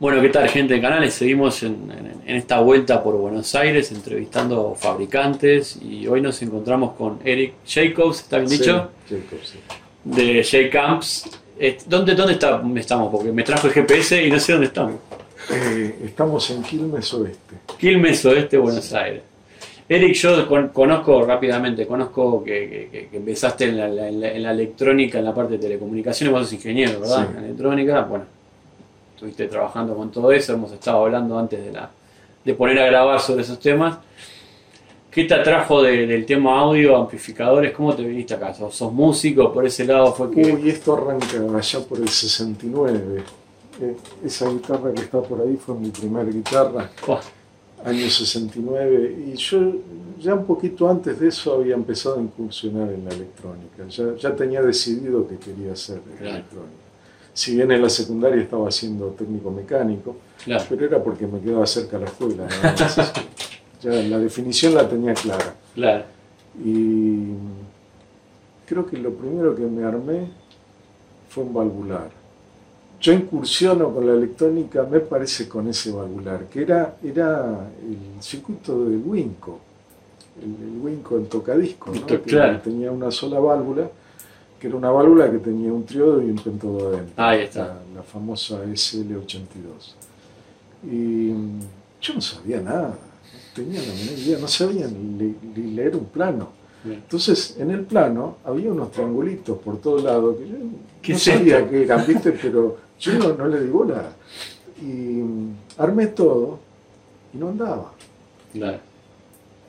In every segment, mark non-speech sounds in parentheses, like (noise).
Bueno, ¿qué tal gente de canales? Seguimos en, en- en esta vuelta por Buenos Aires entrevistando fabricantes y hoy nos encontramos con Eric Jacobs, ¿está bien dicho? Sí, Jacob, sí. De J-Camps. Eh, ¿Dónde, ¿Dónde está- estamos? Porque me trajo el GPS y no sé dónde estamos. Eh, estamos en Quilmes Oeste. Quilmes Oeste, Buenos Aires. Eric, yo con- conozco rápidamente, conozco que, que- que- que empezaste en la, la- en la- en la electrónica, en la parte de telecomunicaciones, vos sos ingeniero, ¿verdad? Sí. En electrónica, bueno, estuviste trabajando con todo eso, hemos estado hablando antes de, la, de poner a grabar sobre esos temas. ¿Qué te atrajo de- del tema audio, amplificadores? ¿Cómo te viniste acá? ¿Sos, sos músico? ¿Por ese lado fue que...? Uy, esto arranca allá por el 69. Eh, esa guitarra que está por ahí fue mi primera guitarra, Buah, año 69. Y yo ya un poquito antes de eso había empezado a incursionar en la electrónica. Ya, ya tenía decidido que quería hacer Claro. electrónica. Si bien en la secundaria estaba haciendo técnico mecánico, claro, pero era porque me quedaba cerca la escuela. (laughs) ya la definición la tenía clara. claro. Y creo que lo primero que me armé fue un valvular. Yo incursiono con la electrónica, me parece, con ese valvular, que era, era el circuito del Winco, el, el Winco, el tocadisco, que tenía una sola válvula, que era una válvula que tenía un triodo y un pentodo adentro. Ahí está. La, la famosa SL82. Y mm, yo no sabía nada, no tenía la menor idea, no sabía ni, le- ni leer un plano. Entonces, en el plano había unos triangulitos por todos lados que yo ¿Qué no sabía esto? qué eran, ¿viste? Pero yo no, no le di bola. Y mm, armé todo y no andaba. claro.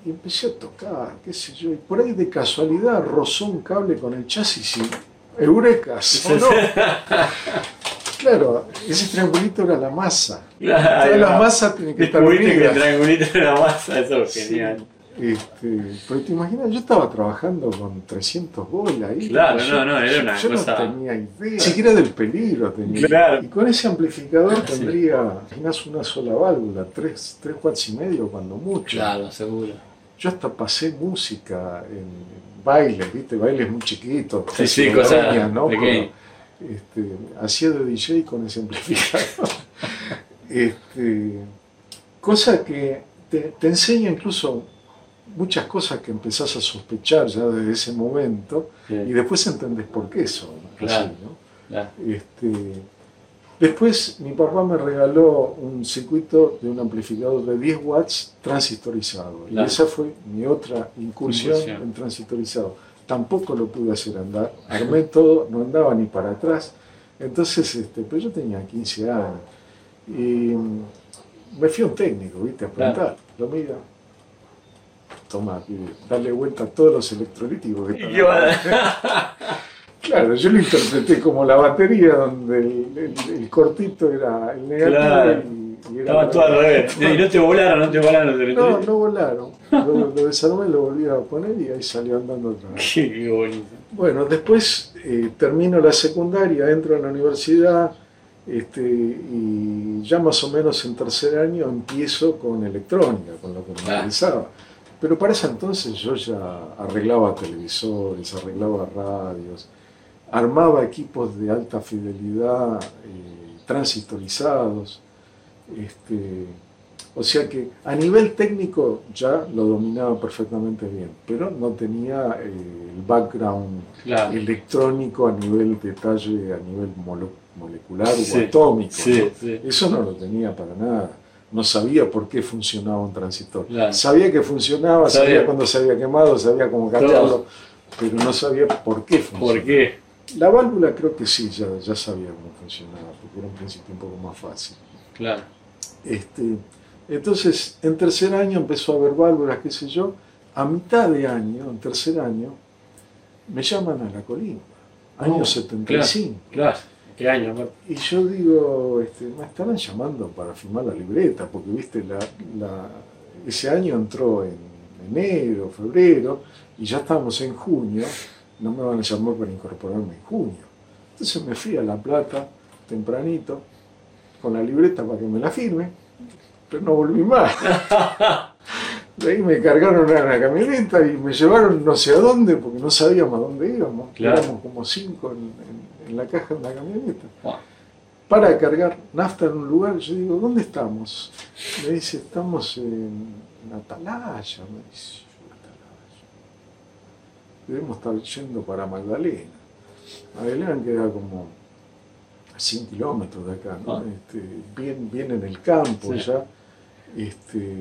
Y empecé a tocar, qué sé yo. Y por ahí de casualidad rozó un cable con el chasis y ¡Eureka! sonó. (laughs) Claro, ese triangulito era la masa. Claro, Toda la va. masa tiene que estar Descubriste que el unida. triangulito era la masa, eso es Sí. genial. Este, pero te imaginas, yo estaba trabajando con 300 bolas ahí. Claro, yo, no, no, era una yo cosa- no tenía idea, ni siquiera del peligro tenía. Claro. Y con ese amplificador Sí. tendría, imaginas una sola válvula, 3, tres watts y medio cuando mucho. Claro, seguro. Yo hasta pasé música en bailes, ¿viste? Bailes muy chiquitos. Sí, sí, cosas ¿no? este, hacía de DJ con ese amplificador. (laughs) este, cosa que te, te enseña incluso muchas cosas que empezás a sospechar ya desde ese momento Sí, y después entendés por qué son Claro. así, ¿no? claro. Este, después mi papá me regaló un circuito de un amplificador de 10 watts transistorizado. Claro. Y esa fue mi otra incursión Incursión. en transistorizado. Tampoco lo pude hacer andar. Armé todo, no andaba ni para atrás. Entonces, este, pero yo tenía 15 años. Y mm, me fui a un técnico, ¿viste? A preguntar. Lo mira. Toma, dale vuelta a todos los electrolíticos que ¿Y están (laughs) qué acá". va a- Claro, yo lo interpreté como la batería donde el, el- el cortito era el negativo Claro. y, y era Estaba todo al revés. Y no te volaron, no te volaron No, no volaron. Lo, lo desarmé, lo volví a poner y ahí salió andando otra vez. Qué, bonito. Bueno, después eh, termino la secundaria, entro a la universidad este, y ya más o menos en tercer año empiezo con electrónica, con lo que me Ah. interesaba. Pero para ese entonces yo ya arreglaba televisores, arreglaba radios, armaba equipos de alta fidelidad eh, transistorizados. Este, o sea que a nivel técnico ya lo dominaba perfectamente bien, pero no tenía eh, el background Claro. electrónico a nivel detalle, a nivel molo- molecular Sí, o atómico. Sí, ¿no? sí. Eso no lo tenía para nada. No sabía por qué funcionaba un transistor. Claro. Sabía que funcionaba, sabía, Sabía. cuando se había quemado, sabía cómo cambiarlo, pero no sabía por qué funcionaba. ¿Por qué? La válvula creo que sí, ya, ya sabía cómo funcionaba, porque era un principio un poco más fácil. Claro. Este, entonces, en tercer año empezó a haber válvulas, qué sé yo. A mitad de año, en tercer año, me llaman a la colimba, año Oh, 75. Claro. ¿Qué año? Y yo digo, este, me estarán llamando para firmar la libreta, porque viste, la, la- ese año entró en enero, febrero, y ya estábamos en junio, no me van a llamar para incorporarme en junio. Entonces me fui a La Plata tempranito, con la libreta para que me la firme, pero no volví más. (laughs) De ahí me cargaron a la camioneta y me llevaron no sé a dónde, porque no sabíamos a dónde íbamos. Claro. Éramos como cinco en, en- en la caja de una camioneta. Para cargar nafta en un lugar. Yo digo, ¿dónde estamos? Me dice, estamos en Atalaya. Me dice. Debemos estar yendo para Magdalena. Magdalena queda como a 100 kilómetros de acá, ¿no? Ah. Este, bien, bien en el campo Sí. ya. Este,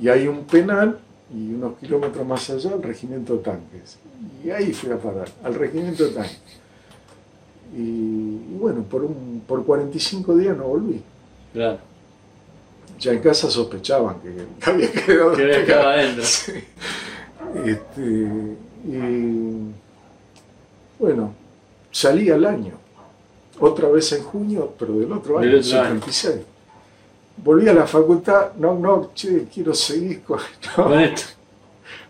y hay un penal y unos kilómetros más allá el regimiento de tanques. Y ahí fui a parar, al regimiento de tanques. Y, y bueno, por, un, por 45 días no volví. Claro. Ya en casa sospechaban que, que había quedado Que había quedado adentro. (laughs) Sí. Este, y bueno, salí al año. Otra vez en junio, pero del otro año, Del otro año. 76. Volví a la facultad, no, no, che, quiero seguir con no, esto. (laughs)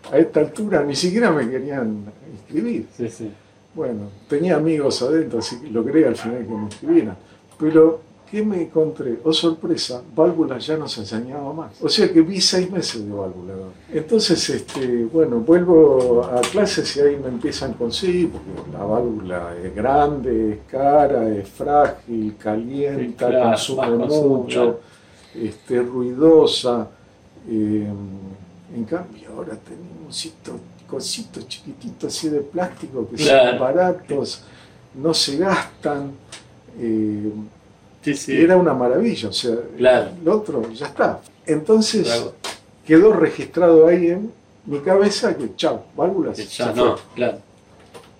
(laughs) a esta altura, ni siquiera me querían inscribir. Sí, sí. Bueno, tenía amigos adentro, así que logré al final que me inscribieran. Pero, ¿qué me encontré? Oh, sorpresa, válvulas ya no se enseñaba más. O sea que vi seis meses de válvula. Entonces, este, bueno, vuelvo a clases y ahí me empiezan con sí, porque la válvula es grande, es cara, es frágil, calienta, claro, consume mucho, claro. este, ruidosa. eh, en cambio, ahora tenemos estos cositos chiquititos así de plástico que Claro. son baratos, no se gastan. eh, Sí, sí. Era una maravilla, o sea, Claro. el otro ya está. Entonces Claro. quedó registrado ahí en mi cabeza que chao, válvulas. Que fue. no, claro.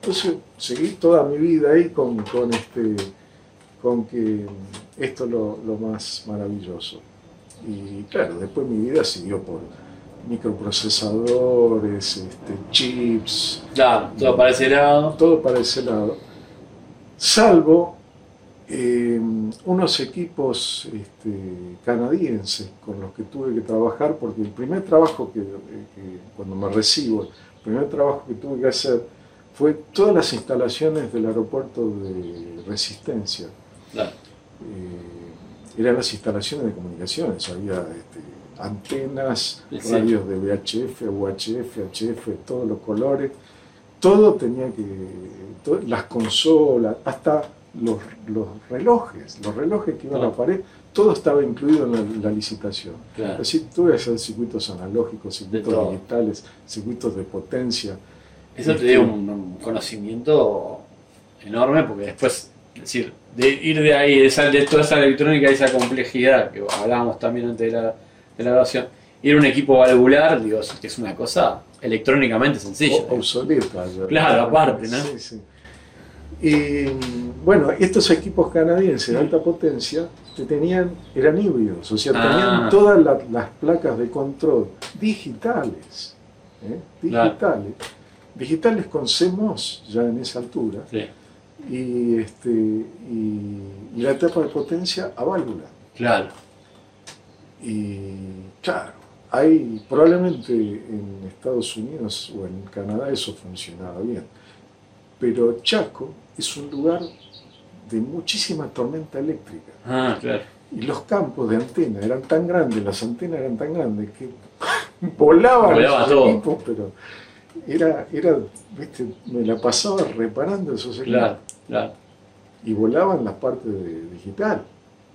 Entonces seguí toda mi vida ahí con, con este con que esto es lo, lo más maravilloso. Y claro, después mi vida siguió por microprocesadores, este, chips, Claro, todo para ese lado. todo para ese lado, salvo eh, unos equipos este, canadienses con los que tuve que trabajar, porque el primer trabajo que, que- cuando me recibo, el primer trabajo que tuve que hacer fue todas las instalaciones del aeropuerto de Resistencia. Claro. Eh, eran las instalaciones de comunicaciones, había este, antenas, Sí, radios de VHF, UHF, HF, todos los colores, todo tenía que, las consolas, hasta los, los relojes, los relojes que iban a Ah. la pared, todo estaba incluido en la, la licitación. Claro. Así que hacer circuitos analógicos, circuitos digitales, circuitos de potencia. Eso te dio un, un conocimiento enorme porque después, es decir, de ir de ahí, de, esa- de toda esa electrónica, esa complejidad que hablábamos también antes de la, de la grabación, ir a un equipo valvular, digo, que es una cosa electrónicamente sencilla. O- obsoleta. Claro, aparte, ¿no? Sí, sí. Y bueno, estos equipos canadienses de alta potencia que tenían, eran híbridos, o sea, Ah. tenían todas la- las placas de control digitales, ¿eh? Claro. digitales, digitales con CMOS ya en esa altura, Sí, y, este, y, y la etapa de potencia a válvula. claro. Y claro, hay probablemente en Estados Unidos o en Canadá eso funcionaba bien, pero Chaco es un lugar de muchísima tormenta eléctrica Ah, claro. y los campos de antena eran tan grandes, las antenas eran tan grandes que (laughs) volaban Volaba esos todo. equipos, pero era, era, viste, me la pasaba reparando esos equipos Claro, claro. y volaban las partes de digital.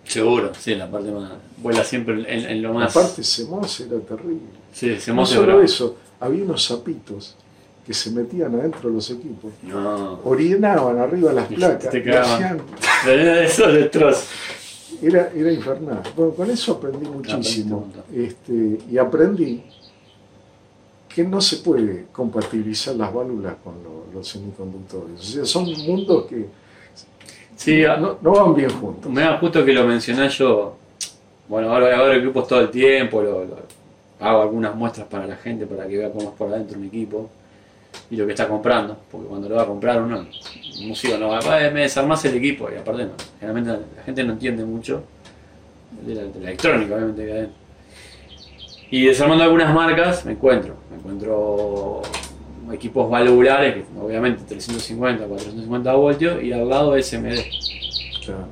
Seguro, sí, la parte más. Vuela siempre en, en lo La más. parte CMOS era terrible. Sí, se No solo eso, había unos sapitos que se metían adentro de los equipos, No. orinaban arriba las placas, te hacían- (laughs) De eso destrozo. era, era infernal. Bueno, con eso aprendí muchísimo. Este, y aprendí que no se puede compatibilizar las válvulas con lo- los semiconductores. O sea, son mundos que Sí, a- no, no van bien juntos. me da justo que lo mencionás yo. Bueno, ahora hago equipos todo el tiempo, lo- lo- hago algunas muestras para la gente para que vea cómo es por adentro un equipo y lo que está comprando. Porque cuando lo va a comprar uno, un músico no va a me desarmás el equipo y aparte no. Generalmente la gente no entiende mucho de la, de la electrónica, obviamente. que adentro. Y desarmando algunas marcas me encuentro. Me encuentro equipos valvulares, que obviamente 350, 450 voltios, y al lado SMD. Claro.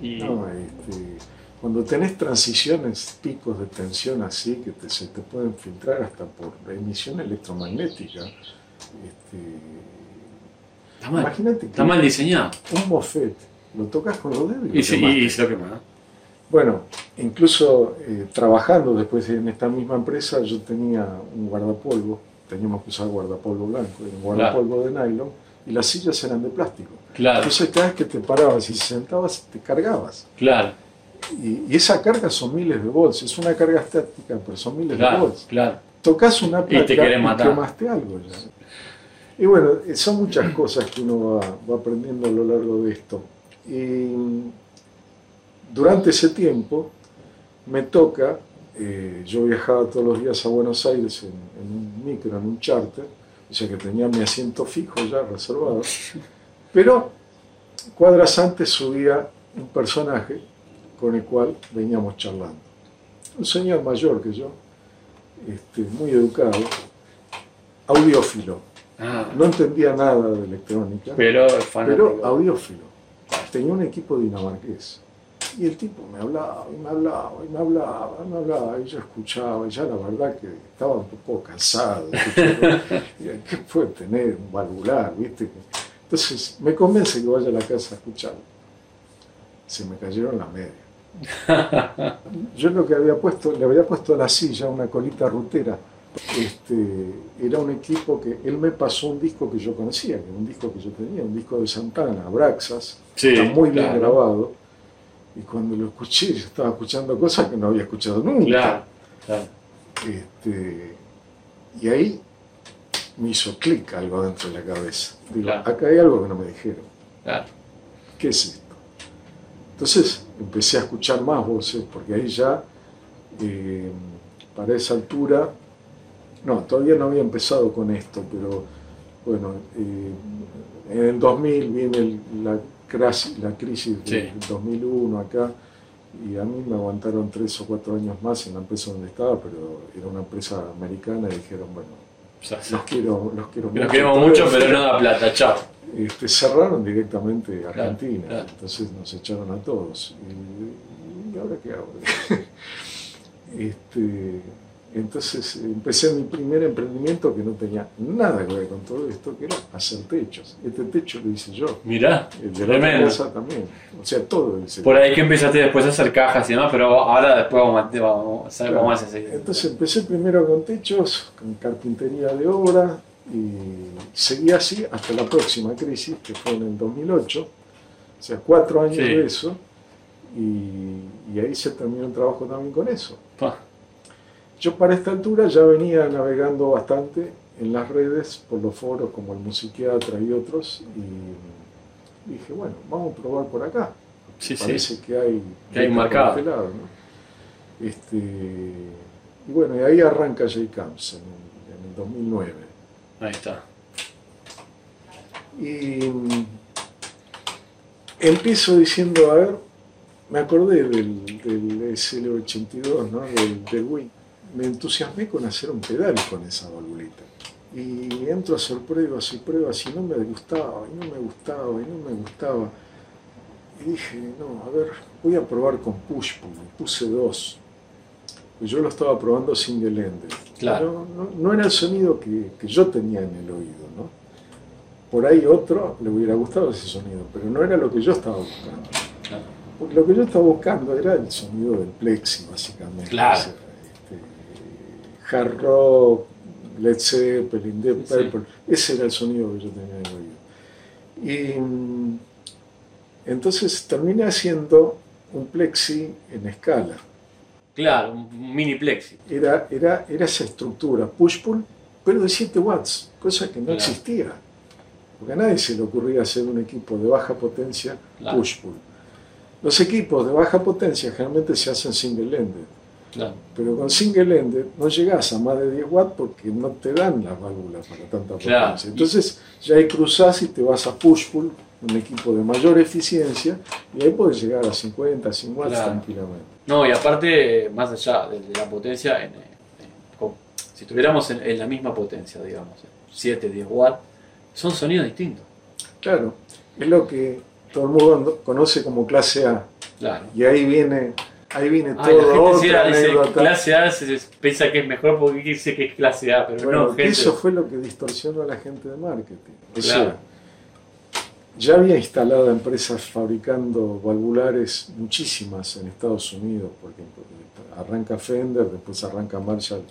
Y, No, este, cuando tenés transiciones, picos de tensión así, que te- se te pueden filtrar hasta por emisión electromagnética, este, está mal, imagínate que está mal diseñado. un MOSFET lo tocas con los dedos y, Y, lo sí, y se lo quema. Bueno, incluso eh, trabajando después en esta misma empresa, yo tenía un guardapolvo, teníamos que usar guardapolvo blanco, un guardapolvo de nylon, y las sillas eran de plástico. Claro, Entonces cada vez que te parabas y sentabas, te cargabas. claro, Y, y esa carga son miles de volts, es una carga estática, pero son miles de volts. claro. Tocas una placa te querés matar. quemaste algo ya. Y bueno, son muchas cosas que uno va, va aprendiendo a lo largo de esto. Y durante ese tiempo me toca, eh, yo viajaba todos los días a Buenos Aires en, en un micro, en un charter, o sea que tenía mi asiento fijo ya reservado, (laughs) pero cuadras antes subía un personaje con el cual veníamos charlando. Un señor mayor que yo, este, muy educado, audiófilo, Ah, no entendía nada de electrónica, pero fanático. pero audiófilo. Tenía un equipo dinamarqués. Y el tipo me hablaba, y me hablaba, y me hablaba, y me hablaba, y yo escuchaba, y ya la verdad que estaba un poco cansado. (laughs) ¿Qué puede tener un valvular? ¿viste? Entonces me convence que vaya a la casa a escucharlo. Se me cayeron las medias. (laughs) Yo lo que había puesto, le había puesto a la silla una colita rutera. Este, era un equipo que él me pasó un disco que yo conocía, que era un disco que yo tenía, un disco de Santana, Abraxas, Sí, está muy bien grabado. Y cuando lo escuché, yo estaba escuchando cosas que no había escuchado nunca. Claro, claro. Este, y ahí me hizo clic algo dentro de la cabeza. Digo, acá hay algo que no me dijeron. claro. ¿Qué es esto? Entonces empecé a escuchar más voces, porque ahí ya, eh, para esa altura, no, todavía no había empezado con esto, pero bueno, eh, en el 2000 viene el- la, crasi- la crisis Sí. del 2001 acá, y a mí me aguantaron tres o cuatro años más en la empresa donde estaba, pero era una empresa americana y dijeron, bueno, O sea, los quiero, los quiero Los queremos mucho, pero no da plata, chao. Este, cerraron directamente Argentina, claro. entonces nos echaron a todos. Y, ¿y ahora qué hago? (laughs) este, entonces empecé mi primer emprendimiento que no tenía nada que ver con todo esto, que era hacer techos. Este techo lo hice yo, Mirá, el de la tremendo. casa también, o sea, todo hice Por ahí que empezaste después a hacer cajas y demás, pero ahora después vamos a, vamos a saber Claro. cómo haces. Entonces empecé primero con techos, con carpintería de obra y seguí así hasta la próxima crisis, que fue en el 2008, o sea, cuatro años Sí. de eso, y, y ahí se terminó el trabajo también con eso. Yo para esta altura ya venía navegando bastante en las redes, por los foros como el Musiquiatra y otros, y dije, bueno, vamos a probar por acá. Sí, sí. Parece que hay, Que hay mercado. este lado, ¿no? Este, y bueno, y ahí arranca J-Camps en, el- en el 2009. Ahí está. Y mm, empiezo diciendo, a ver, me acordé del, del SL82, ¿no? del, del Wii. Me entusiasmé con hacer un pedal con esa valvulita. Y entro a hacer pruebas y pruebas y no me gustaba, y no me gustaba, y no me gustaba. Y dije, no, a ver, voy a probar con push pull. Puse dos. Yo lo estaba probando single ended. Claro. No, no- era el sonido que, que yo tenía en el oído, ¿no? Por ahí otro le hubiera gustado ese sonido, pero no era lo que yo estaba buscando. Claro. Porque lo que yo estaba buscando era el sonido del plexi, básicamente. Claro. Este, hard rock, Led Zeppelin, Deep Sí. Purple. Ese era el sonido que yo tenía en el oído. Y mm, entonces terminé haciendo un plexi en escala. Claro, un mini plexi. Era, era, era esa estructura, push-pull, pero de 7 watts, cosa que no Claro. existía. Porque a nadie se le ocurría hacer un equipo de baja potencia Claro. push-pull. Los equipos de baja potencia generalmente se hacen single-ended, Claro. pero con single-ended no llegas a más de 10 watts porque no te dan las válvulas para tanta potencia. Entonces ya ahí cruzás y te vas a push-pull, un equipo de mayor eficiencia, y ahí puedes llegar a 50, 100 watts tranquilamente. No, y aparte, más allá de, de la potencia, en, si estuviéramos en, la misma potencia, digamos, 7, 10 watts, son sonidos distintos. Claro, es lo que todo el mundo conoce como clase A. Claro. Y ahí viene, ahí viene Ay, la todo gente otra dice clase A se piensa que es mejor porque dice que es clase A, pero Bueno, no, gente. eso fue lo que distorsionó a la gente de marketing. O Claro. sea, ya había instalado empresas fabricando valvulares, muchísimas en Estados Unidos, porque arranca Fender, después arranca Marshall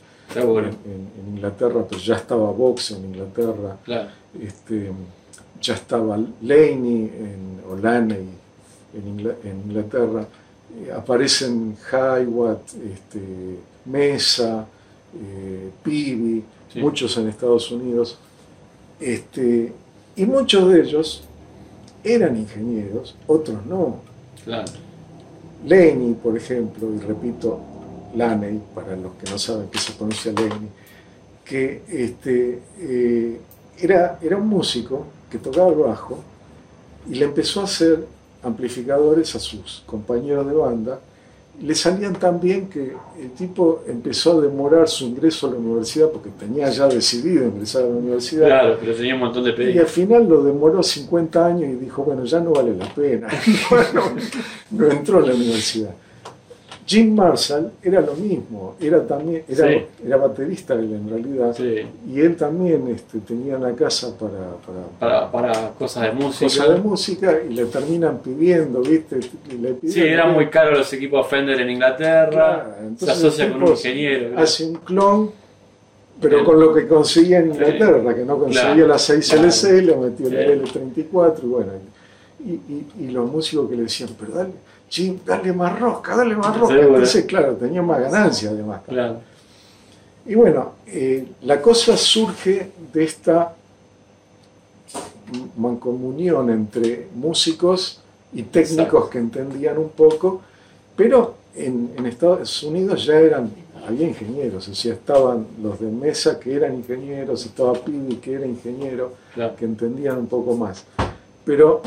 bueno. en, en Inglaterra, pero ya estaba Vox en Inglaterra, Claro. este, ya estaba Laney en, o Laney en, Ingla- en Inglaterra, eh, aparecen Hiwatt, este, Mesa, eh, Sí. muchos en Estados Unidos, este, y muchos de ellos eran ingenieros, otros no. Claro. Lenny, por ejemplo, y repito, Laney, para los que no saben que se pronuncia Lenny, que este, eh, era, era un músico que tocaba el bajo y le empezó a hacer amplificadores a sus compañeros de banda. Le salían tan bien que el tipo empezó a demorar su ingreso a la universidad porque tenía ya decidido ingresar a la universidad. Claro, pero tenía un montón de Y al pedidos. final lo demoró 50 años y dijo, bueno, ya no vale la pena. (laughs) bueno, no entró a la universidad. Jim Marshall era lo mismo, era también, era, Sí. era baterista él en realidad, Sí. y él también este, tenía una casa para, para Para, para cosas de música. cosas de música y le terminan pidiendo, ¿viste? Le Sí, pidieron- eran muy caros los equipos Fender en Inglaterra. Claro, se asocia el con un ingeniero. creo. Hace un clon, pero El- con lo que conseguía en Inglaterra, que no conseguía Claro, la 6LC, le metió Sí. L34 y bueno. Y, y- y los músicos que le decían, pero dale, Jim, dale más rosca, dale más rosca. Seguro. Entonces, claro, tenía más ganancia además. Claro. Y bueno, eh, la cosa surge de esta mancomunión entre músicos y técnicos Exacto. que entendían un poco, pero en, en Estados Unidos ya eran, había ingenieros, o sea, estaban los de mesa que eran ingenieros, estaba Pibi que era ingeniero, Claro. que entendían un poco más. Pero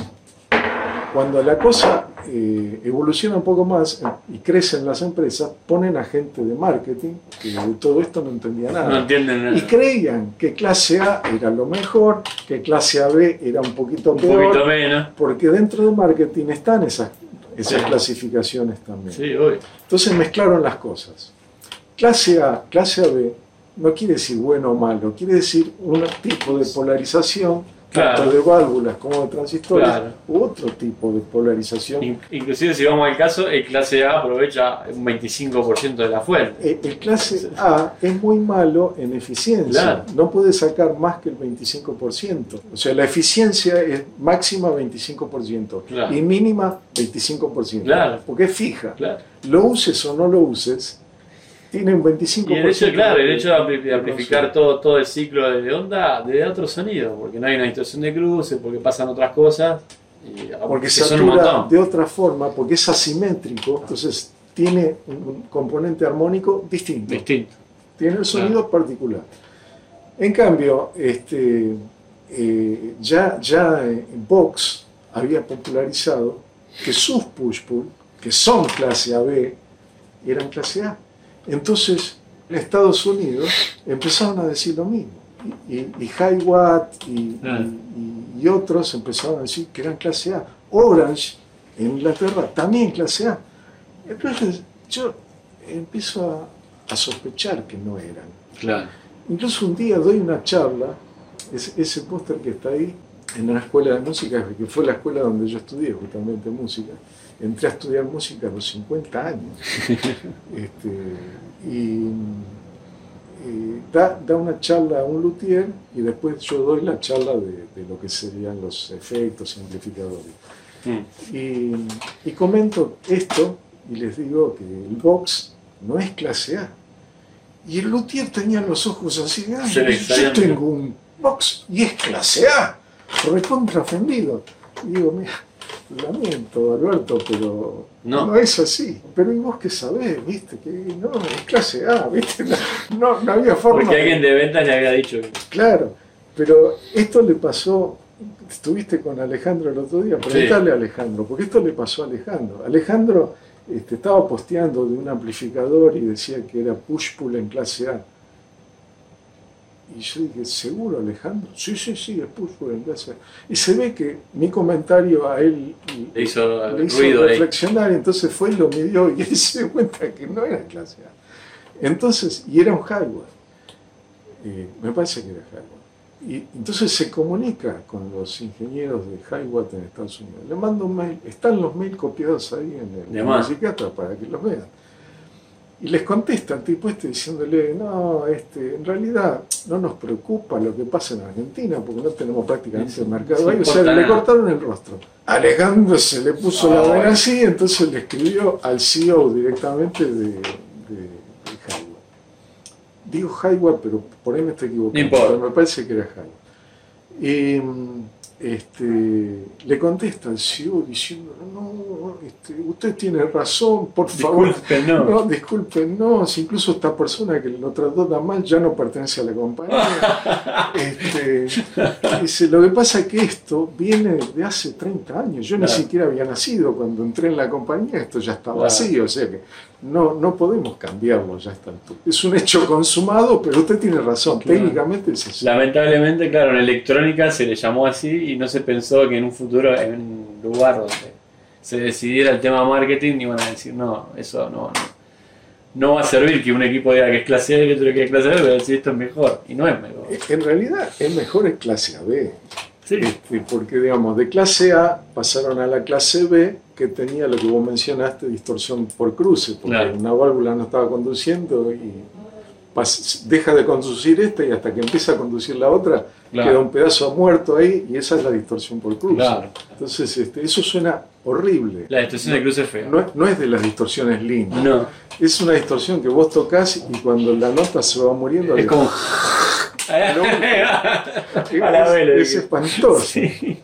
cuando la cosa eh, evoluciona un poco más y crecen las empresas, ponen a gente de marketing que de todo esto no entendía nada. No entienden nada. Y creían que clase A era lo mejor, que clase AB era un poquito un peor, poquito menos. porque dentro de marketing están esas, esas Sí. clasificaciones también. Sí, hoy. Entonces mezclaron las cosas. Clase A, clase AB, no quiere decir bueno o malo, quiere decir un tipo de polarización, Claro. tanto de válvulas como de transistores, Claro. otro tipo de polarización. In- Inclusive si vamos al caso, el clase A aprovecha un 25% de la fuente. Eh, El clase A es muy malo en eficiencia, Claro. no puede sacar más que el 25%. O sea, la eficiencia es máxima 25% Claro. y mínima 25%, Claro. porque es fija. Lo uses o no lo uses, tiene un 25%. Y el hecho, claro, el hecho de ampli- de de amplificar todo, todo el ciclo de onda de otro sonido, porque no hay una distorsión de cruces, porque pasan otras cosas. Y, Porque que se un satura de otra forma, porque es asimétrico, entonces tiene un componente armónico distinto. Distinto. tiene el sonido particular. En cambio, este, eh, ya, ya Vox había popularizado que sus push-pull, que son clase AB, eran clase A. Entonces, en Estados Unidos empezaron a decir lo mismo. Y, y, y Ah. otros empezaron a decir que eran clase A. Orange, en Inglaterra, también clase A. Entonces, yo empiezo a, a sospechar que no eran. Claro. Incluso un día doy una charla, es- ese póster que está ahí, en una escuela de música, que fue la escuela donde yo estudié justamente música. Entré a estudiar música a los 50 años. (laughs) Este, y da, da una charla a un luthier y después yo doy la charla de, de lo que serían los efectos amplificadores. Mm. Y, y comento esto y les digo que el box no es clase A. Y el luthier tenía los ojos así, "Ay, Se le yo tengo un box y es clase A. Recontra ofendido. Y digo, mira, lamento Alberto, pero No. no. es así. Pero ¿y vos qué sabés? ¿Viste? Que no, es clase A, ¿viste? (laughs) No, no, había forma. Porque alguien de ventas le había dicho. Claro, pero esto le pasó, estuviste con Alejandro el otro día, preguntale a Alejandro, porque esto le pasó a Alejandro. Alejandro este, estaba posteando de un amplificador y decía que era push-pull en clase A. Y yo dije, ¿seguro Alejandro? Sí, sí, sí, es push-pull en clase A. Y se ve que mi comentario a él Le hizo le hizo ruido ahí. reflexionar, entonces fue y lo midió y (laughs) él se dio cuenta que no era clase A. Entonces, y era un hardware. Eh, me parece que era hardware. Y entonces se comunica con los ingenieros de Highwatt en Estados Unidos. Le manda un mail, están los mails copiados ahí en el psiquiatra para que los vean. Y les contesta el tipo este diciéndole, no, este, en realidad no nos preocupa lo que pasa en Argentina porque no tenemos prácticamente Sí, el mercado ahí. O sea, le cortaron el rostro. Alejandro se le puso la Ah, bueno. así, entonces le escribió al CEO directamente de, de, de. Digo Highwatt, pero por ahí me estoy equivocando. Pero me parece que era Highwatt. Y mm, este, le contesta al CEO diciendo, no, este, usted tiene razón, por favor. Disculpen, no. No, disculpen, no, si incluso esta persona que lo trató tan mal ya no pertenece a la compañía. (laughs) Este, dice, lo que pasa es que esto viene de hace 30 años. Yo Claro. ni siquiera había nacido cuando entré en la compañía, esto ya estaba Claro. así, o sea que no, no podemos cambiarlo ya está. Es un hecho consumado, pero usted tiene razón, Claro. técnicamente es así. Lamentablemente, claro, en electrónica se le llamó así y no se pensó que en un futuro, en un lugar donde se decidiera el tema marketing, iban a decir, no, eso no, no, no va a servir que un equipo diga que es clase A y otro que es clase B, pero decir esto es mejor. Y no es mejor. En realidad es mejor es clase AB. Sí, Este, porque digamos, de clase A pasaron a la clase B, que tenía lo que vos mencionaste, distorsión por cruce, porque Claro. una válvula no estaba conduciendo y deja de conducir esta y hasta que empieza a conducir la otra, Claro. queda un pedazo muerto ahí y esa es la distorsión por cruce. Claro. Entonces, este, eso suena horrible. la distorsión de cruce es fea. No, es- no es de las distorsiones lindas, No, es una distorsión que vos tocas y cuando la nota se va muriendo, es como... (laughs) (laughs) es, vela, es digo. espantoso. Sí.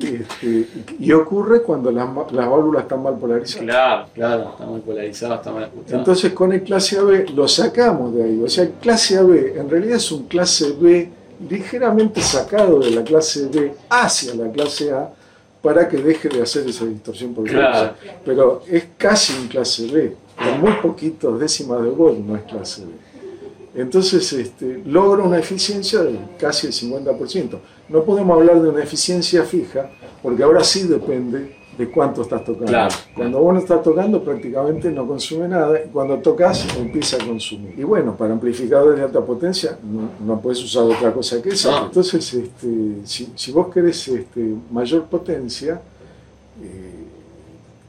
Este, y ocurre cuando las, las válvulas están mal polarizadas. Claro, claro, está mal polarizado, está mal ajustado. Entonces con el clase AB lo sacamos de ahí. O sea, el clase AB en realidad es un clase B ligeramente sacado de la clase B hacia la clase A para que deje de hacer esa distorsión por Claro. Pero es casi un clase B. Con muy poquitos décimas de volt no es clase B. Entonces este, logra una eficiencia de casi el 50%. No podemos hablar de una eficiencia fija, porque ahora sí depende de cuánto estás tocando. Claro. Cuando vos no estás tocando prácticamente no consume nada, y cuando tocas empieza a consumir. Y bueno, para amplificadores de alta potencia no, no puedes usar otra cosa que esa. No. Entonces, este, si, si vos querés este, mayor potencia, eh,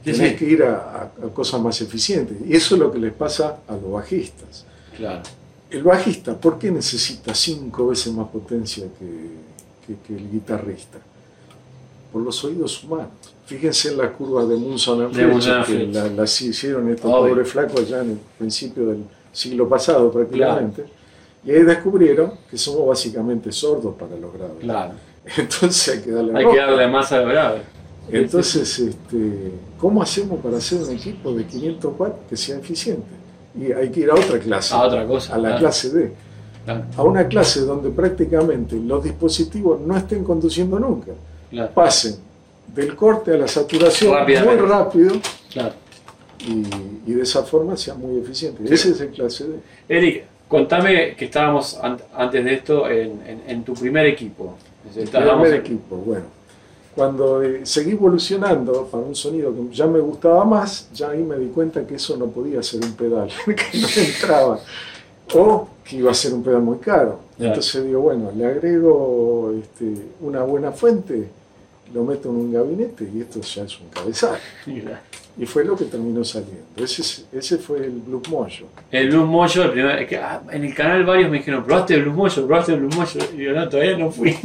tenés que ir a, a- a cosas más eficientes. Y eso es lo que les pasa a los bajistas. Claro. El bajista, ¿por qué necesita cinco veces más potencia que, que- que el guitarrista? Por los oídos humanos. Fíjense en la curva de Munson and Fletcher, que la, las hicieron estos Obvio. pobres flacos ya en el principio del siglo pasado prácticamente. Y ahí descubrieron que somos básicamente sordos para los graves. Claro. (laughs) Entonces hay que darle Hay que darle más a lo grave. Entonces, este, ¿cómo hacemos para hacer un equipo de 500 watts que sea eficiente? Y hay que ir a otra clase, A otra cosa. a la claro. clase D, Claro, a una clase donde prácticamente los dispositivos no estén conduciendo nunca, claro, pasen del corte a la saturación muy rápido y, y de esa forma sea muy eficiente. Sí. Ese es el clase D. Eric, contame que estábamos an- antes de esto en, en- en tu primer equipo. El primer equipo, bueno. Cuando eh, seguí evolucionando para un sonido que ya me gustaba más, ya ahí me di cuenta que eso no podía ser un pedal, (laughs) que no entraba. O que iba a ser un pedal muy caro. Entonces digo, bueno, le agrego este, una buena fuente, lo meto en un gabinete y esto ya es un cabezal. Y fue lo que terminó saliendo. Ese, es- ese fue el Blue Mojo. El Blues Mojo, el primer, que, ah, en el canal varios me dijeron, ¿probaste el Blues Mojo? ¿Probaste el Blues Mojo? Y yo, no, todavía no fui. (laughs)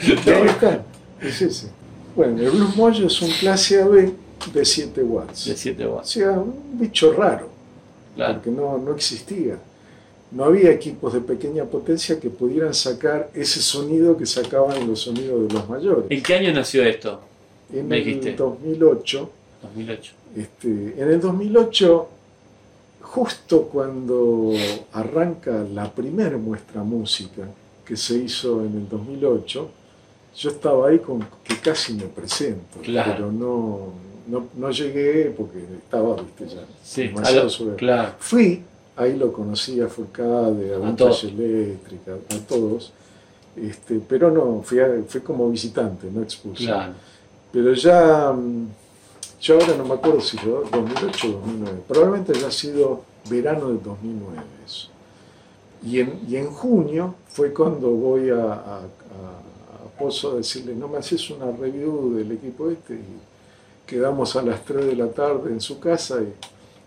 Está, es ese. Bueno, el Blue Mojo es un clase AB de 7 watts. De 7 O watts. sea, un bicho raro, Claro. porque no, no existía. No había equipos de pequeña potencia que pudieran sacar ese sonido que sacaban los sonidos de los mayores. ¿En qué año nació esto? En me dijiste? el 2008, 2008. este, en el 2008, justo cuando arranca la primera muestra música que se hizo en el 2008, yo estaba ahí con que casi me presento, Claro. pero no, no, no llegué porque estaba, viste, ya Sí, demasiado sobre- claro. Fui, ahí lo conocí a Furcade, a A todos. Eléctrica, a todos, este, pero no, fui, a- fui como visitante, no expulsado. Claro. Pero ya, mm, yo ahora no me acuerdo si fue 2008 o 2009, probablemente haya sido verano del 2009 eso. Y en, y en junio fue cuando voy a, a, a- a decirle, no me haces una review del equipo este. Y quedamos a las 3 de la tarde en su casa y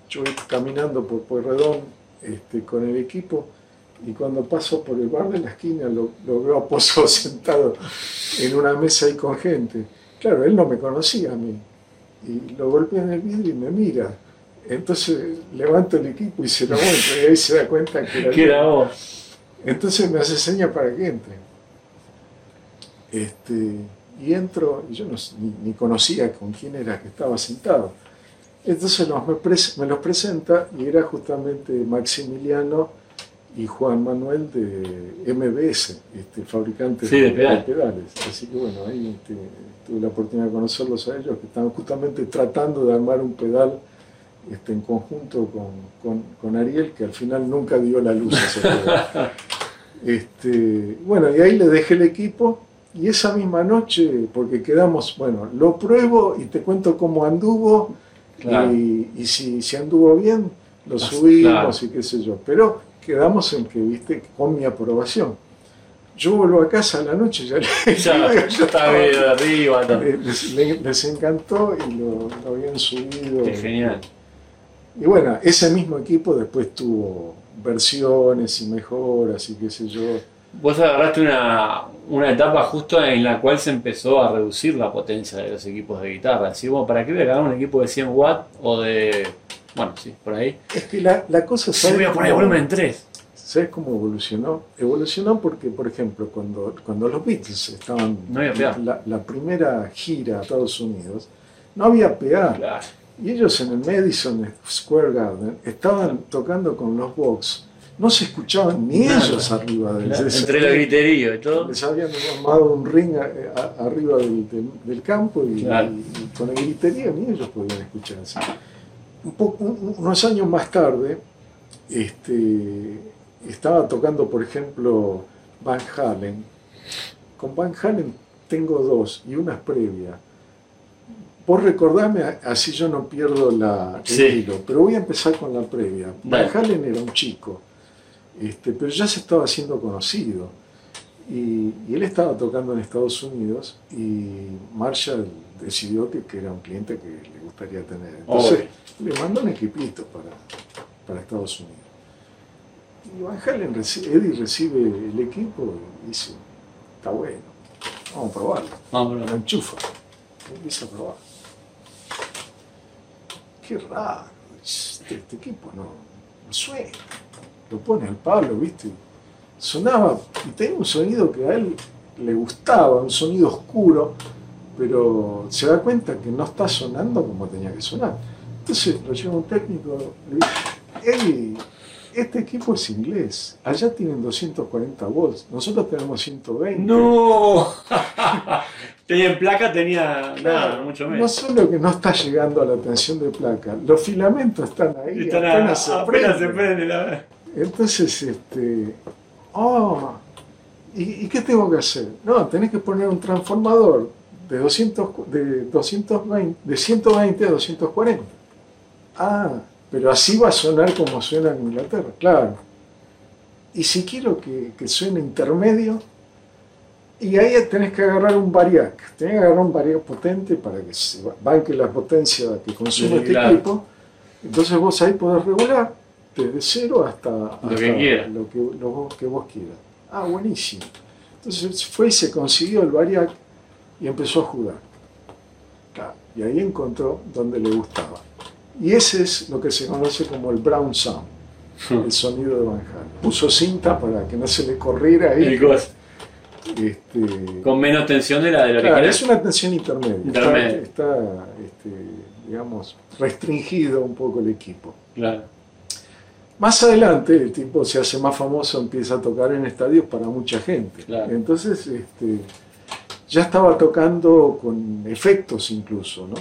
yo voy caminando por Pueyrredón este, con el equipo y cuando paso por el bar de la esquina lo, lo veo a Pozo (laughs) sentado en una mesa ahí con gente. Claro, él no me conocía a mí. Y lo golpea en el vidrio y me mira. Entonces levanto el equipo y se lo muestro y ahí se da cuenta que era (laughs) ¿Qué yo. era vos? Entonces me hace seña para que entre. Este, y entro, y yo no, ni, ni conocía con quién era que estaba sentado. Entonces los me, los presenta y era justamente Maximiliano y Juan Manuel de MBS, este, fabricante Sí, de pedal. pedales. Así que bueno, ahí este, tuve la oportunidad de conocerlos a ellos, que estaban justamente tratando de armar un pedal este, en conjunto con, con- con Ariel, que al final nunca dio la luz a ese pedal. (laughs) Este, bueno, y ahí le dejé el equipo y esa misma noche, porque quedamos, bueno, lo pruebo y te cuento cómo anduvo Claro. y, y si, si anduvo bien, lo subimos claro. y qué sé yo. Pero quedamos en que, viste, con mi aprobación. Yo vuelvo a casa a la noche, ya, (laughs) Ya, ya estaba (laughs) arriba. todo. les, les- les encantó y lo, lo habían subido. Qué genial. Y bueno, ese mismo equipo después tuvo versiones y mejoras y qué sé yo. Vos agarraste una, una etapa justo en la cual se empezó a reducir la potencia de los equipos de guitarra. Así, bueno, ¿para qué voy a agarrar un equipo de 100 watts o de. Bueno, sí, por ahí. Es que la, la cosa, ¿sabes voy a poner volumen en 3. ¿Sabes cómo evolucionó? Evolucionó porque, por ejemplo, cuando, cuando los Beatles estaban No PA. la, la primera gira a Estados Unidos, no había PA. Claro. Y ellos en el Madison Square Garden estaban tocando con los Vox. No se escuchaban ni Nada. ellos arriba del Claro, Entre los griteríos y todo. Les habían armado un ring a- a- arriba del, del- del campo y, Claro. y con el griterío ni ellos podían escucharse. Un poco- un- unos años más tarde, este, estaba tocando, por ejemplo, Van Halen. Con Van Halen tengo dos y una es previa. Vos recordame, así yo no pierdo la, el Sí. hilo, pero voy a empezar con la previa. Van. Halen era un chico, este, pero ya se estaba haciendo conocido. Y, y él estaba tocando en Estados Unidos y Marshall decidió que, que era un cliente que le gustaría tener. Entonces le mandó un equipito para, para Estados Unidos. Y Van Halen, Eddie recibe el equipo y dice, está bueno, vamos a probarlo. Vamos, Lo bro. enchufa, empieza a probar. Qué raro, este, este equipo no, no suena. Lo pone al palo, ¿viste? Sonaba y tenía un sonido que a él le gustaba, un sonido oscuro, pero se da cuenta que no está sonando como tenía que sonar. Entonces lo lleva un técnico, le dice, "Eddie, este equipo es inglés, allá tienen 240 volts, nosotros tenemos 120. ¡No! (laughs) tenía en placa, tenía nada, Claro, mucho No menos. solo que no está llegando a la tensión de placa, los filamentos están ahí, Están a- apenas, se apenas se prenden. prende la. Entonces, este, oh, ¿y, y qué tengo que hacer? No, tenés que poner un transformador de 200, cu- de 220, de 120 a 240. Ah, pero así va a sonar como suena en Inglaterra, claro. Y si quiero que, que suene intermedio, y ahí tenés que agarrar un variac, tenés que agarrar un variac potente para que se ba- banque la potencia que consume Sí, este claro. equipo. Entonces vos ahí podés regular desde cero hasta, Lo hasta que quieras. lo que, lo que vos quieras. Ah, buenísimo. Entonces fue y se consiguió el variac y empezó a jugar. Y ahí encontró donde le gustaba. Y ese es lo que se conoce como el brown sound, el sonido de Van Halen. Puso cinta para que no se le corriera ahí. Este, Con menos tensión de la de lo claro, que es una tensión intermedia. Está- Intermedia. Está, este, digamos, restringido un poco el equipo. Claro. Más adelante el tipo se hace más famoso, empieza a tocar en estadios para mucha gente. Claro. Entonces este, ya estaba tocando con efectos incluso, ¿no?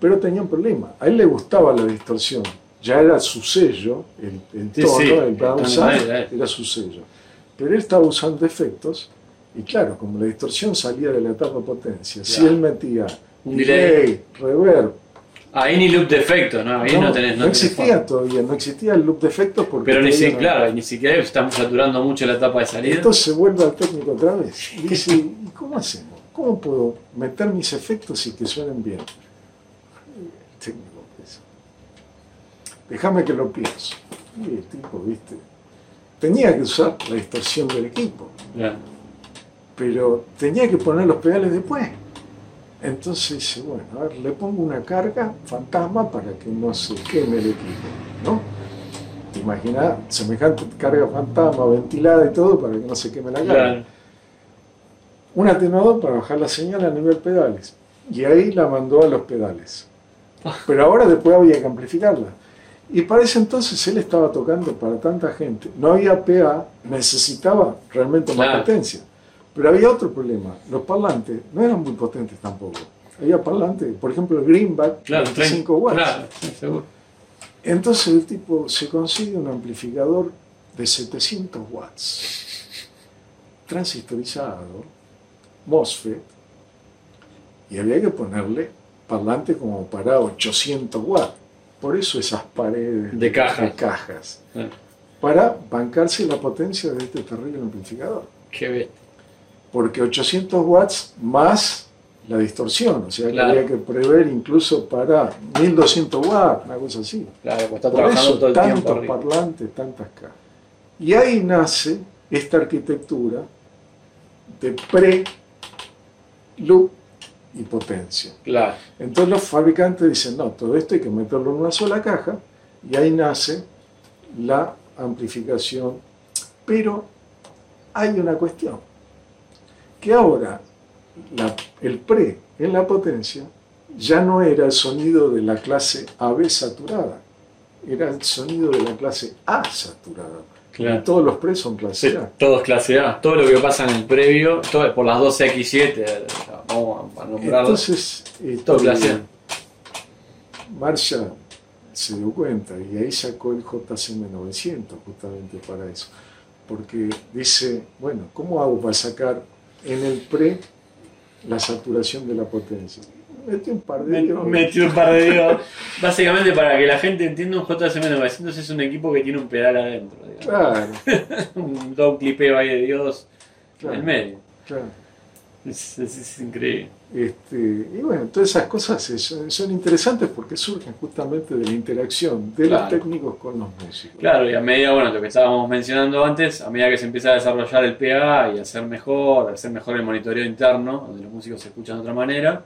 Pero tenía un problema. A él le gustaba la distorsión. Ya era su sello, el, el tono, sí, el sound, era él. era su sello. Pero él estaba usando efectos y claro, como la distorsión salía de la etapa potencia, si él metía Un delay. reverb, Ahí ni loop de efecto, ¿no? Ahí no, tenés. No, existía todavía, no existía el loop de efecto porque. Pero ni siquiera, claro, ni siquiera estamos saturando mucho la etapa de salida. Entonces vuelve al técnico otra vez y dice, ¿y cómo hacemos? ¿Cómo puedo meter mis efectos y que suenen bien? El técnico pues, déjame que lo pienso. Y el tipo, viste, tenía que usar la distorsión del equipo, Claro. pero tenía que poner los pedales después. Entonces dice, bueno, a ver, le pongo una carga fantasma para que no se queme el equipo, ¿no? Imagina semejante carga fantasma ventilada y todo para que no se queme la carga. Claro. Un atenuador para bajar la señal a nivel pedales. Y ahí la mandó a los pedales. (laughs) Pero ahora después había que amplificarla. Y para ese entonces él estaba tocando para tanta gente. No había PA, necesitaba realmente más Claro. potencia. Pero había otro problema. Los parlantes no eran muy potentes tampoco. Había parlantes, por ejemplo, el Greenback, Claro, 25 watts. Claro, seguro. Entonces el tipo se consigue un amplificador de 700 watts, transistorizado, MOSFET, y había que ponerle parlante como para 800 watts. Por eso esas paredes De cajas. cajas, Claro. para bancarse la potencia de este terrible amplificador. Qué bestia. Porque 800 watts más la distorsión, o sea que Claro. había que prever incluso para 1200 watts, una cosa así. Claro, pues está Por trabajando eso todo el tantos parlantes, tantas cajas. Y ahí nace esta arquitectura de pre-loop y potencia. Claro. Entonces los fabricantes dicen, no, todo esto hay que meterlo en una sola caja y ahí nace la amplificación. Pero hay una cuestión, que ahora la- el pre en la potencia ya no era el sonido de la clase AB saturada, era el sonido de la clase A saturada. Claro. Y todos los pre son Sí, clase A. todos clase A. Todo lo que pasa en el previo, todo por las 12X7, vamos a nombrarlo. Entonces, este, Todo clase A. Marshall se dio cuenta y ahí sacó el JCM 900 justamente para eso. Porque dice, bueno, ¿cómo hago para sacar en el pre la saturación de la potencia? Mete un par de Me- dedos. Metió un par de (laughs) dedos. Básicamente, para que la gente entienda, un JSM 900 es un equipo que tiene un pedal adentro. digamos. Claro, (laughs) Un doble clipeo ahí de Dios en el medio. claro. Es, es- es increíble. Este, y bueno, todas esas cosas son, son interesantes porque surgen justamente de la interacción de Claro. los técnicos con los músicos. Claro, y a medida, bueno, lo que estábamos mencionando antes, a medida que se empieza a desarrollar el PA y a hacer mejor, a hacer mejor el monitoreo interno, donde los músicos se escuchan de otra manera,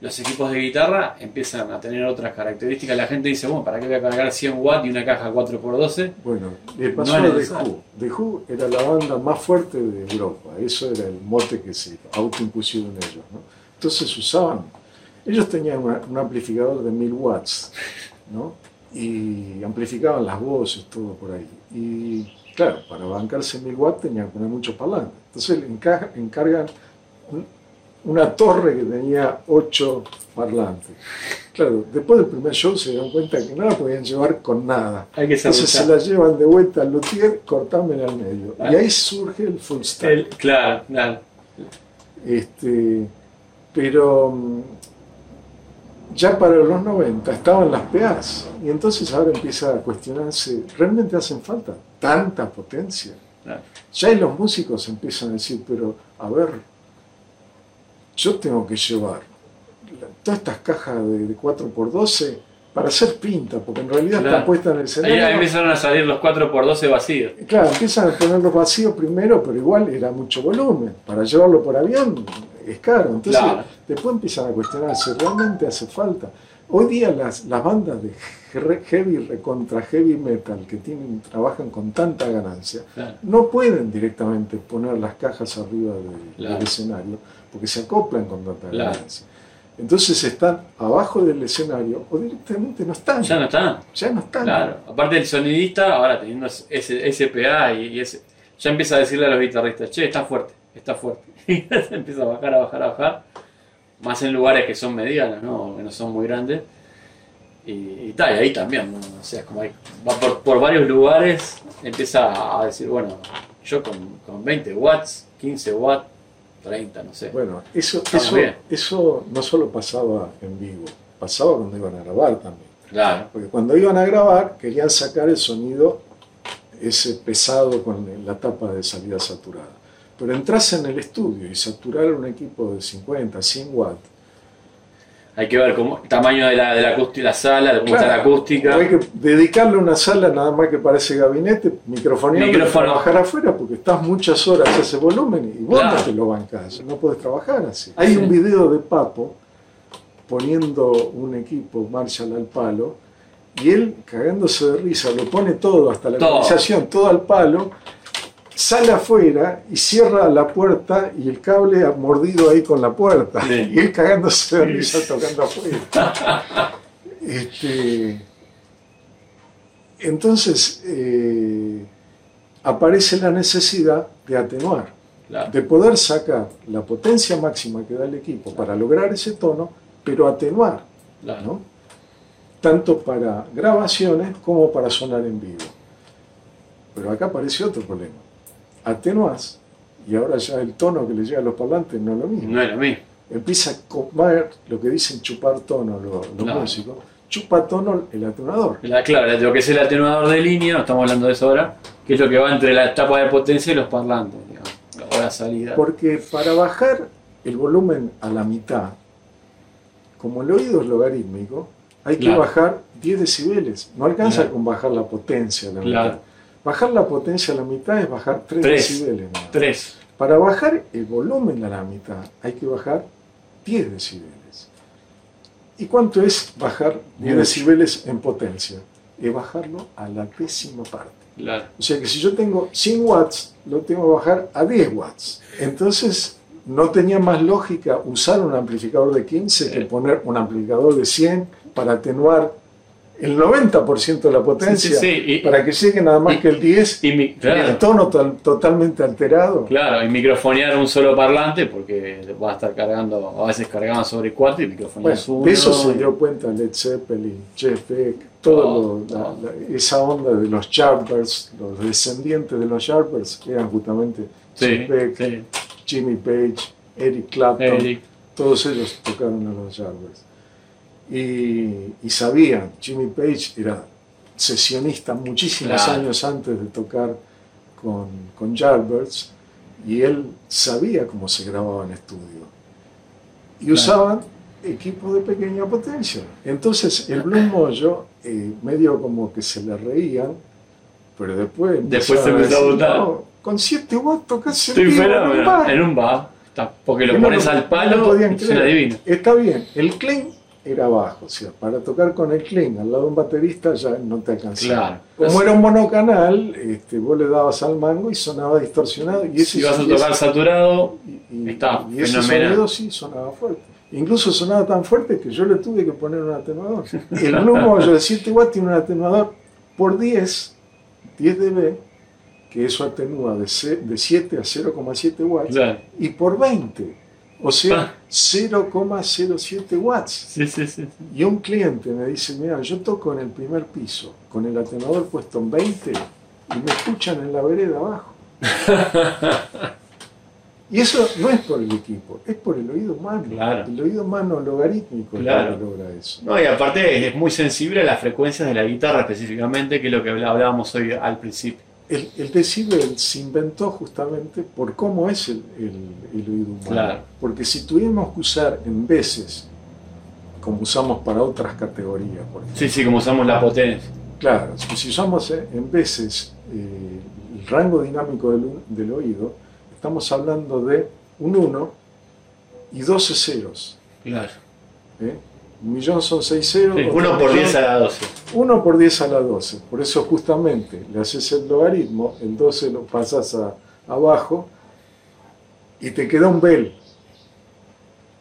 los equipos de guitarra empiezan a tener otras características. La gente dice, bueno, ¿para qué voy a cargar 100 watts y una caja 4x12? Bueno, le pasó No necesario. Who. The Who era la banda más fuerte de Europa, eso era el mote que se autoimpusieron ellos. ¿no? Entonces usaban, ellos tenían una- un amplificador de 1000 watts, ¿no? y amplificaban las voces, todo por ahí. Y claro, para bancarse 1000 watts tenían que poner muchos parlantes. Entonces encargan una torre que tenía 8 parlantes. Claro, después del primer show se dieron cuenta que no la podían llevar con nada. Hay que Entonces se la llevan de vuelta al luthier, cortámela al medio. Ah. Y ahí surge el full stack. el, Claro, claro. Este, pero mm, ya para los 90 estaban las PAs. Y entonces ahora empieza a cuestionarse, ¿realmente hacen falta tanta potencia? Claro. Ya ahí los músicos empiezan a decir, pero a ver, yo tengo que llevar todas estas cajas de, de 4x12 para hacer pinta, porque en realidad Claro. están puestas en el Ahí escenario. empezaron a salir los 4x12 vacíos. Claro, empiezan a ponerlos vacíos primero, pero igual era mucho volumen. Para llevarlo por avión es caro. Entonces, Claro. después empiezan a cuestionarse, ¿realmente hace falta? Hoy día las, las bandas de he- heavy recontra heavy metal que tienen, trabajan con tanta ganancia, Claro. no pueden directamente poner las cajas arriba del escenario, porque se acoplan con tanta Claro. Entonces están abajo del escenario o directamente no están. Ya no están. Ya no están. Claro. Aparte el sonidista, ahora teniendo ese SPA y, y ese, ya empieza a decirle a los guitarristas, che, está fuerte, está fuerte. (laughs) Y se empieza a bajar, a bajar, a bajar. Más en lugares que son medianos, ¿no? Que no son muy grandes. Y, y tal, y ahí también, ¿no? O sea, como hay- va por, por varios lugares, empieza a decir, bueno, yo con, con 20 watts, 15 watts, 30, no sé. Bueno, eso, eso, eso no solo pasaba en vivo, pasaba cuando iban a grabar también. Claro. Porque cuando iban a grabar querían sacar el sonido ese pesado con la tapa de salida saturada. Pero entras en el estudio y saturar un equipo de 50, 100 watts. Hay que ver cómo, el tamaño de la, de la, acústica, la sala, cómo está la Claro, acústica. Hay que dedicarle una sala nada más que parece gabinete, microfonía para Micrófono. trabajar afuera porque estás muchas horas a ese volumen y vos Claro. no te lo bancás, no puedes trabajar así. Hay un video de Papo poniendo un equipo Marshall al palo y él cagándose de risa, lo pone todo, hasta la organización, todo al palo, sale afuera y cierra la puerta y el cable ha mordido ahí con la puerta. Sí. (laughs) Y él cagándose de risa tocando afuera. (laughs) Este, entonces eh, aparece la necesidad de atenuar, Claro. de poder sacar la potencia máxima que da el equipo para lograr ese tono, pero atenuar, claro. ¿no? tanto para grabaciones como para sonar en vivo. Pero acá aparece otro problema. Atenuás y ahora ya el tono que le llega a los parlantes no es lo mismo No es lo mismo. empieza a comer lo que dicen chupar tono los, músicos, chupa tono el atenuador. La- claro, lo que es el atenuador de línea, no estamos hablando de eso ahora, que es lo que va entre la etapa de potencia y los parlantes, digamos, o la salida. Porque para bajar el volumen a la mitad, como el oído es logarítmico, hay que Claro. bajar 10 decibeles. No alcanza Claro. con bajar la potencia a la Claro. mitad. Bajar la potencia a la mitad es bajar 3 Tres. decibeles. más. Tres. Para bajar el volumen a la mitad hay que bajar 10 decibeles. ¿Y cuánto es bajar 10 Mucho. decibeles en potencia? Es bajarlo a la décima parte. Claro. O sea que si yo tengo 100 watts, lo tengo que bajar a 10 watts. Entonces no tenía más lógica usar un amplificador de 15 que poner un amplificador de 100 para atenuar el 90% de la potencia, Sí, sí, sí, y- para que llegue nada más y- que el 10 Y mi- el tono to- totalmente alterado. claro, y microfonear un solo parlante porque va a estar cargando, a veces cargaban sobre cuatro y Bueno, microfoneas uno. de eso se dio cuenta Led Zeppelin, Jeff Beck, la- esa onda de los Yardbirds, los descendientes de los Yardbirds, que eran justamente Jeff Beck, Jimmy Page, Eric Clapton, Eric, todos ellos tocaron a los Yardbirds. Y, y sabían, Jimmy Page era sesionista muchísimos Claro. años antes de tocar con, con Yardbirds, y él sabía cómo se grababa en estudio. Y Claro. usaban equipos de pequeña potencia. Entonces el Blue Mojo, eh, medio como que se le reían, pero después, Después se empezó a. "No, con 7 watts tocas en un bar". en un bar, porque lo no pones lo- al no lo palo podían y suena creer. divino. Está bien, el clean era bajo, o sea, para tocar con el clean al lado de un baterista ya no te alcanzaba. Claro. Como era un monocanal, este, vos le dabas al mango y sonaba distorsionado. Y ese, Si vas a tocar ese- saturado, y, y- está y ese fenomenal. sonido sí sonaba fuerte. Incluso sonaba tan fuerte que yo le tuve que poner un atenuador. El Blue Mojo de 7 watts tiene un atenuador por 10, 10 dB, que eso atenúa de, ce- de 7 a 0,7 watts, claro. y por 20, o sea, Ah. 0,07 watts. Sí, sí, sí. Y un cliente me dice, mira, yo toco en el primer piso, con el atenuador puesto en 20, y me escuchan en la vereda abajo. (laughs) Y eso no es por el equipo, es por el oído humano. Claro. El oído humano logarítmico Claro. que logra eso. No, y aparte es muy sensible a las frecuencias de la guitarra específicamente, que es lo que hablábamos hoy al principio. El, el decibel se inventó justamente por cómo es el, el- el oído humano. Claro. Porque si tuviéramos que usar en veces, como usamos para otras categorías, por ejemplo, Sí, sí, como usamos la potencia. Claro, si si usamos eh, en veces eh, el rango dinámico del, del oído, estamos hablando de un 1 y 12 ceros. Claro. ¿eh? Un millón son 6 ceros. Sí, otro uno por millón, 10 a la 12. 1 por 10 a la 12. Por eso justamente le haces el logaritmo, el 12 lo pasas a, abajo y te queda un bel.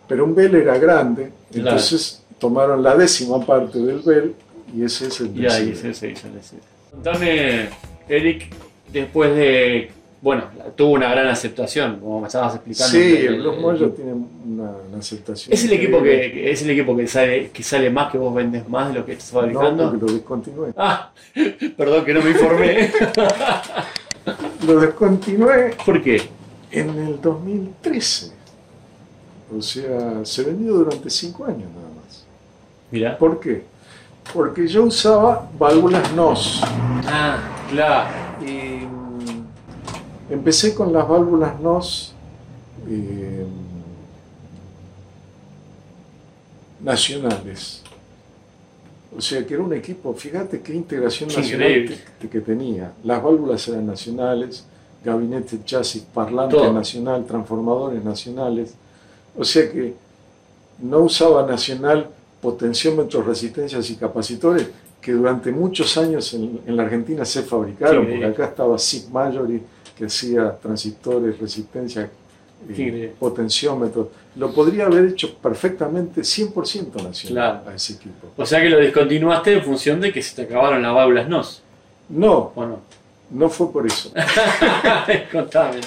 Pero un bel era grande, Claro. entonces tomaron la décima parte del bel y ese es el Y ahí decibel. se, hizo el decir. Contame, Eric, después de. Bueno, tuvo una gran aceptación, como me estabas explicando. Sí, El- el el- Mojo tiene una, una aceptación. ¿Es el equipo que, es el equipo que sale, que sale más, que vos vendes más de lo que estás No, fabricando? porque lo descontinué. Ah, (laughs) perdón que no me informé. (laughs) Lo descontinué ¿Por qué? en el 2013. O sea, se vendió durante cinco años nada más. Mira. ¿Por qué? Porque yo usaba válvulas NOS. Ah, claro. Y empecé con las válvulas NOS eh, nacionales. O sea que era un equipo, fíjate qué integración nacional que, que tenía. Las válvulas eran nacionales, gabinete chasis, parlante Todo. nacional, transformadores nacionales. O sea que no usaba nacional potenciómetros, resistencias y capacitores que durante muchos años en, en la Argentina se fabricaron, porque acá estaba SIG Majory que hacía transistores, resistencia, eh, potenciómetros. Lo podría haber hecho perfectamente 100% nacional Claro. a ese equipo. O sea que lo discontinuaste en función de que se te acabaron las válvulas NOS. No, ¿O no? no fue por eso. (laughs) Contame.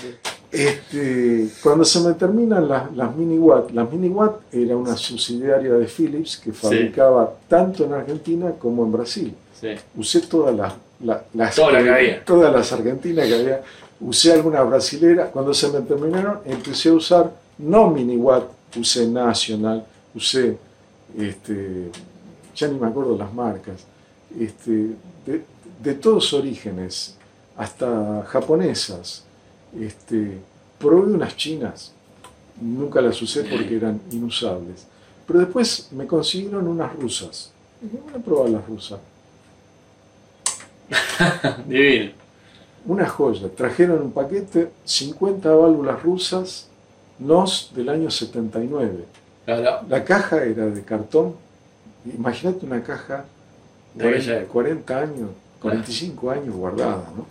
Este, cuando se me terminan las, las mini watt, las mini watt era una subsidiaria de Philips que fabricaba tanto en Argentina como en Brasil. Sí. Usé todas las, todas las argentinas que había, usé algunas brasileras. Cuando se me terminaron, empecé a usar no mini watt, usé National, usé, este, ya ni me acuerdo las marcas, este, de, de todos orígenes, hasta japonesas. Este, probé unas chinas, nunca las usé porque eran inusables. Pero después me consiguieron unas rusas. Y dije, voy a probar las rusas. (laughs) Divino. Una joya. Trajeron un paquete, 50 válvulas rusas, NOS del año 79. Claro. La caja era de cartón. Imagínate una caja De aquella 40, 40 años, 45 años guardada, ¿no?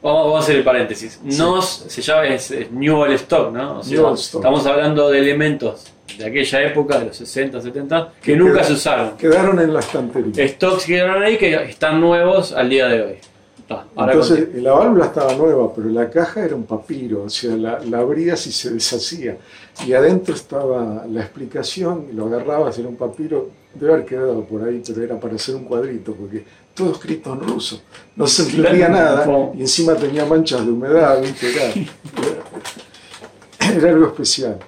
Vamos, vamos a hacer el paréntesis. NOS se llama es, es New Old Stock, ¿no? O sea, New Stock. Estamos hablando de elementos de aquella época, de los 60, 70, que Que nunca se usaron. Quedaron en la estantería. Stocks que quedaron ahí que están nuevos al día de hoy. Ta, ahora Entonces, contigo. la válvula estaba nueva, pero la caja era un papiro, o sea, la, la abrías y se deshacía. Y adentro estaba la explicación, y lo agarrabas, era un papiro, debe haber quedado por ahí, pero era para hacer un cuadrito, porque todo escrito en ruso, no se entendía Claro, nada, no. y encima tenía manchas de humedad, ¿viste? Era, era- era algo especial.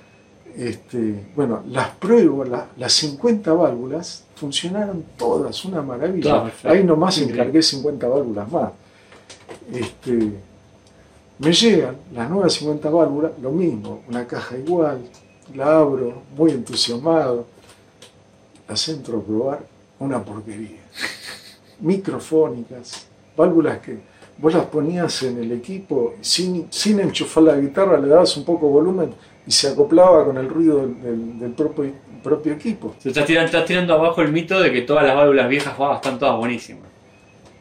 Este, bueno, las pruebas, la- las 50 válvulas funcionaron todas, una maravilla. Claro. Ahí nomás encargué 50 válvulas más. Este, me llegan las nuevas 50 válvulas, lo mismo, una caja igual, la abro, muy entusiasmado, las entro a probar, una porquería. (laughs) Microfónicas, válvulas que vos las ponías en el equipo sin, sin enchufar la guitarra, le dabas un poco de volumen y se acoplaba con el ruido del, del- del propio, propio equipo. Se estás tirando, estás tirando abajo el mito de que todas las válvulas viejas están todas buenísimas.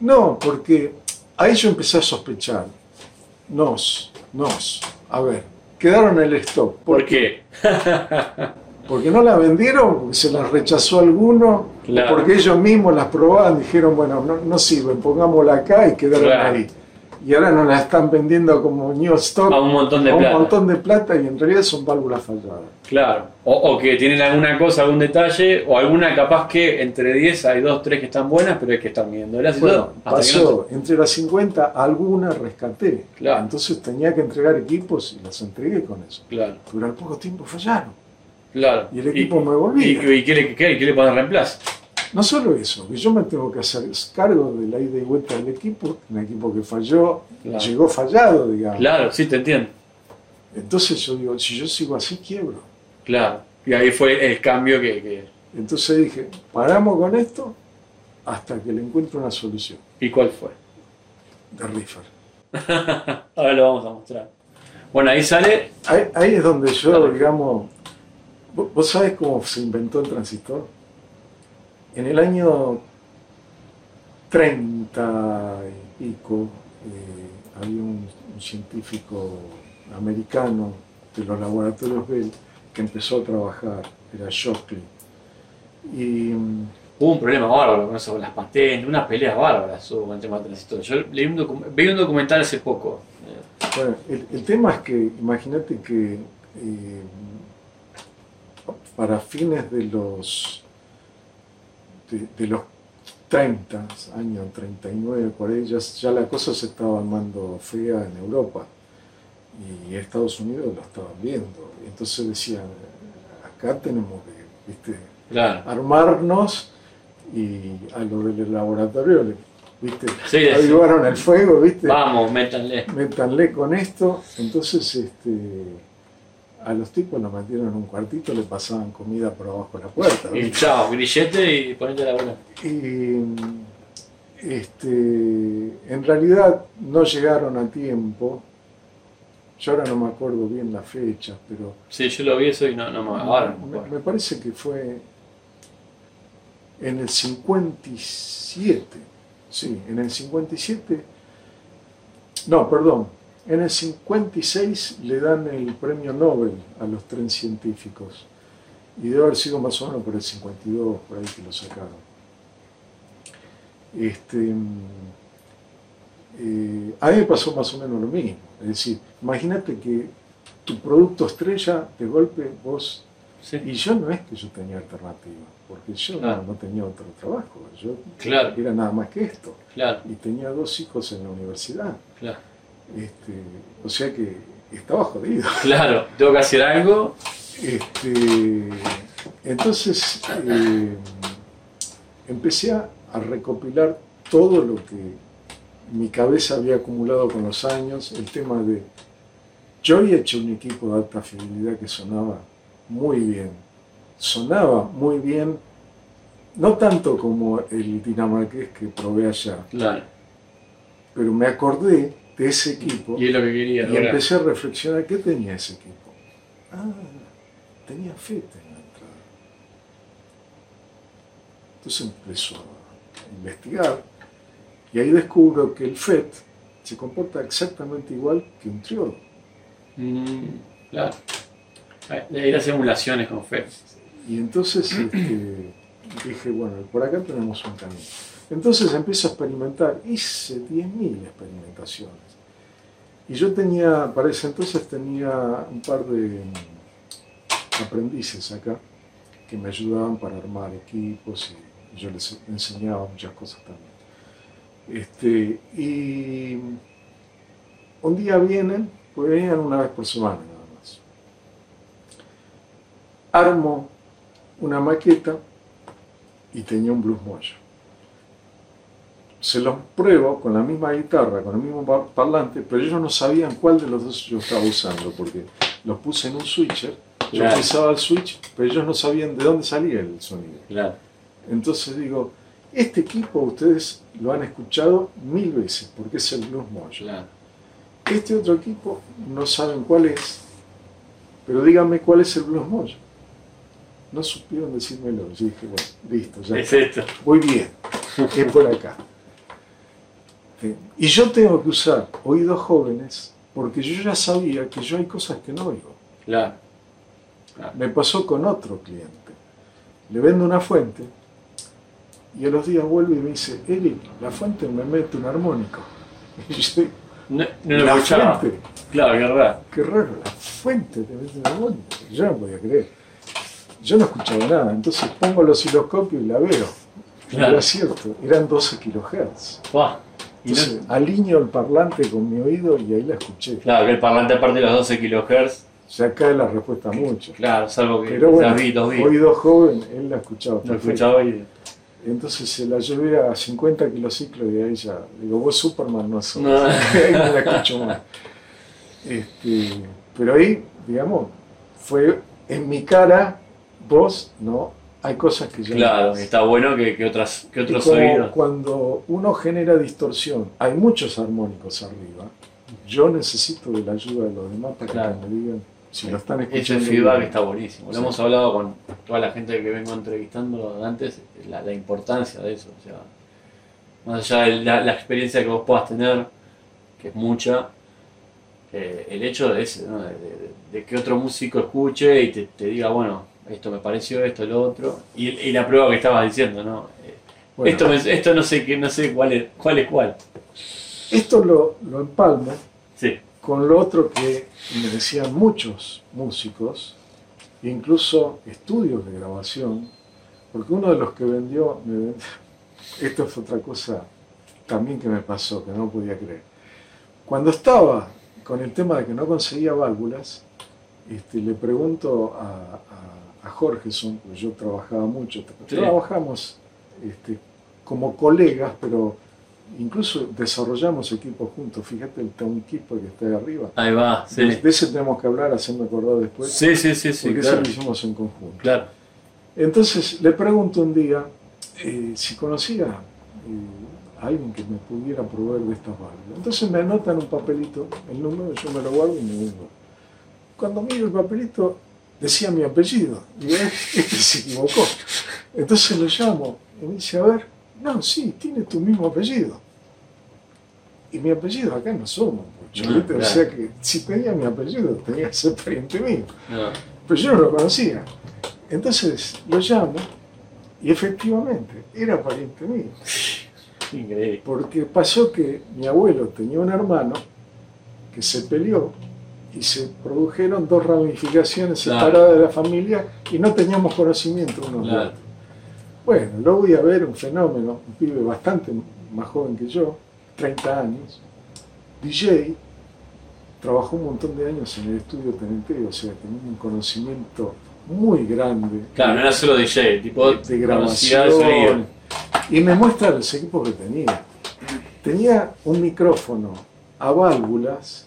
No, porque ahí yo empecé a sospechar. Nos, nos, a ver, quedaron en el stock. ¿Por qué? (laughs) Porque no la vendieron, porque se las rechazó alguno, Claro. porque ellos mismos las probaban, dijeron, bueno, no, no sirven, pongámosla acá y quedaron Claro. ahí. Y ahora nos la están vendiendo como new stock A un montón de a un plata. montón de plata y en realidad son válvulas falladas. Claro. O, o que tienen alguna cosa, algún detalle, o alguna capaz que entre 10 hay 2, 3 que están buenas, pero hay que estar midiéndolas y Bueno, todo. que no pasó, entre las 50 algunas rescaté. Claro. Entonces tenía que entregar equipos y las entregué con eso. Claro, Pero al poco tiempo fallaron. claro. Y el equipo me volvía. ¿Y, y qué, le, qué, qué le reemplazo? No solo eso, que yo me tengo que hacer cargo de la ida y vuelta del equipo, un equipo que falló, Claro. llegó fallado, digamos. Claro, sí, te entiendo. Entonces yo digo, si yo sigo así, quiebro. Claro. Y ahí fue el cambio que. que- Entonces dije, paramos con esto hasta que le encuentre una solución ¿Y cuál fue? de Riffer. (laughs) Ahora lo vamos a mostrar. Bueno, ahí sale. Ahí, ahí es donde yo, Claro. digamos, ¿vos vos sabés cómo se inventó el transistor? En el año 30 y pico eh, había un, un científico americano de los laboratorios Bell que empezó a trabajar, era Shockley. Y mm, Hubo un problema bárbaro con eso, las patentes, unas peleas bárbaras hubo con el tema del transistor. Yo leí un vi un documental hace poco. Bueno, el, el tema es que, imagínate que eh, para fines de los, de, de los 30, años 39, por ahí, ya, ya la cosa se estaba armando fea en Europa y Estados Unidos lo estaban viendo. Entonces decían, acá tenemos que, ¿viste? Claro. armarnos y a lo del laboratorio, le- ¿viste? Sí, sí. Avivaron el fuego, ¿viste? Vamos, métanle. Métanle con esto. Entonces, este, a los tipos los metieron en un cuartito, le pasaban comida por abajo de la puerta. Y chao, grillete y ponete la bola. Y este, en realidad no llegaron a tiempo. Yo ahora no me acuerdo bien la fecha, pero Sí, yo lo vi eso y no, no me ahora no me me, acuerdo. me parece que fue en el 57. Sí, en el 57. No, perdón. En el 56 le dan el premio Nobel a los tres científicos. Y debe haber sido más o menos por el 52, por ahí que lo sacaron. Este, eh, a mí me pasó más o menos lo mismo. Es decir, imagínate que tu producto estrella, de golpe vos Sí, y yo no es que yo tenía alternativa, porque yo no- tenía otro trabajo, yo Claro. era nada más que esto. claro, Y tenía dos hijos en la universidad. claro. Este, o sea que estaba jodido. (laughs) Claro, tengo que hacer algo. Este, entonces eh, empecé a, recopilar todo lo que mi cabeza había acumulado con los años, el tema de... Yo había hecho un equipo de alta fidelidad que sonaba muy bien, sonaba muy bien, no tanto como el dinamarqués que probé allá, Claro. pero me acordé de ese equipo Y es lo que quería. y lograr. empecé a reflexionar, ¿qué tenía ese equipo? Ah, tenía feta en la entrada. Entonces empezó a investigar y ahí descubro que el FET se comporta exactamente igual que un triodo. Mm, claro. De ir a simulaciones con fe. Y entonces este, dije, bueno, por acá tenemos un camino. Entonces empiezo a experimentar, hice 10.000 experimentaciones. Y yo tenía, para ese entonces tenía un par de mm, aprendices acá que me ayudaban para armar equipos y yo les enseñaba muchas cosas también. Este, y un día vienen, pues venían una vez por semana nada más. Armo una maqueta y tenía un blues mojo. Se los pruebo con la misma guitarra, con el mismo par- parlante, pero ellos no sabían cuál de los dos yo estaba usando, porque los puse en un switcher, yo Claro. pisaba el switch, pero ellos no sabían de dónde salía el sonido. Claro. Entonces digo, este equipo ustedes lo han escuchado mil veces, porque es el blues mojo. Claro. Este otro equipo no saben cuál es, pero díganme cuál es el blues mojo. No supieron decírmelo. Yo dije, bueno, listo, ya Es esto. Muy bien, es por acá. Y yo tengo que usar oídos jóvenes porque yo ya sabía que yo hay cosas que no oigo. Claro. Me pasó con otro cliente. Le vendo una fuente y a los días vuelve y me dice, Eric, la fuente me mete un armónico. (laughs) Y yo No, no lo la escuchaba. fuente, Claro, qué raro. qué raro, la fuente te mete un armónico. Yo no podía creer. Yo no escuchaba nada, entonces pongo el osciloscopio y la veo. Y Claro. Era cierto, eran 12 kilohertz. Buah. No- Entonces alineo el parlante con mi oído y ahí la escuché. claro, que el parlante aparte de los 12 kHz, Ya cae la respuesta mucho. claro, salvo que Pero bueno, vi, dos oído joven, él la escuchaba. No perfecto. escuchaba y. Entonces se la llevé a 50 kilociclos y ahí ya, digo, vos Superman no sos. No. (laughs) ahí no la escucho más. Este, pero ahí, digamos, fue en mi cara, vos, no, hay cosas que ya Claro, está bueno que, que, otras, que otros como oídos. cuando uno genera distorsión, hay muchos armónicos arriba, yo necesito de la ayuda de los demás para Claro. que me digan si lo están Ese escuchando. feedback bien. está buenísimo. Lo Sí. hemos hablado con toda la gente que vengo entrevistando antes, la, la importancia de eso. O sea, más allá de la, la experiencia que vos puedas tener, que es mucha, eh, el hecho de ese, ¿no? de, de- de que otro músico escuche y te, te diga, bueno, esto me pareció, esto, lo otro, y, y la prueba que estabas diciendo, ¿no? Eh, Bueno, esto, me- esto no sé no sé cuál es cuál. Es cuál. esto lo, lo empalmo Sí, con lo otro que me decían muchos músicos, incluso estudios de grabación, porque uno de los que vendió, me vendió- (laughs) esto fue otra cosa también que me pasó, que no podía creer. Cuando estaba con el tema de que no conseguía válvulas, este, le pregunto a, a- Jorgeson, porque yo trabajaba mucho, Sí. trabajamos este, como colegas, pero incluso desarrollamos equipos juntos. Fíjate el Town Keeper que está ahí arriba. Ahí va, sí. De, de ese tenemos que hablar, hacerme acordar después, Sí, sí, sí, sí, porque claro. eso lo hicimos en conjunto. Claro. Entonces le pregunto un día eh, si conocía eh, a alguien que me pudiera proveer de estas válvulas. Entonces me anotan un papelito, el número, yo me lo guardo y me vengo. Cuando miro el papelito, decía mi apellido. Y este (laughs) se equivocó. Entonces lo llamo y me dice, a ver, no, sí, tiene tu mismo apellido. Y mi apellido acá no somos, muchos, ¿viste? claro. O sea que si tenía mi apellido, tenía que ser pariente mío No. pero yo no lo conocía. Entonces lo llamo y efectivamente era pariente mío, Increíble. porque pasó que mi abuelo tenía un hermano que se peleó y se produjeron dos ramificaciones Claro. separadas de la familia y no teníamos conocimiento unos de otros. Bueno, lo voy a ver, un fenómeno, un pibe bastante más joven que yo, 30 años, DJ, trabajó un montón de años en el estudio TNT, o sea, tenía un conocimiento muy grande Claro, no era solo DJ, tipo de el grabación. Y me muestra los equipos que tenía. Tenía un micrófono a válvulas,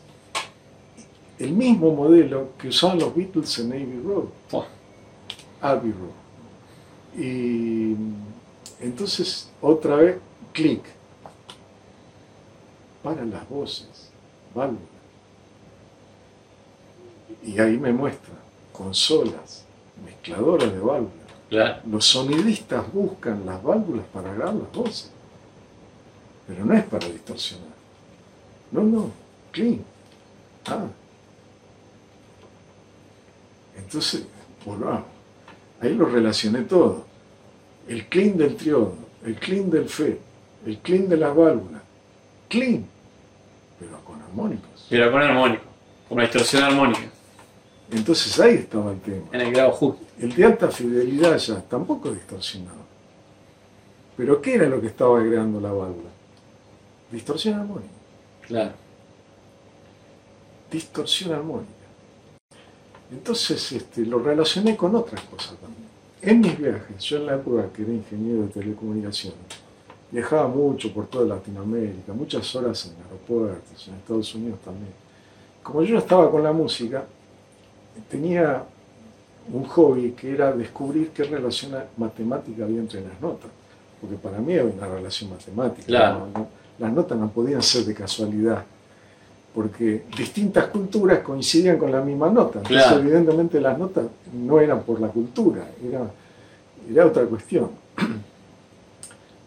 el mismo modelo que usaban los Beatles en Abbey Road. Buah. Abbey Road. Y entonces, otra vez, clic. Para las voces, válvulas. Y ahí me muestra consolas, mezcladoras de válvulas. Claro. Los sonidistas buscan las válvulas para grabar las voces, pero no es para distorsionar. No, no, clean. Ah. Entonces, volvamos. Ahí lo relacioné todo. El clean del triodo, el clean del fe, el clean de las válvulas. Clean, pero con armónicos. Pero con armónico, con una distorsión armónica, Entonces ahí estaba el tema. en el grado justo. El de alta fidelidad ya tampoco distorsionado. Pero ¿qué era lo que estaba agregando la válvula? Distorsión armónica. Claro. Distorsión armónica. Entonces este, lo relacioné con otras cosas también. En mis viajes, yo en la época que era ingeniero de telecomunicaciones, viajaba mucho por toda Latinoamérica, muchas horas en aeropuertos, en Estados Unidos también. Como yo estaba con la música, tenía un hobby que era descubrir qué relación matemática había entre las notas. Porque para mí había una relación matemática. Claro. ¿no? No- Las notas no podían ser de casualidad. Porque distintas culturas coincidían con la misma nota. Entonces, Claro. evidentemente, las notas no eran por la cultura, era, era otra cuestión.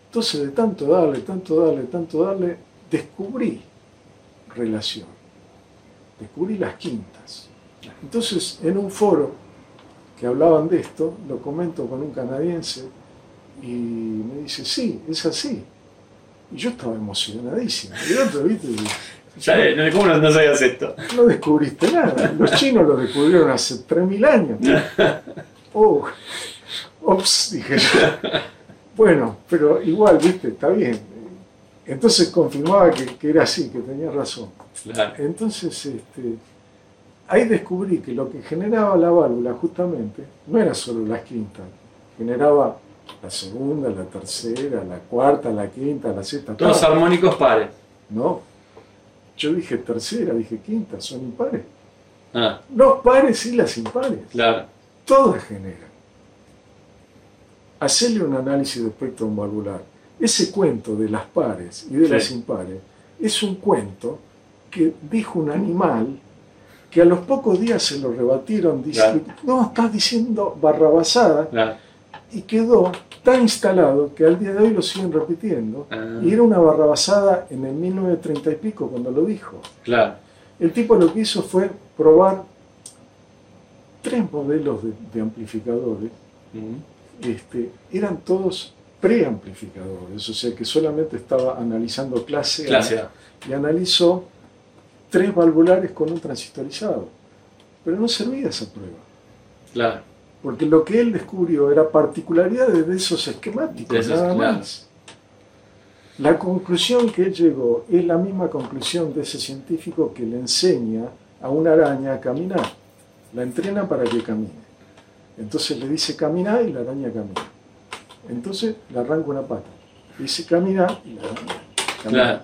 Entonces, de tanto darle, tanto darle, tanto darle, descubrí relación. Descubrí las quintas. Entonces, en un foro que hablaban de esto, lo comento con un canadiense y me dice, sí, es así. Y yo estaba emocionadísimo. Y el otro, ¿viste? Ya, eh, ¿Cómo no, no sabías esto? No descubriste nada. Los chinos lo descubrieron hace 3.000 años. (laughs) Oh, ops, dije yo. Bueno, pero igual, viste, está bien. Entonces confirmaba que, que era así, que tenía razón. Claro. Entonces, este, ahí descubrí que lo que generaba la válvula justamente no era solo las quintas, generaba la segunda, la tercera, la cuarta, la quinta, la sexta. Todos todo. armónicos pares. No, yo dije tercera, dije quinta, son impares. Ah, Los pares y las impares, claro. todas generan. Hacerle un análisis de espectro valvular. Ese cuento de las pares y de Sí. las impares es un cuento que dijo un animal que a los pocos días se lo rebatieron Claro. diciendo, no, estás diciendo barrabasada, Claro. Y quedó tan instalado que al día de hoy lo siguen repitiendo. Ah, Y era una barrabasada en el 1930 y pico cuando lo dijo. claro. El tipo lo que hizo fue probar tres modelos de, de amplificadores. Mm. Este, eran todos preamplificadores, o sea que solamente estaba analizando clase, Clase A. y analizó tres valvulares con un transistorizado. Pero no servía esa prueba, Claro. Porque lo que él descubrió era particularidades de esos esquemáticos, esos, nada claro. más. La conclusión que él llegó es la misma conclusión de ese científico que le enseña a una araña a caminar. La entrena para que camine. Entonces le dice caminar y la araña camina. Entonces le arranca una pata. Le dice caminar y la araña camina. Claro,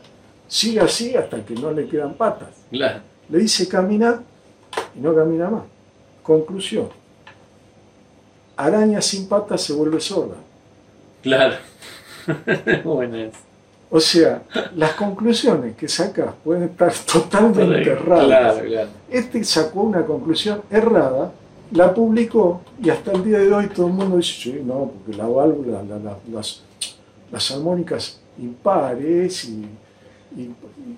Sigue así hasta que no le quedan patas. claro. Le dice caminar y no camina más. Conclusión. Araña sin patas se vuelve sorda. Claro. (laughs) bueno, es. O sea, las conclusiones que sacas pueden estar (laughs) totalmente erradas. Claro, claro. Este sacó una conclusión errada, la publicó y hasta el día de hoy todo el mundo dice, sí, no, porque la válvula, la- la- las, las armónicas impares y, y-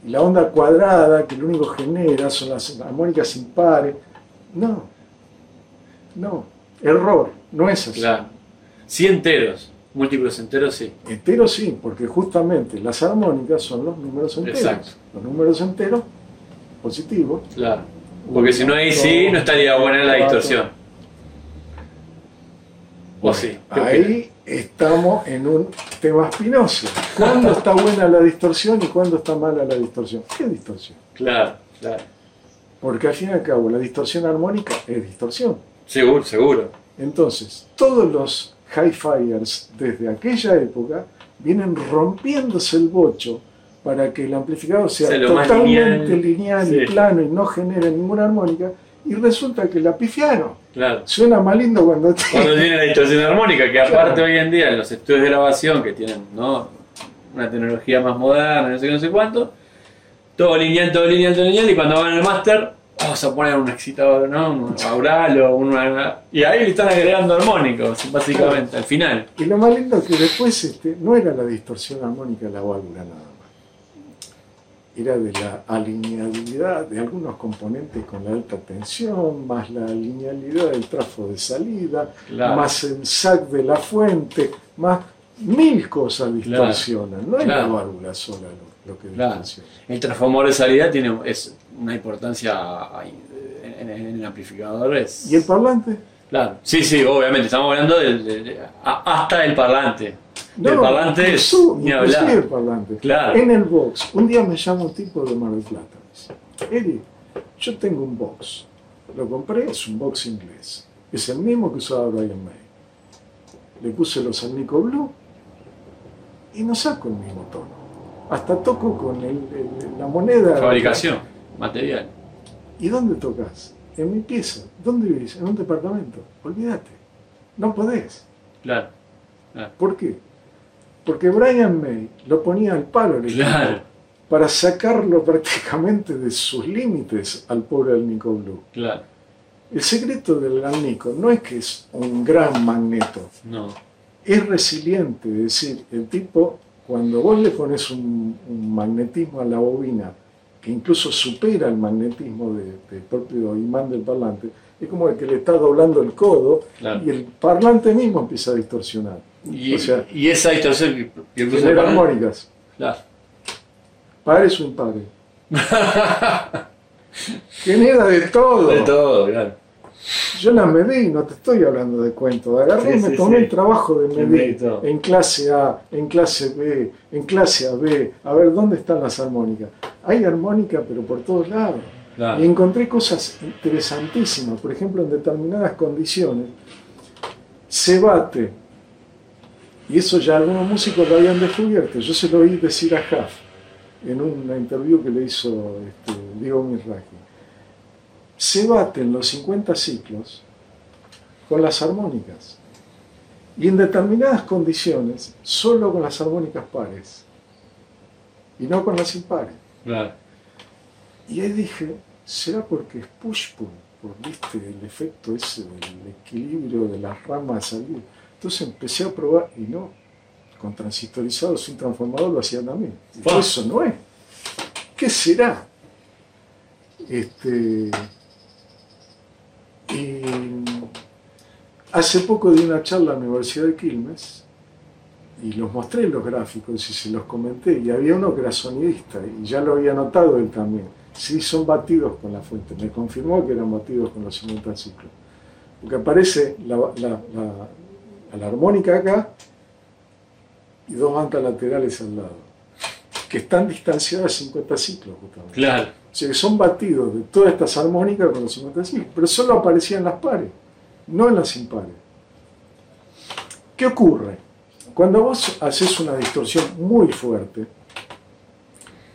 y la onda cuadrada que lo único que genera son las armónicas impares. No, no, error, no es así. Claro. Sí enteros, múltiplos enteros sí. Enteros sí, porque justamente las armónicas son los números enteros. Exacto. Los números enteros positivos. Claro. Porque si no ahí sí, no estaría buena la distorsión. O sí. Ahí estamos en un tema espinoso. ¿Cuándo está buena la distorsión y cuándo está mala la distorsión? ¿Qué distorsión? Claro, claro. Porque al fin y al cabo la distorsión armónica es distorsión. Seguro, seguro. Entonces, todos los hi-fiers desde aquella época vienen rompiéndose el bocho para que el amplificador sea totalmente lineal. lineal, y plano y no genere ninguna armónica. Y resulta que la pifiaron. Claro. Suena más lindo cuando (laughs) Cuando tiene la distorsión armónica, que aparte hoy en día en los estudios de grabación que tienen ¿no? una tecnología más moderna, no sé qué, no sé cuánto, todo lineal, todo lineal, todo lineal, y cuando van al máster, vamos a poner un excitador, ¿no? Un aural o una... Y ahí le están agregando armónicos, básicamente, al final. Y lo más lindo es que después este, no era la distorsión armónica de la válvula nada más. Era de la alineabilidad de algunos componentes con la alta tensión, más la linealidad del trafo de salida, Claro. más el SAC de la fuente, más mil cosas distorsionan. No es la válvula sola lo, lo que distorsiona. El transformador de salida tiene es una importancia en, en- el amplificador. Es, ¿Y el parlante? Claro, sí, sí, obviamente, estamos hablando del, del- hasta el parlante. el No, parlante es incluso- ni hablar. el parlante. Claro. En el box, un día me llama un tipo de Mar del Plata. dice, Eddie, yo tengo un box. Lo compré, es un box inglés. Es el mismo que usaba Brian May. Le puse los Alnico Blue y no saco el mismo tono. Hasta toco con el- el- la moneda. Fabricación, material. ¿Y dónde tocas? En mi pieza. ¿Dónde vivís? En un departamento. Olvídate. No podés. Claro, ¿Por qué? Porque Brian May lo ponía al palo el claro, para sacarlo prácticamente de sus límites al pobre Alnico Blue. claro. El secreto del Alnico no es que es un gran magneto, No, es resiliente, es decir, el tipo, cuando vos le pones un, un magnetismo a la bobina que incluso supera el magnetismo de- del propio imán del parlante, es como el que le está doblando el codo claro. y el parlante mismo empieza a distorsionar. Y, o sea, y esa distorsión que, Genera armónicas, Claro. pares o impares. (laughs) Genera de todo. De todo, claro. Yo la medí, no te estoy hablando de cuentos. Agarré y Sí, me sí, tomé sí. el trabajo de Me medir en clase A, en clase B, en clase AB. A ver, ¿dónde están las armónicas? Hay armónica, pero por todos lados. Claro. Y encontré cosas interesantísimas. Por ejemplo, en determinadas condiciones se bate. Y eso ya algunos músicos lo habían descubierto. Yo se lo oí decir a Huff en una interview que le hizo este, Diego Mirraji. Se baten los 50 ciclos con las armónicas. Y en determinadas condiciones, solo con las armónicas pares. Y no con las impares. Claro. Y ahí dije, ¿será porque es push-pull? Por, ¿viste? El efecto ese del equilibrio de las ramas salir. Entonces empecé a probar y no. Con transistorizado sin transformador lo hacía también. Y eso no es. ¿Qué será? Este, y hace poco di una charla en la Universidad de Quilmes y los mostré los gráficos y se los comenté. Y había uno que era sonidista y ya lo había notado él también. Sí, son batidos con la fuente. Me confirmó que eran batidos con los 50 ciclos. Porque aparece la, la- la- armónica acá y dos bancas laterales al lado, que están distanciadas 50 ciclos justamente. Claro. O sea que son batidos de todas estas armónicas con los 50 ciclos, pero solo aparecían las pares. no en las impares. ¿Qué ocurre? Cuando vos haces una distorsión muy fuerte,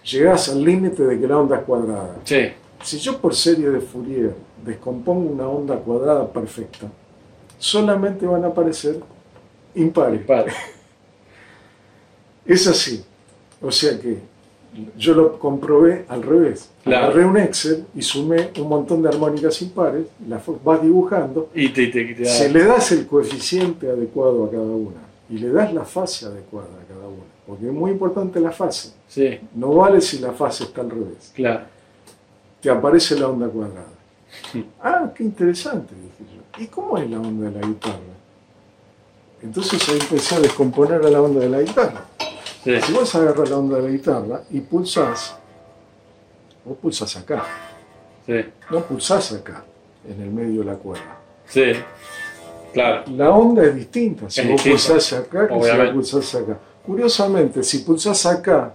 llegás al límite de que la onda es cuadrada. Sí. Si yo por serie de Fourier descompongo una onda cuadrada perfecta, solamente van a aparecer impares. (laughs) Es así. O sea que yo lo comprobé al revés. Claro. Agarré un Excel y sumé un montón de armónicas impares, las vas dibujando, Y te, te, le das el coeficiente adecuado a cada una y le das la fase adecuada a cada una. Porque es muy importante la fase. Sí, No vale si la fase está al revés. claro. Te aparece la onda cuadrada. (laughs) Ah, qué interesante, dije yo. ¿Y cómo es la onda de la guitarra? Entonces ahí empecé a descomponer a la onda de la guitarra. Sí, Si vos agarras la onda de la guitarra y pulsás, vos pulsás acá, sí, no pulsás acá, en el medio de la cuerda. sí. Claro. La onda es distinta si Es vos distinta, pulsás acá que si vos pulsás acá. Curiosamente, si pulsás acá,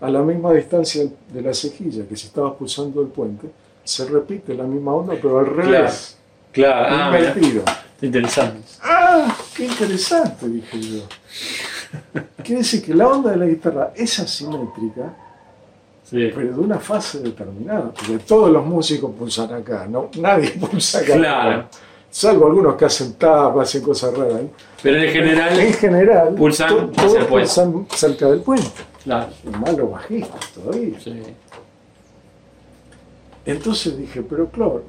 a la misma distancia de la cejilla que si estabas pulsando el puente, se repite la misma onda, pero al revés. Claro. Ah, mira. Invertido. Interesante. ¡Ah! ¡Qué interesante! dije yo. Quiere decir que la onda de la guitarra es asimétrica, Sí. pero de una fase determinada. Porque todos los músicos pulsan acá, ¿no? Nadie (laughs) pulsa acá. Claro. Salvo algunos que hacen tap, hacen cosas raras. ¿eh? Pero en general, En general, Pulsan to- hacia todos el puente. pulsan cerca del puente. claro. Y más los bajistas todavía. Sí. Entonces dije, pero claro,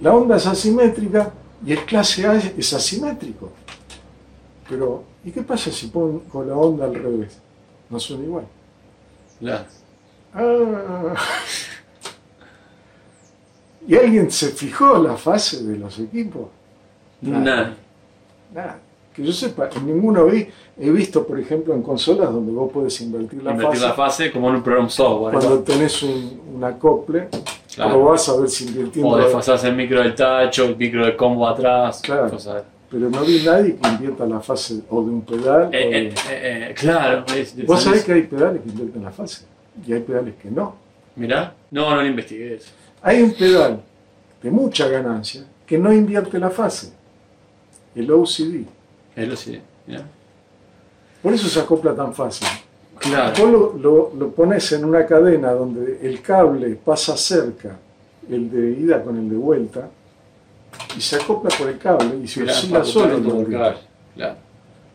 la onda es asimétrica y el clase A es asimétrico. Pero, ¿y qué pasa si pongo la onda al revés? No suena igual. Claro. Ah. (laughs) ¿Y alguien se fijó la fase de los equipos? Nada. Nada. Que yo sepa, ninguno vi. He visto, por ejemplo, en consolas donde vos puedes invertir la Invertir fase. la fase como en un programa software. cuando ¿no? tenés un, un acople, Claro. vas a ver si invirtiendo. O desfasás el micro del tacho, el micro de combo atrás. Claro. cosas. Pero no vi nadie que invierta la fase o de un pedal. o Eh, de- eh, eh, claro. es- Vos sabés que hay pedales que invierten la fase y hay pedales que no. Mirá. No, no lo investigué eso. Hay un pedal de mucha ganancia que no invierte la fase, el OCD. Es lo sí. Mirá. Por eso se acopla tan fácil. Claro. Vos lo, lo- lo pones en una cadena donde el cable pasa cerca, el de ida con el de vuelta, y se acopla por el cable y se Mirá, oscila solo. por el cable. Claro.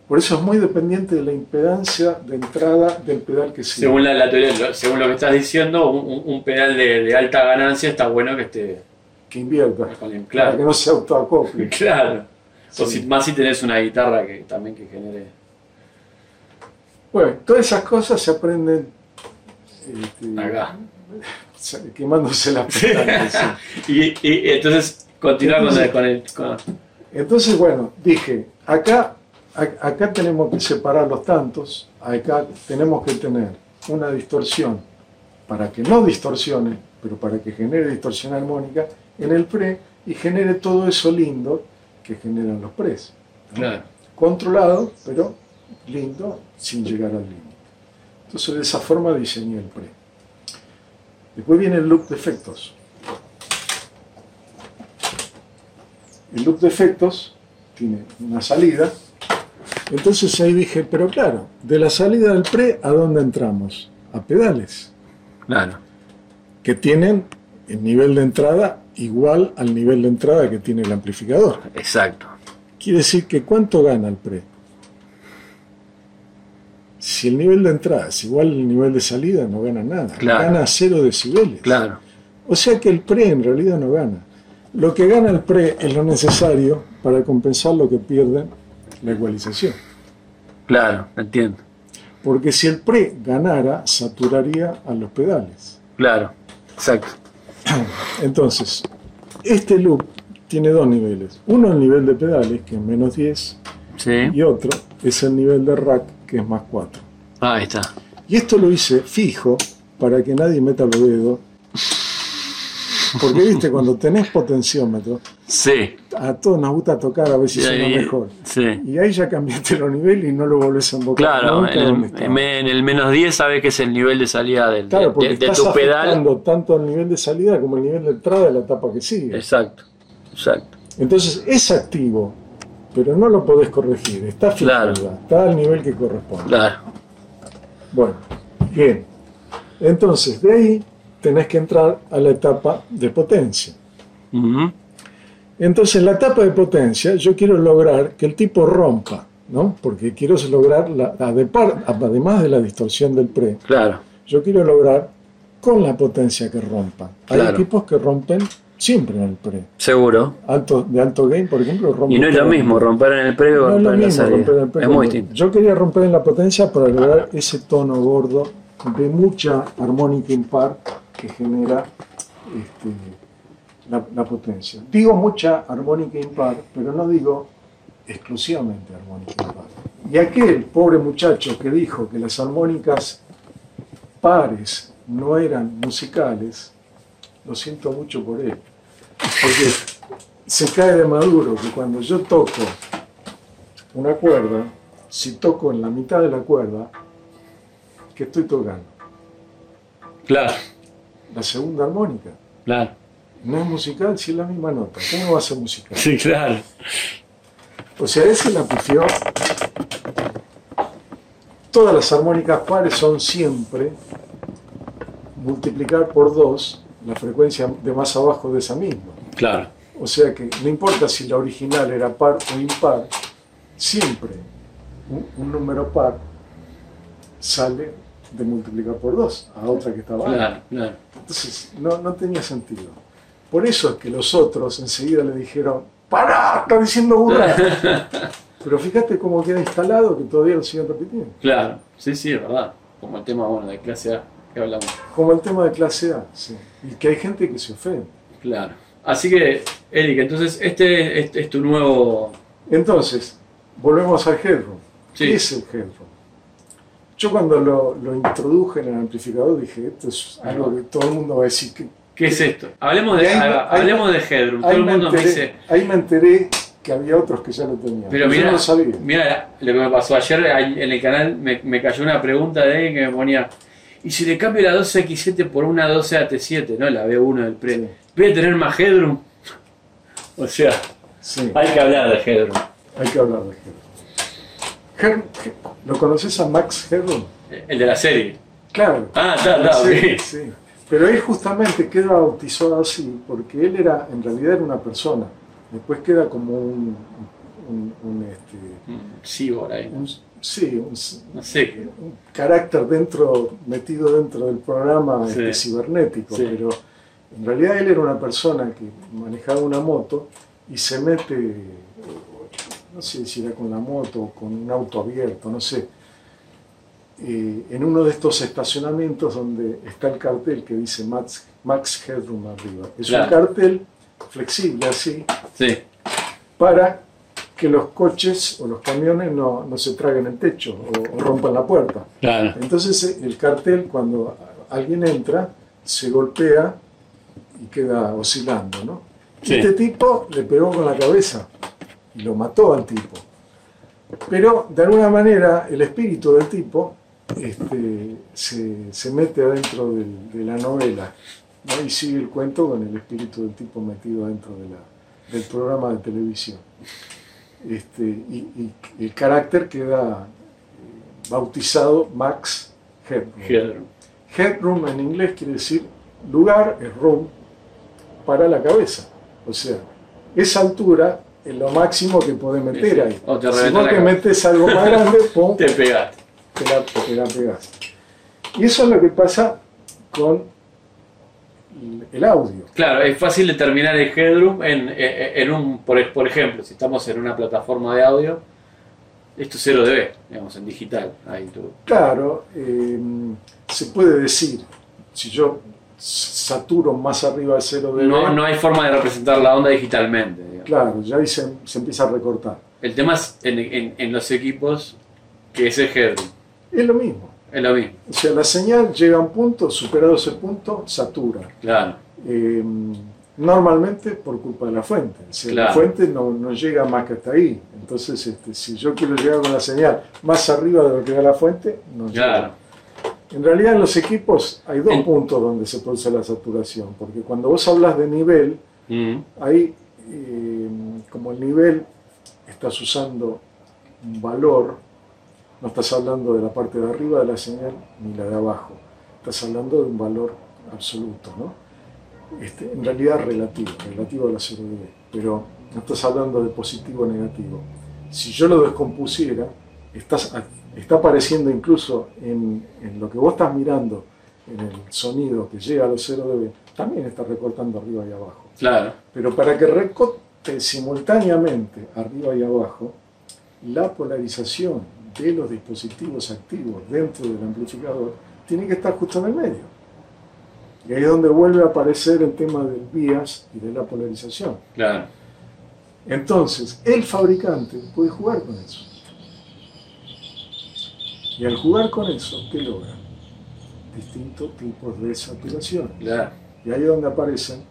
Por eso es muy dependiente de la impedancia de entrada del pedal que sigue. Según la, la teoría, lo- según lo que estás diciendo, un, pedal de, de alta ganancia está bueno que esté que invierta, el- para que Claro. no se autoacople. (laughs) Claro. O si, más si tenés una guitarra que también que genere. Bueno, todas esas cosas se aprenden este, Acá. se- (laughs) quemándose las pestañas. sí. (laughs) Y, y- entonces continúa con el, con el- con- Entonces, bueno, dije, acá, a- acá tenemos que separar los tantos, acá tenemos que tener una distorsión para que no distorsione, pero para que genere distorsión armónica en el pre y genere todo eso lindo que generan los pres. ¿no? Claro. Controlado, pero lindo, sin llegar al límite. Entonces, de esa forma diseñé el pre. Después viene el loop de efectos. El loop de efectos tiene una salida. Entonces ahí dije, pero claro, de la salida del pre, ¿a dónde entramos? A pedales, Claro. que tienen el nivel de entrada igual al nivel de entrada que tiene el amplificador. Exacto. Quiere decir que ¿cuánto gana el pre? Si el nivel de entrada es igual al nivel de salida, no gana nada. Claro. Gana cero decibeles. Claro. O sea que el pre en realidad no gana. Lo que gana el pre es lo necesario para compensar lo que pierde la ecualización. Claro, entiendo. Porque si el pre ganara, saturaría a los pedales. Claro. Exacto. (clears throat) Entonces, este loop tiene dos niveles. Uno el nivel de pedales, que es menos 10, Sí. y otro es el nivel de rack, que es más 4. Ahí está. Y esto lo hice fijo para que nadie meta los dedos. Porque viste, cuando tenés potenciómetro, Sí. a todos nos gusta tocar a ver si suena mejor. Sí. Y ahí ya cambiaste los niveles y no lo volvés a invocar. Claro, en el, estaba. en el menos 10 sabes que es el nivel de salida del, Claro, porque de, de estás tu pedal. tanto el nivel de salida como el nivel de entrada de la etapa que sigue. Exacto, exacto. Entonces es activo, pero no lo podés corregir, está fijado, Claro. está al nivel que corresponde. Claro. Bueno, bien. Entonces, de ahí tenés que entrar a la etapa de potencia. Ujú. Entonces, en la etapa de potencia, yo quiero lograr que el tipo rompa, ¿no? Porque quiero lograr, la, además de la distorsión del pre, Claro. yo quiero lograr con la potencia que rompa. Hay equipos que rompen siempre en el pre. Seguro. Alto, de alto gain, por ejemplo, rompen. Y no es lo mismo pre. romper en el previo o No romper en la mismo salida. romper en el pre Es que muy romper- distinto. Yo quería romper en la potencia para lograr ese tono gordo de mucha armónica impar que genera este, la, la potencia. Digo mucha armónica impar, pero no digo exclusivamente armónica impar. Y aquel pobre muchacho que dijo que las armónicas pares no eran musicales, lo siento mucho por él. Porque se cae de maduro que cuando yo toco una cuerda, si toco en la mitad de la cuerda, ¿qué estoy tocando? Claro, La segunda armónica. claro. No es musical si es la misma nota. ¿Cómo va a ser musical? Sí, claro. O sea, ese la pifió. Todas las armónicas pares son siempre multiplicar por dos la frecuencia de más abajo de esa misma. Claro. O sea que no importa si la original era par o impar, siempre un, un número par sale de multiplicar por dos a otra que estaba. Claro, claro. Entonces no, no tenía sentido. Por eso es que los otros enseguida le dijeron, ¡Pará! ¡Está diciendo burrada! (laughs) Pero fíjate cómo queda instalado que todavía lo siguen repitiendo. Claro. Sí, sí, es verdad. Como el tema bueno de clase A que hablamos. Como el tema de clase A. sí. Y que hay gente que se ofende. Claro. Así que, Eric, entonces este, este es tu nuevo. Entonces, volvemos al headroom. Sí. ¿Qué es el headroom? Yo cuando lo, lo introduje en el amplificador dije, esto es algo que todo el mundo va a decir que... ¿Qué es esto? Hablemos de, Ahí me- haga- ahí hablemos de Headroom. Todo Ahí el me, me enteré, dice. ahí me enteré que había otros que ya lo tenían. Pero mira, no lo sabía. mira lo que me pasó ayer en el canal, me, me cayó una pregunta de alguien que me ponía, ¿y si le cambio la 12X7 por una 12AT7, no la B1 del pre? Sí. ¿Voy a tener más Headroom? (laughs) O sea, Sí, hay que hablar de Headroom. hay que hablar de Headroom. Her- ¿Lo conoces a Max Headroom? El de la serie. Claro. Ah, está, está, Sí. Pero él justamente queda bautizado así porque él era, en realidad era una persona. Después queda como un, un, un, este, Mm, Cyborg ahí. un- sí, un, No sé. un carácter dentro, metido dentro del programa Sí. este, cibernético, Sí. pero en realidad él era una persona que manejaba una moto y se mete, no sé si era con la moto o con un auto abierto, no sé, eh, en uno de estos estacionamientos donde está el cartel que dice Max, Max Headroom arriba. Es un cartel flexible así Sí, para que los coches o los camiones no, no se traguen el techo o- o rompan la puerta. claro. Entonces eh, el cartel cuando alguien entra se golpea y queda oscilando, ¿no? Sí. Este tipo le pegó con la cabeza y lo mató al tipo. Pero de alguna manera el espíritu del tipo este, se, se mete adentro del- de la novela ¿no? y sigue el cuento con el espíritu del tipo metido dentro de la- del programa de televisión. Este, y, y el carácter queda eh, bautizado Max Headroom. Headroom. Headroom en inglés quiere decir lugar, es room, para la cabeza. O sea, esa altura es lo máximo que podés meter ahí. o te si vos te metes algo más grande, (laughs) pum, Te pegaste. te la, te la pegás. Y eso es lo que pasa con el audio. Claro, es fácil determinar el headroom en, en- en un, por, por ejemplo, si estamos en una plataforma de audio, esto es 0 dB, digamos, en digital. Ahí tú. Claro, eh, se puede decir, si yo saturo más arriba del 0 dB, No, no hay forma de representar la onda digitalmente. digamos. claro, ya ahí se, se empieza a recortar. El tema es en, en- en los equipos que ese headroom. Es lo mismo. Es lo mismo. O sea, la señal llega a un punto, superado ese punto, satura. Claro, Eh, normalmente por culpa de la fuente. O sea, La Claro. fuente no, no llega más que hasta ahí. Entonces, este, si yo quiero llegar con la señal más arriba de lo que da la fuente, no claro. llega. En realidad en los equipos hay dos En- puntos donde se produce la saturación, porque cuando vos hablas de nivel, Mm, ahí eh, como el nivel estás usando un valor, no estás hablando de la parte de arriba de la señal ni la de abajo, estás hablando de un valor absoluto, ¿no? Este, en realidad relativo, relativo a la 0 dB, pero no estás hablando de positivo o negativo. Si yo lo descompusiera, estás, está apareciendo incluso en, en lo que vos estás mirando, en el sonido que llega a los 0 dB, también está recortando arriba y abajo. Claro. Pero para que recorte simultáneamente arriba y abajo, la polarización de los dispositivos activos dentro del amplificador tiene que estar justo en el medio. Y ahí es donde vuelve a aparecer el tema del bias y de la polarización. Claro. Entonces, el fabricante puede jugar con eso. Y al jugar con eso, ¿qué logra? Distintos tipos de saturación. Claro. Y ahí es donde aparecen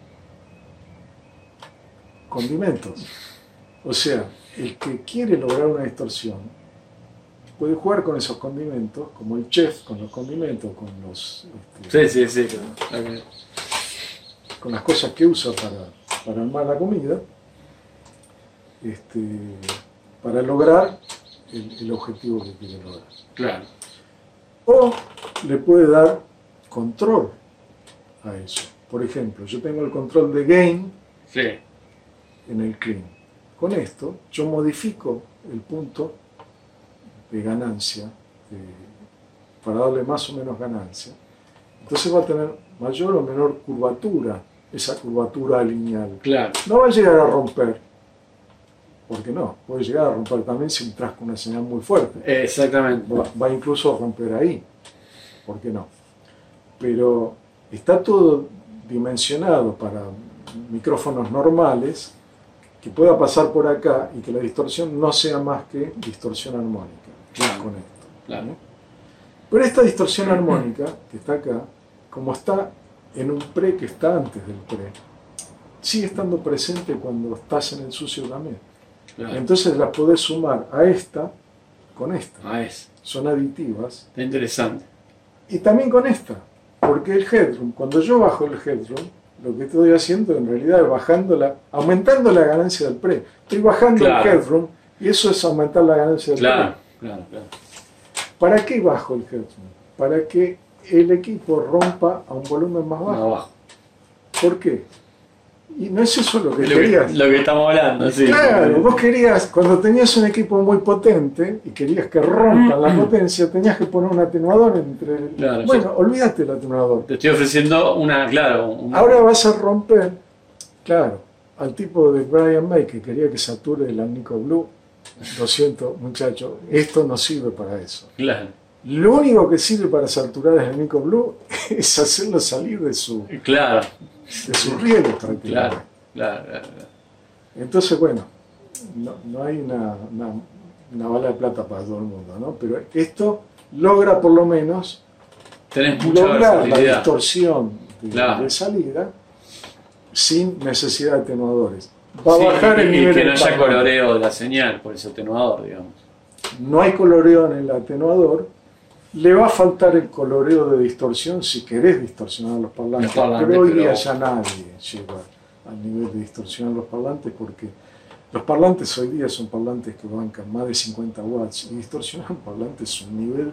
condimentos. O sea, el que quiere lograr una distorsión puede jugar con esos condimentos, como el chef con los condimentos, con los este, Sí, sí, sí. claro. Con las cosas que usa para, para armar la comida, este, para lograr el, el objetivo que quiere lograr. Claro. O le puede dar control a eso. Por ejemplo, yo tengo el control de gain Sí. en el clean. Con esto yo modifico el punto de ganancia de- para darle más o menos ganancia. Entonces va a tener mayor o menor curvatura, esa curvatura lineal. Claro. No va a llegar a romper, porque no, puede llegar a romper también si entras con una señal muy fuerte. Exactamente. Va, va incluso a romper ahí, ¿por qué no? Pero está todo dimensionado para micrófonos normales que pueda pasar por acá y que la distorsión no sea más que distorsión armónica Claro. con esto. Claro. ¿no? Pero esta distorsión armónica que está acá, como está en un pre que está antes del pre, sigue estando presente cuando estás en el sucio también. Claro. Entonces las podés sumar a esta con esta. Ah, es. Son aditivas. Está interesante. Y también con esta. Porque el headroom, cuando yo bajo el headroom, lo que estoy haciendo en realidad es bajando la, aumentando la ganancia del pre. Estoy bajando Claro. el headroom y eso es aumentar la ganancia del Claro, pre. claro, claro. ¿Para qué bajo el headroom? Para que el equipo rompa a un volumen más bajo. Abajo. ¿Por qué? Y no es eso lo que Lo que, querías. lo que estamos hablando, sí. Claro, vos querías, cuando tenías un equipo muy potente y querías que rompan la potencia, tenías que poner un atenuador entre el... Claro, bueno, olvídate el atenuador. Te estoy ofreciendo una, claro, Ahora vas a romper, claro, al tipo de Brian May que quería que sature el Nico Blue. Lo siento, muchachos, esto no sirve para eso. Claro, Lo único que sirve para saturar el Nico Blue (laughs) es hacerlo salir de su, claro, de su riego prácticamente. claro, claro, claro. Entonces, bueno, no, no hay una, una- una bala de plata para todo el mundo, ¿no? Pero esto logra por lo menos Tenés mucha lograr la distorsión de, Claro. de salida sin necesidad de atenuadores. Va Sí, a bajar el y, y nivel que no haya coloreo de la señal por ese atenuador, digamos. No hay coloreo en el atenuador. Le va a faltar el coloreo de distorsión si querés distorsionar los parlantes. Los parlantes, pero hoy pero- día ya nadie llega al nivel de distorsionar los parlantes porque los parlantes hoy día son parlantes que bancan más de 50 watts y distorsionar un (laughs) parlante es un nivel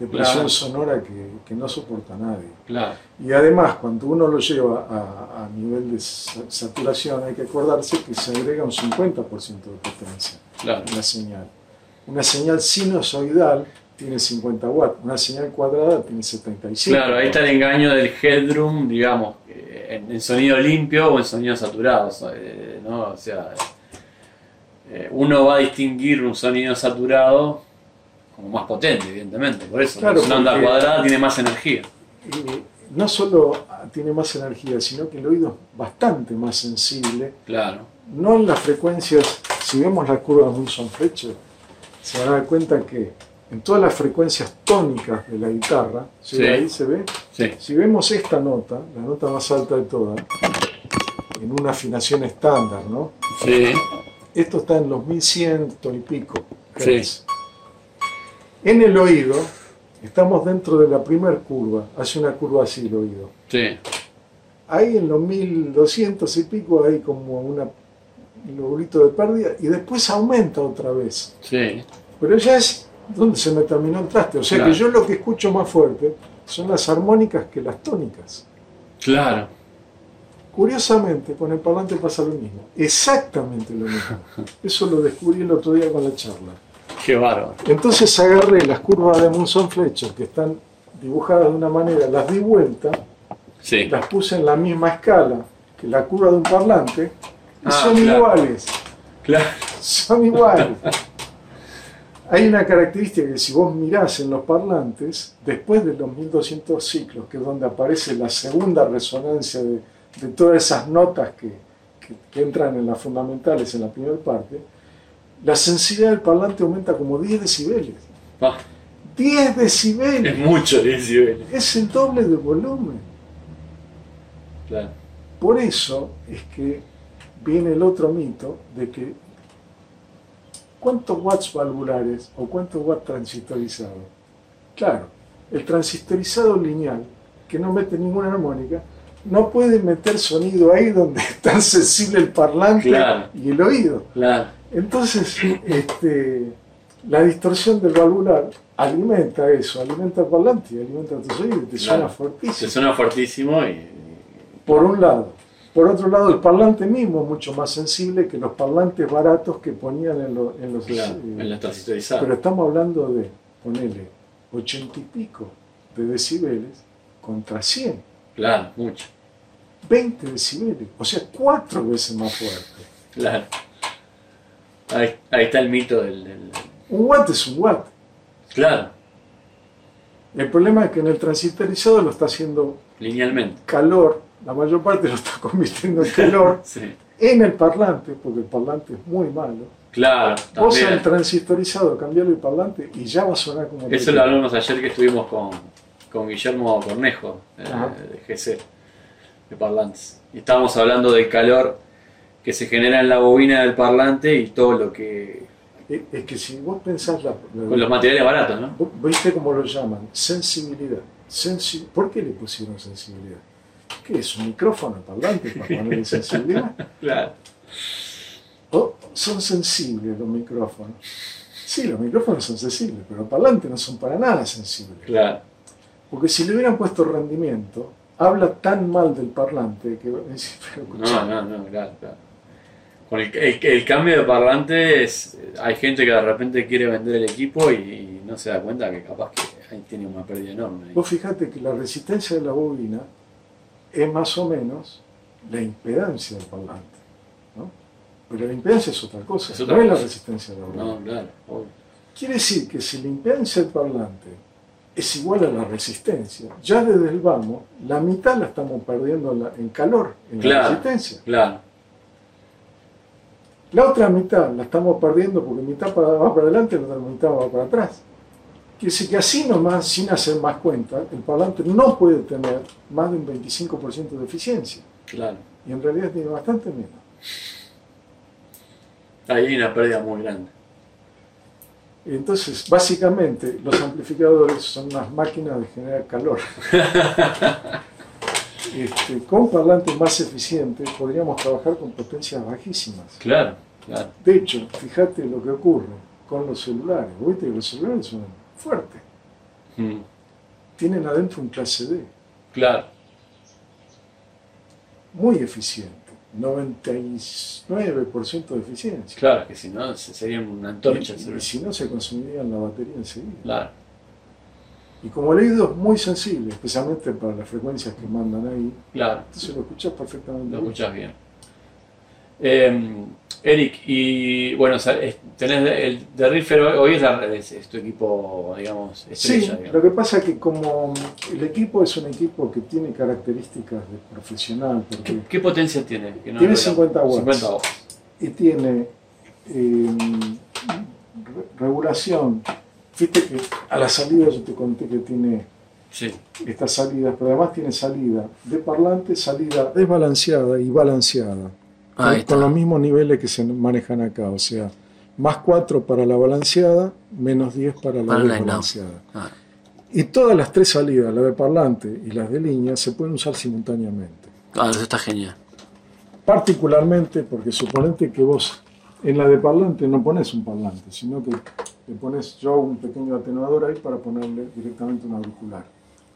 de presión Claro. sonora que, que no soporta nadie. Claro, Y además, cuando uno lo lleva a, a nivel de sa- saturación, hay que acordarse que se agrega un 50% de potencia claro. en la señal. Una señal sinusoidal tiene 50 watts, una señal cuadrada tiene 75. Claro, ahí está el engaño del headroom, digamos, eh, en, en sonido limpio o en sonido saturado, eh, ¿no? O sea, eh, uno va a distinguir un sonido saturado como más potente, evidentemente, por eso, Claro, una onda cuadrada tiene más energía. Eh, no solo tiene más energía, sino que el oído es bastante más sensible. Claro, No en las frecuencias, si vemos la curva de Wilson-Fletcher, se van a dar cuenta que en todas las frecuencias tónicas de la guitarra, ¿sí? Sí. ahí se ve, sí, Si vemos esta nota, la nota más alta de todas, en una afinación estándar, ¿no? sí, Esto está en los 1100 y pico. En el oído, estamos dentro de la primer curva, hace una curva así el oído. Ahí en los 1200 y pico hay como una el lobulito de pérdida y después aumenta otra vez. Pero ya es donde se me terminó el traste. O sea Claro. que yo lo que escucho más fuerte son las armónicas que las tónicas. Claro. Curiosamente, con el parlante pasa lo mismo. Exactamente lo mismo. (laughs) Eso lo descubrí el otro día con la charla. Qué bárbaro. Entonces agarré las curvas de Munson Fletcher que están dibujadas de una manera, las di vuelta, Sí. las puse en la misma escala que la curva de un parlante y Ah, son claro. iguales. Claro. Son iguales. (laughs) Hay una característica que si vos mirás en los parlantes, después de los 1200 ciclos, que es donde aparece la segunda resonancia de, de todas esas notas que, que- que entran en las fundamentales en la primera parte, la sensibilidad del parlante aumenta como 10 decibeles. Ah, 10 es decibeles. mucho decibeles. Es el doble de volumen. Claro. Por eso es que viene el otro mito de que ¿cuántos watts valvulares o cuántos watts transistorizado? Claro, el transistorizado lineal, que no mete ninguna armónica, no puede meter sonido ahí donde (laughs) está sensible el parlante Claro. y el oído. Claro. Entonces, este, la distorsión del valvular alimenta eso, alimenta el parlante y alimenta tus oídos, te Claro. suena fuertísimo Se suena fuertísimo y. por un lado. Por otro lado, el parlante mismo es mucho más sensible que los parlantes baratos que ponían en, lo- en los... Claro, eh, en pero estamos hablando de, ponele, ochenta y pico de decibeles contra 100. Claro, mucho. 20 decibeles, o sea, cuatro veces más fuerte. Claro. Ahí, ahí está el mito del, del- Un watt es un watt. Claro, El problema es que en el transistorizado lo está haciendo linealmente. calor, la mayor parte lo está (laughs) convirtiendo en calor (laughs) Sí. en el parlante, porque el parlante es muy malo. Claro, Vos también. transistorizado cambiarle el parlante y ya va a sonar como Eso lo hablamos ayer que estuvimos con, con Guillermo Cornejo, eh, de GC, de parlantes. Y estábamos hablando del calor que se genera en la bobina del parlante y todo lo que. Es es que si vos pensás la, la- con los materiales baratos, ¿no? viste cómo lo llaman, sensibilidad. Sensi- ¿Por qué le pusieron sensibilidad? ¿Qué es un micrófono parlante para ponerle sensibilidad? (laughs) Claro. ¿O son sensibles los micrófonos? Sí, los micrófonos son sensibles, pero los parlantes no son para nada sensibles. Claro. Porque si le hubieran puesto rendimiento, habla tan mal del parlante que (laughs) No, no, no, claro, claro. Con el, el- el cambio de parlantes, hay gente que de repente quiere vender el equipo y, y no se da cuenta que capaz que ahí tiene una pérdida enorme. Vos fijate que la resistencia de la bobina es más o menos la impedancia del parlante. ¿no? Pero la impedancia es otra cosa, Es otra no es la resistencia de la. No, claro. Quiere decir que si la impedancia del parlante es igual a la resistencia, ya desde el vamos, la mitad la estamos perdiendo en la- en calor, en la resistencia. Claro, La otra mitad la estamos perdiendo porque mitad va para adelante y la otra mitad va para atrás. Decir que así nomás, sin hacer más cuenta, el parlante no puede tener más de un 25% de eficiencia. claro. Y en realidad tiene bastante menos. Ahí hay una pérdida muy grande. Entonces, básicamente, los amplificadores son unas máquinas de generar calor. (laughs) Este, con parlantes más eficientes podríamos trabajar con potencias bajísimas. Claro, claro. De hecho, fíjate lo que ocurre con los celulares. ¿Viste que los celulares son fuertes? Mm, Tienen adentro un clase D, Claro, muy eficiente, 99% de eficiencia. claro, que si no se- sería una antorcha. Y, si no, se consumiría la batería enseguida. Claro, Y como el oído es muy sensible, especialmente para las frecuencias que mandan ahí, claro, entonces lo escuchás perfectamente. lo escuchas bien. Eh, Eric, y bueno, tenés el de Riffer hoy es, la- es- es tu equipo, digamos, Sí, estrella. lo digamos. que pasa es que como el equipo es un equipo que tiene características de profesional, porque ¿Qué, qué potencia tiene? Que no Tiene lo- 50 watts. 50 watts. y tiene eh, re- regulación. Viste que a la salida yo te conté que tiene Sí, estas salidas, pero además tiene salida de parlante, salida desbalanceada y balanceada. Con, con los mismos niveles que se manejan acá, o sea, más 4 para la balanceada, menos 10 para la Para la desbalanceada. Ah, Y todas las tres salidas, la de parlante y las de línea, se pueden usar simultáneamente. ah, eso está genial. particularmente porque suponete que vos en la de parlante no pones un parlante, sino que le pones yo un pequeño atenuador ahí para ponerle directamente un auricular.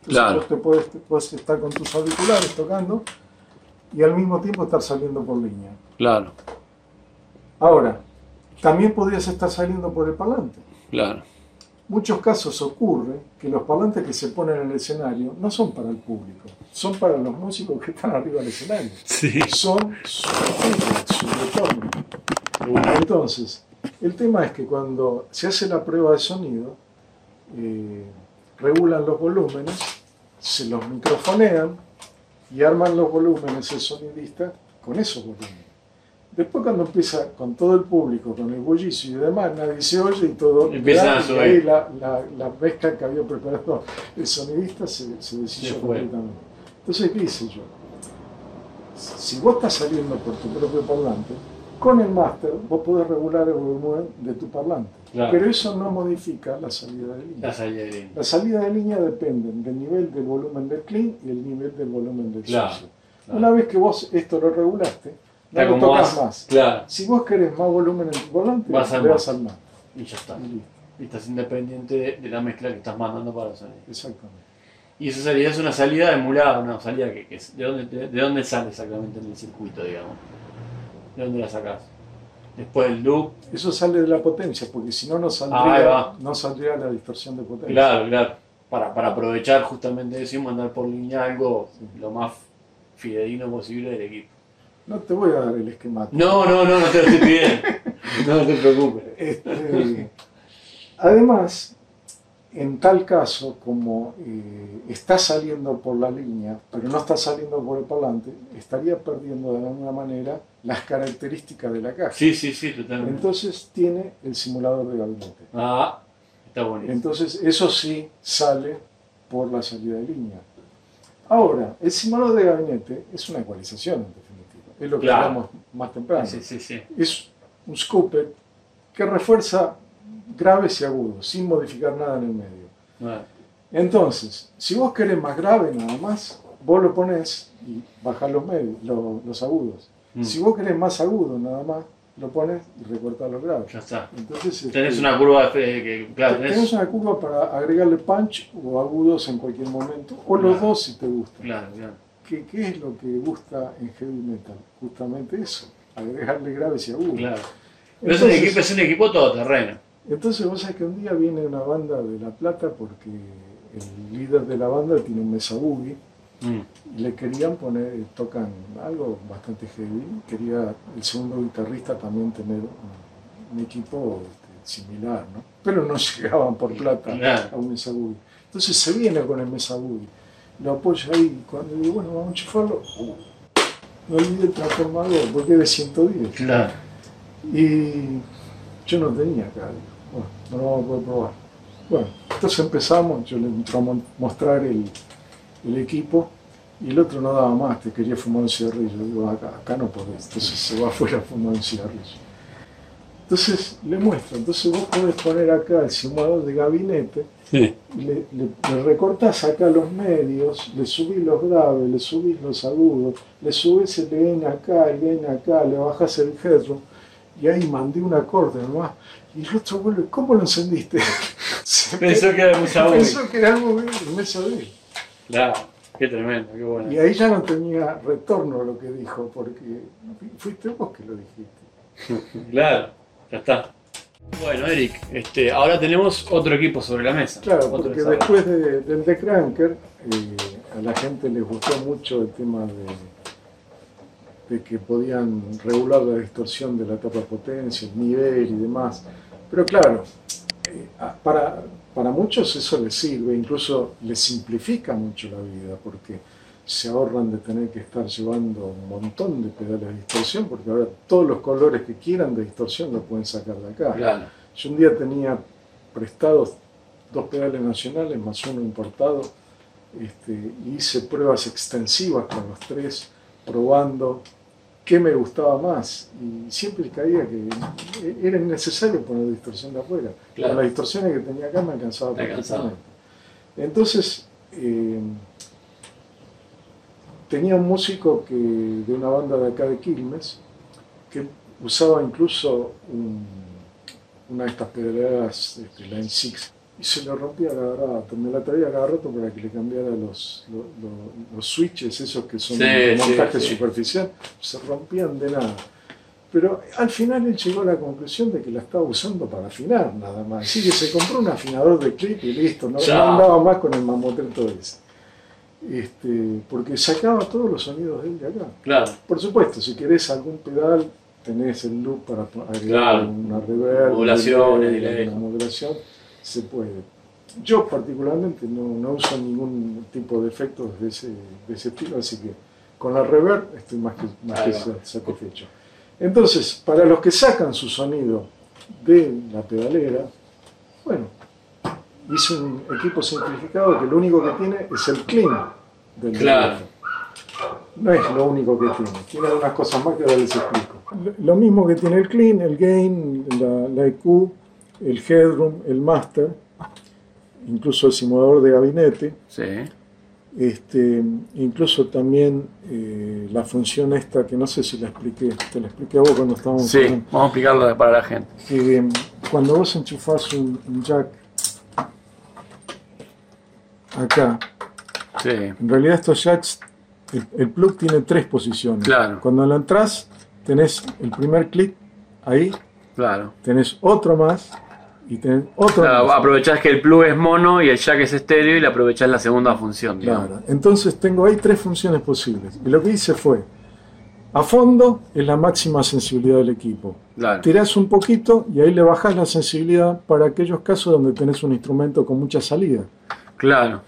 Entonces Claro. vos te podés, podés estar con tus auriculares tocando y al mismo tiempo estar saliendo por línea. Claro, Ahora, también podrías estar saliendo por el parlante. claro. Muchos casos ocurre que los parlantes que se ponen en el escenario no son para el público, son para los músicos que están arriba del escenario. Sí. Son su su retorno. Entonces, el tema es que cuando se hace la prueba de sonido, eh, regulan los volúmenes, se los microfonean y arman los volúmenes el sonidista con esos volúmenes. Después cuando empieza con todo el público, con el bullicio y demás, nadie se oye y todo Empiezan a ahí la, la, la mezcla que había preparado el sonidista se, se deshizo completamente. Entonces, ¿qué hice yo? Si vos estás saliendo por tu propio parlante, con el máster vos podés regular el volumen de tu parlante. Claro. Pero eso no modifica la salida de línea. La salida de línea. La salida de línea depende del nivel del volumen del clean y el nivel del volumen del Claro. Una vez que vos esto lo regulaste, Te no lo tocas más. Si vos querés más volumen en tu volante, Vas al le al máster. Y ya está. Y estás independiente de, de la mezcla que estás mandando para la salida. Exactamente. Y esa salida es una salida emulada, una salida que, que es- ¿de, dónde, de, de dónde sale exactamente en el circuito, digamos? ¿De dónde la sacás? Después del loop, Eso sale de la potencia, porque si no, no saldría, no saldría la distorsión de potencia. claro, claro, para, para aprovechar justamente eso y mandar por línea algo lo más fidedigno posible del equipo. No te voy a dar el esquemático. No, no, no, no te lo estoy pidiendo. (laughs) No te preocupes. Este, además, en tal caso, como eh, está saliendo por la línea, pero no está saliendo por el parlante, estaría perdiendo de alguna manera las características de la caja. Sí, sí, sí, totalmente. Entonces tiene el simulador de gabinete. Ah, está bonito. Entonces eso sí sale por la salida de línea. Ahora, el simulador de gabinete es una ecualización en definitiva. Es lo que Claro. hablamos más temprano Sí, sí, sí. es un scooper que refuerza graves y agudos, sin modificar nada en el medio. Entonces, si vos querés más grave nada más, vos lo pones y bajás los, medios, lo- los agudos. mm, Si vos querés más agudo nada más, lo pones y recortás los graves. ya está. Entonces, Tenés este, una curva de- que, claro, tenés una curva para agregarle punch o agudos en cualquier momento, o los Claro. dos si te gusta. claro, claro. ¿Qué, qué es lo que gusta en heavy metal? Justamente eso, agregarle graves y agudos. claro. Pero es un Entonces- equipo, es un equipo todoterreno. Entonces vos sabés que un día viene una banda de La Plata porque el líder de la banda tiene un mesa boogie Mm, y le querían poner, tocan algo bastante heavy, quería el segundo guitarrista también tener un, un equipo este, similar, ¿no? Pero no (laughs) llegaban por plata a un mesa boogie. Entonces se viene con el mesa boogie, lo apoya ahí, cuando digo, bueno, vamos a enchufarlo, uh, no olvide el transformador porque es de 110. Claro. Y yo no tenía acá. No lo vamos a poder probar. Bueno, entonces empezamos, yo le entré a mostrar el, el equipo y el otro no daba más, te quería fumar un cigarrillo. Digo, acá, acá no podés. Entonces se va (laughs) afuera a fumar un cigarrillo. Entonces le muestro, entonces vos podés poner acá el simulador de gabinete, Sí. le, le, le recortás acá los medios, le subís los graves, le subís los agudos, le subís el gain acá, el gain acá, le bajás el headroom, y ahí mandé un acorde nomás. Y el otro vuelve, ¿cómo lo encendiste? (laughs) Pensó que era mucha. Pensó que era algo bien, y me sabía. Claro. Qué tremendo, qué bueno. Y ahí ya no tenía retorno a lo que dijo, porque fuiste vos que lo dijiste. (laughs) Claro, ya está. Bueno, Eric, este, ahora tenemos otro equipo sobre la mesa. Claro, Otro porque desarrollo. después de- del The Cranker, eh, a la gente les gustó mucho el tema de, de que podían regular la distorsión de la tapa potencia, el nivel y demás. Pero claro, eh, para, para muchos eso les sirve, incluso les simplifica mucho la vida, porque se ahorran de tener que estar llevando un montón de pedales de distorsión, porque ahora todos los colores que quieran de distorsión lo pueden sacar de acá. Claro. Yo un día tenía prestados dos pedales nacionales más uno importado este, y hice pruebas extensivas con los tres, probando qué me gustaba más. Y siempre caía que era innecesario poner distorsión de afuera. Claro. Con las distorsiones que tenía acá me alcanzaba Te alcanzaba. perfectamente. Entonces, eh, tenía un músico que, de una banda de acá de Quilmes que usaba incluso un- una de estas pedaleras, este, la N6, y se le rompía cada rato. Me la traía cada rato para que le cambiara los, lo- lo- los switches, esos que son Sí, de montaje sí. superficial, se rompían de nada. Pero al final él llegó a la conclusión de que la estaba usando para afinar nada más. Así que se compró un afinador de clip y listo, no, andaba más con el mamotreto ese. Este, porque sacaba todos los sonidos de él de acá. Claro. Por supuesto, si querés algún pedal, tenés el loop para agregar Claro. una reverb, Modulaciones, una modulación, se puede. Yo particularmente no, no uso ningún tipo de efectos de ese, de ese estilo, así que con la reverb estoy más que, más que satisfecho. Entonces, para los que sacan su sonido de la pedalera, bueno, hice un equipo simplificado que lo único que tiene es el clean del Claro. No es lo único que tiene, tiene unas cosas más que ahora les explico. Lo- Lo mismo que tiene el clean, el gain, la, la EQ, el headroom, el master, incluso el simulador de gabinete, Sí. este, incluso también eh, la función esta que no sé si la expliqué, te la expliqué a vos cuando estábamos Sí, vamos a explicarlo para la gente. que em, cuando vos enchufás un, un jack acá, Sí. en realidad estos jacks, el, el plug tiene tres posiciones. Claro. Cuando lo entras, tenés el primer clic ahí, Claro. tenés otro más y tenés otro Claro, aprovechás que el plug es mono y el jack es estéreo y le aprovechás la segunda función. digamos. Claro. Entonces tengo ahí tres funciones posibles. Y lo que hice fue, a fondo es la máxima sensibilidad del equipo. Claro. Tirás un poquito y ahí le bajás la sensibilidad para aquellos casos donde tenés un instrumento con mucha salida, Claro.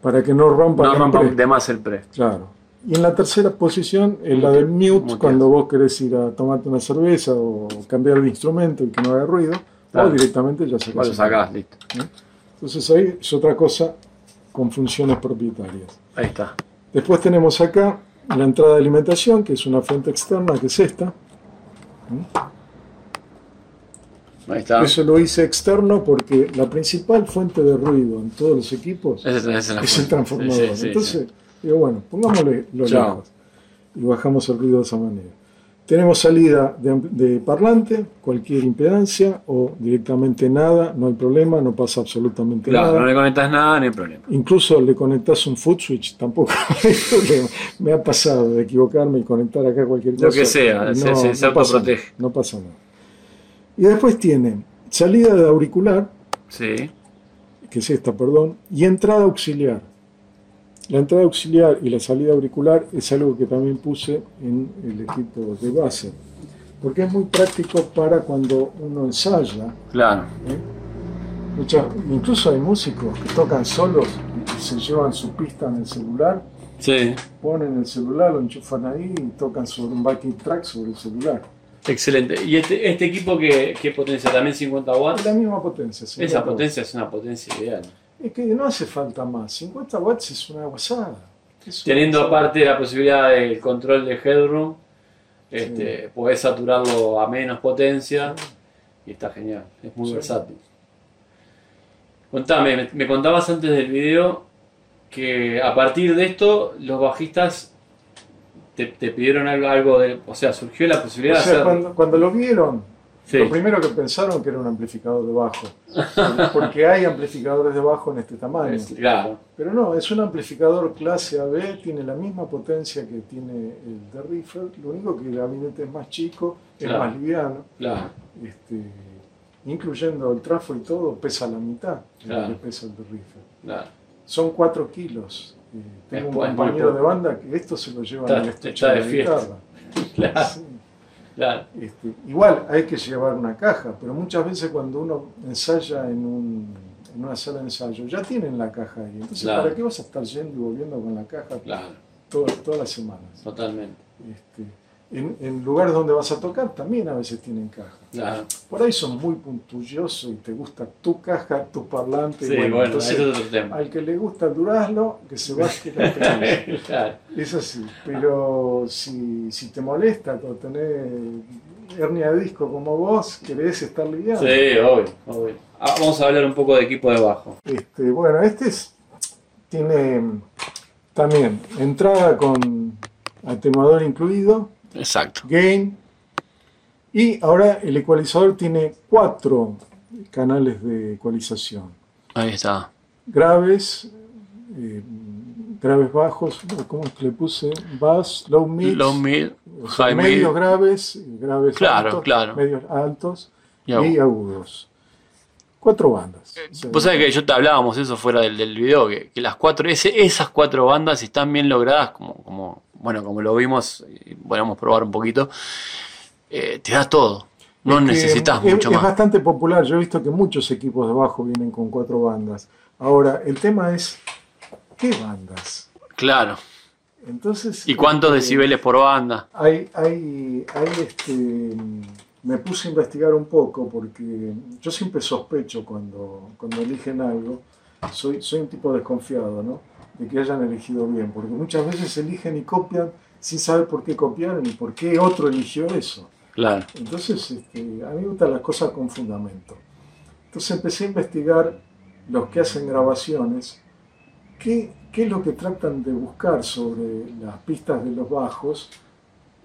para que no rompa No rompa de más el pre. Claro. Y en la tercera posición es la del mute, cuando vos querés ir a tomarte una cerveza o cambiar de instrumento y que no haga ruido, Claro. o directamente ya sacás. Lo sacás, listo. Entonces ahí es otra cosa con funciones propietarias. Ahí está. Después tenemos acá la entrada de alimentación, que es una fuente externa, que es esta. Ahí está. Eso lo hice externo porque la principal fuente de ruido en todos los equipos es el transformador. Sí, sí, sí, Entonces, digo, bueno, pongámosle los lados y bajamos el ruido de esa manera. Tenemos salida de, parlante, cualquier impedancia o directamente nada, no hay problema, no pasa absolutamente Claro, nada. no le conectas nada, no hay problema. Incluso le conectas un foot switch, tampoco (laughs) hay problema. Me ha pasado de equivocarme y conectar acá cualquier cosa. Lo que sea, y se- se- autoprotege. No pasa nada. Y después tiene salida de auricular, Sí. que es esta, perdón, y entrada auxiliar. La entrada auxiliar y la salida auricular es algo que también puse en el equipo de base, porque es muy práctico para cuando uno ensaya. Claro. ¿eh? Mucha- incluso hay músicos que tocan solos y se llevan su pista en el celular, Sí. ponen el celular, lo enchufan ahí y tocan sobre un backing track sobre el celular. Excelente. ¿Y este, este equipo qué, qué potencia? ¿También 50 Es watts? la misma potencia. 50 Esa watts. potencia es una potencia ideal. Es que no hace falta más. 50 watts es una guasada. Es Teniendo aparte la posibilidad del control de headroom, este, podés saturarlo a menos potencia y está genial. Es muy Sí. versátil. Contame, me, me contabas antes del video que a partir de esto los bajistas te, te pidieron algo, algo de. O sea, surgió la O posibilidad de hacer. cuando, cuando lo vieron, Sí. lo primero que pensaron que era un amplificador de bajo. (laughs) Porque hay amplificadores de bajo en este tamaño. Es- claro, Pero no, es un amplificador clase AB, tiene la misma potencia que tiene el de Riffer, lo único que el gabinete es más chico, es Claro. más liviano, claro. este, incluyendo el trafo y todo, pesa la mitad de lo que pesa el de Riffer. claro. Son 4 kilos. Eh, tengo Es un compañero de banda que esto se lo lleva Está- en el estuche de guitarra. (laughs) Claro, Sí. Claro. Este, igual hay que llevar una caja, pero muchas veces cuando uno ensaya en, un- en una sala de ensayo, ya tienen la caja ahí. Entonces, Claro. ¿para qué vas a estar yendo y volviendo con la caja Claro, todo- todas las semanas? totalmente. Este, en, en lugares donde vas a tocar también a veces tienen caja. Claro. Por ahí son muy puntillosos y te gusta tu caja, tu parlante. Sí, bueno, bueno, entonces, ese es otro tema. al que le gusta el durazno, que se baje la (laughs) claro. Es así, pero si, si te molesta con tener hernia de disco como vos, querés estar liviano. Sí, obvio, obvio. Ah, vamos a hablar un poco de equipo de bajo. Este, bueno, este es, tiene También, entrada con atenuador incluido, Exacto. gain. Y ahora el ecualizador tiene cuatro canales de ecualización. Ahí está. Graves, eh, graves bajos, ¿cómo es que le puse? Bass, low mid, Low mid, o sea, high medios mid. graves, graves Claro, altos, claro. medios altos y, agudos. Cuatro bandas. O sea, Vos sabés que yo te hablábamos eso fuera del, del video, que, que las cuatro, ese, esas cuatro bandas si están bien logradas, como, como, bueno, como lo vimos, y podemos probar un poquito, eh, te da todo. No es necesitas es, mucho es más. bastante popular. Yo he visto que muchos equipos de bajo vienen con cuatro bandas. Ahora, el tema es, ¿qué bandas? Claro. Entonces, ¿Y cuántos este, decibeles por banda? Hay, hay, hay este, me puse a investigar un poco porque yo siempre sospecho cuando, cuando eligen algo, soy, soy un tipo desconfiado, ¿no? De que hayan elegido bien, porque muchas veces eligen y copian sin saber por qué copiaron y por qué otro eligió eso. Claro. Entonces, este, a mí me gustan las cosas con fundamento. Entonces empecé a investigar los que hacen grabaciones, qué, qué es lo que tratan de buscar sobre las pistas de los bajos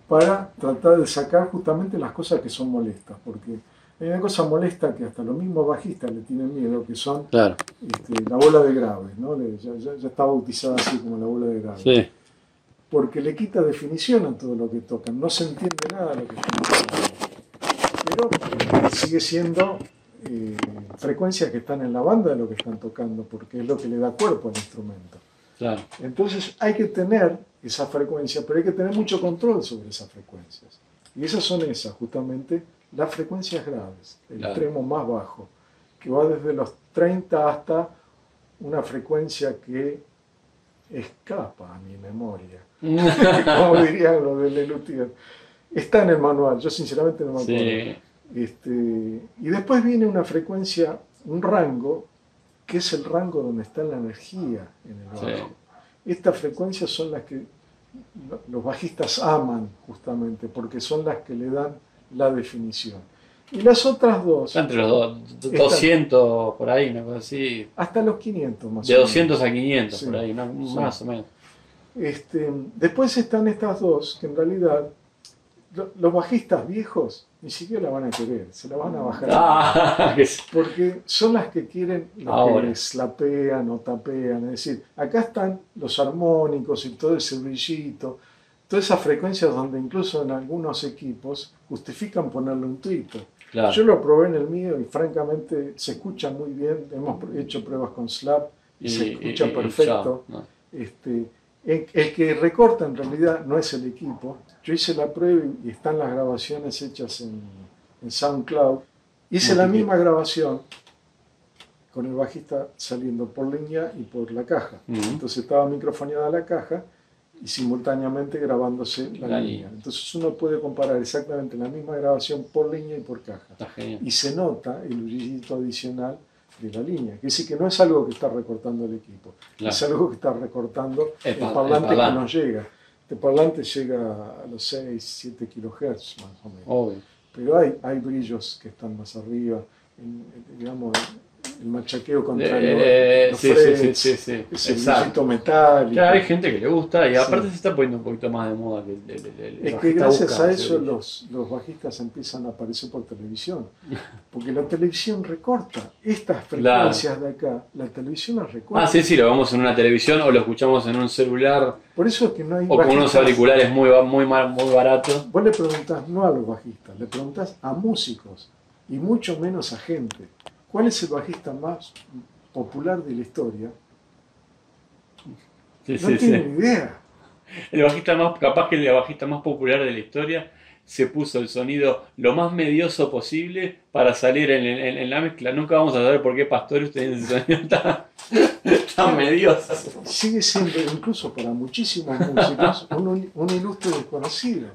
para tratar de sacar justamente las cosas que son molestas, porque hay una cosa molesta que hasta los mismos bajistas le tienen miedo, que son Claro. este, la bola de graves, ¿no? Ya, ya- ya está bautizada así como la bola de graves Sí. porque le quita definición a todo lo que tocan. No se entiende nada de lo que están tocando. Pero sigue siendo eh, frecuencias que están en la banda de lo que están tocando, porque es lo que le da cuerpo al instrumento. Claro. Entonces hay que tener esa frecuencia, pero hay que tener mucho control sobre esas frecuencias. Y esas son esas, justamente, las frecuencias graves, el Claro. extremo más bajo, que va desde los 30 hasta una frecuencia que escapa a mi memoria (laughs) como dirían los de Lelutier. Está en el manual, yo sinceramente no me acuerdo. Sí. Este, y después viene una frecuencia, un rango, que es el rango donde está la energía en el Sí. bajo. Estas frecuencias son las que lo- los bajistas aman justamente, porque son las que le dan la definición. Y las otras dos, Está entre los dos, Está- 200 por ahí, una cosa así. hasta los 500 más De o menos. 200 a 500 Sí. por ahí, ¿no? Sí. más o menos. Este, después están estas dos, que en realidad lo- los bajistas viejos ni siquiera la van a querer, se la van a bajar. Ah. (laughs) Porque son las que quieren los Ahora. que slapean o tapean. Es decir, acá están los armónicos y todo ese brillito, todas esas frecuencias donde incluso en algunos equipos justifican ponerle un tuito. claro. Yo lo probé en el mío y francamente se escucha muy bien. Hemos hecho pruebas con slap y, se escucha y- perfecto. Este, el, que recorta en realidad no es el equipo. Yo hice la prueba y están las grabaciones hechas en, en SoundCloud. Hice la Multiple. misma grabación con el bajista saliendo por línea y por la caja. Ujú. Entonces estaba microfoneada la caja y simultáneamente grabándose la, La línea. línea. Entonces uno puede comparar exactamente la misma grabación por línea y por caja y se nota el brillito adicional de la línea. Quiere decir que no es algo que está recortando el equipo, Claro. es algo que está recortando El el, pa- el parlante parlante. que nos llega. Este parlante llega a los 6, 7 kilohertz más o menos. Obvio. Pero hay, hay brillos que están más arriba, en- en- digamos, el machaqueo contra Eh, los, sí, los sí, sí, sí, sí. ese brillito metálico. Claro, hay gente que le gusta y aparte Sí. se está poniendo un poquito más de moda que el, el- el- el Es que gracias busca a eso los, los bajistas empiezan a aparecer por televisión. (laughs) Porque la televisión recorta. Estas frecuencias de acá, la televisión las recorta. Ah, sí, sí, lo vemos en una televisión o lo escuchamos en un celular Por eso es que no hay o con unos auriculares muy, muy, muy baratos. Vos le preguntás no a los bajistas, le preguntás a músicos y mucho menos a gente. ¿Cuál es el bajista más popular de la historia? Sí, No sí, tienen sí. ni idea. El bajista más, capaz que el bajista más popular de la historia se puso el sonido lo más medioso posible para salir en, en- en la mezcla. Nunca vamos a saber por qué Pastores tiene ese sonido tan, (laughs) tan medioso. Sigue siendo, incluso para muchísimos músicos, un, un ilustre desconocido.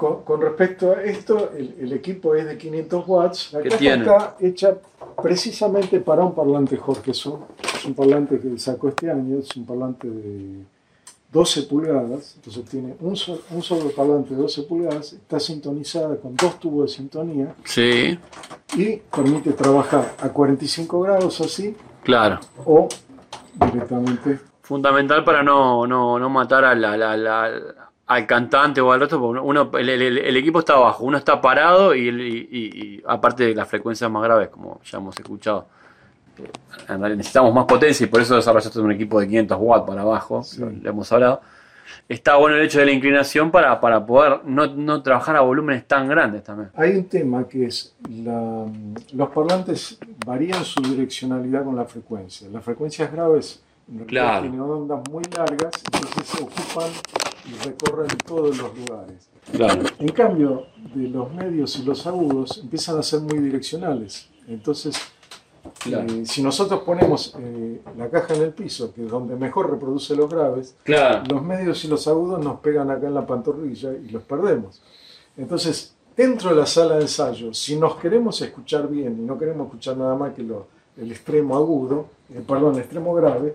Con, con respecto a esto, el, el equipo es de 500 watts. La ¿Qué caja tiene? está hecha precisamente para un parlante Jorgeson. Es un parlante que sacó este año, es un parlante de 12 pulgadas. Entonces tiene un, sol- un solo parlante de 12 pulgadas, está sintonizada con dos tubos de sintonía Sí, y permite trabajar a 45 grados así claro. o directamente fundamental para no, no, no matar a la- la- la- al cantante o al resto, porque uno, el, el- el equipo está abajo, uno está parado y, y- y- aparte de las frecuencias más graves, como ya hemos escuchado. eh, necesitamos más potencia y por eso desarrollaste un equipo de 500 watts para abajo, Sí. lo hemos hablado. Está bueno el hecho de la inclinación para, para poder no, no trabajar a volúmenes tan grandes también. Hay un tema que es la- los parlantes varían su direccionalidad con la frecuencia. Las frecuencias graves en realidad Claro. tienen ondas muy largas, entonces se ocupan y recorren todos los lugares. Claro. En cambio, de los medios y los agudos empiezan a ser muy direccionales. Entonces, Claro. eh, si nosotros ponemos eh, la caja en el piso, que es donde mejor reproduce los graves, Claro. los medios y los agudos nos pegan acá en la pantorrilla y los perdemos. Entonces, dentro de la sala de ensayo, si nos queremos escuchar bien y no queremos escuchar nada más que lo- el extremo agudo, eh, perdón, el extremo grave,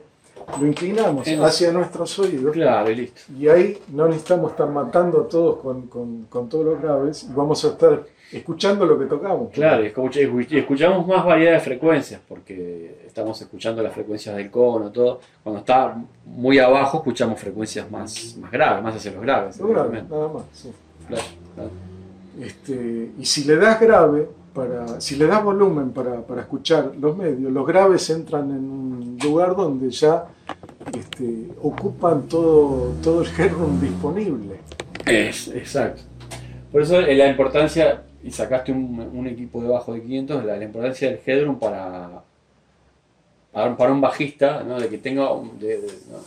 lo inclinamos hacia nuestros oídos Claro, y listo. y ahí no necesitamos estar matando a todos con, con- con todos los graves y vamos a estar escuchando lo que tocamos. Claro, y escuch- y escuchamos más variedad de frecuencias, porque estamos escuchando las frecuencias del cono, todo. Cuando está muy abajo, escuchamos frecuencias más, más graves, más hacia los graves. Lo grave, nada más. sí. Claro, claro. Este, y si le das grave, para, si le das volumen para, para escuchar los medios, los graves entran en un lugar donde ya este, ocupan todo, todo el (laughs) headroom disponible. Es, exacto. Por eso la importancia, y sacaste un, un equipo debajo de 500, la, la importancia del headroom para, para, un- bajista, ¿no? de que tenga... un- de- de- ¿no?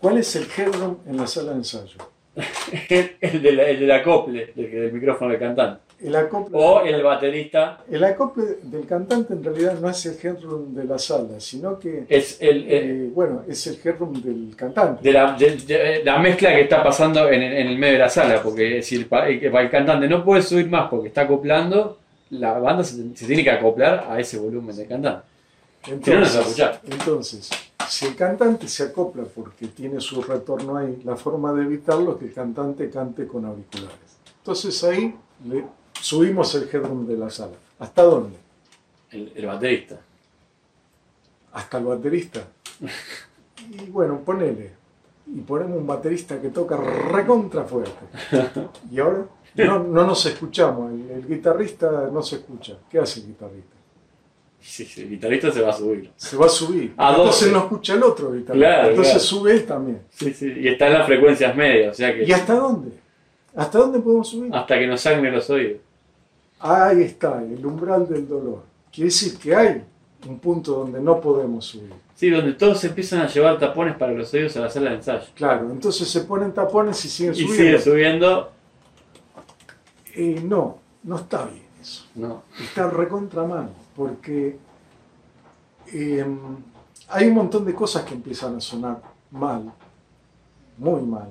¿Cuál es el headroom en la sala de ensayo? el, (laughs) el de la- el del acople del, del micrófono del cantante. El acople, O el baterista el acople del cantante en realidad no es el headroom de la sala, sino que es el, el- eh, bueno, es el headroom del cantante. de la, de- de- la mezcla que está pasando en, el- en el medio de la sala, porque si el, pa- el, el cantante no puede subir más porque está acoplando, la banda se, se tiene que acoplar a ese volumen del cantante. Si no, entonces, si el cantante se acopla porque tiene su retorno ahí, la forma de evitarlo es que el cantante cante con auriculares. Entonces ahí le subimos el headroom de la sala. ¿Hasta dónde? El, el baterista. Hasta el baterista. (laughs) Y bueno, ponele. Y ponemos un baterista que toca recontra fuerte. (laughs) Y ahora no, no nos escuchamos. El, el guitarrista no se escucha. ¿Qué hace el guitarrista? Sí, sí, el guitarrista se va a subir. Se va a subir. A Entonces 12. no escucha el otro guitarrista. Claro, Entonces claro. sube él también. Sí, sí, y está en las frecuencias medias, o sea que ¿Y hasta dónde? ¿Hasta dónde podemos subir? hasta que nos sangre los oídos. Ahí está, el umbral del dolor. Quiere decir que hay un punto donde no podemos subir. Sí, donde todos empiezan a llevar tapones para los oídos a la sala de ensayo. Claro, entonces se ponen tapones y siguen Y subiendo. sigue subiendo. Eh, no, no está bien eso. No. Está recontra mal, porque eh, hay un montón de cosas que empiezan a sonar mal, muy mal.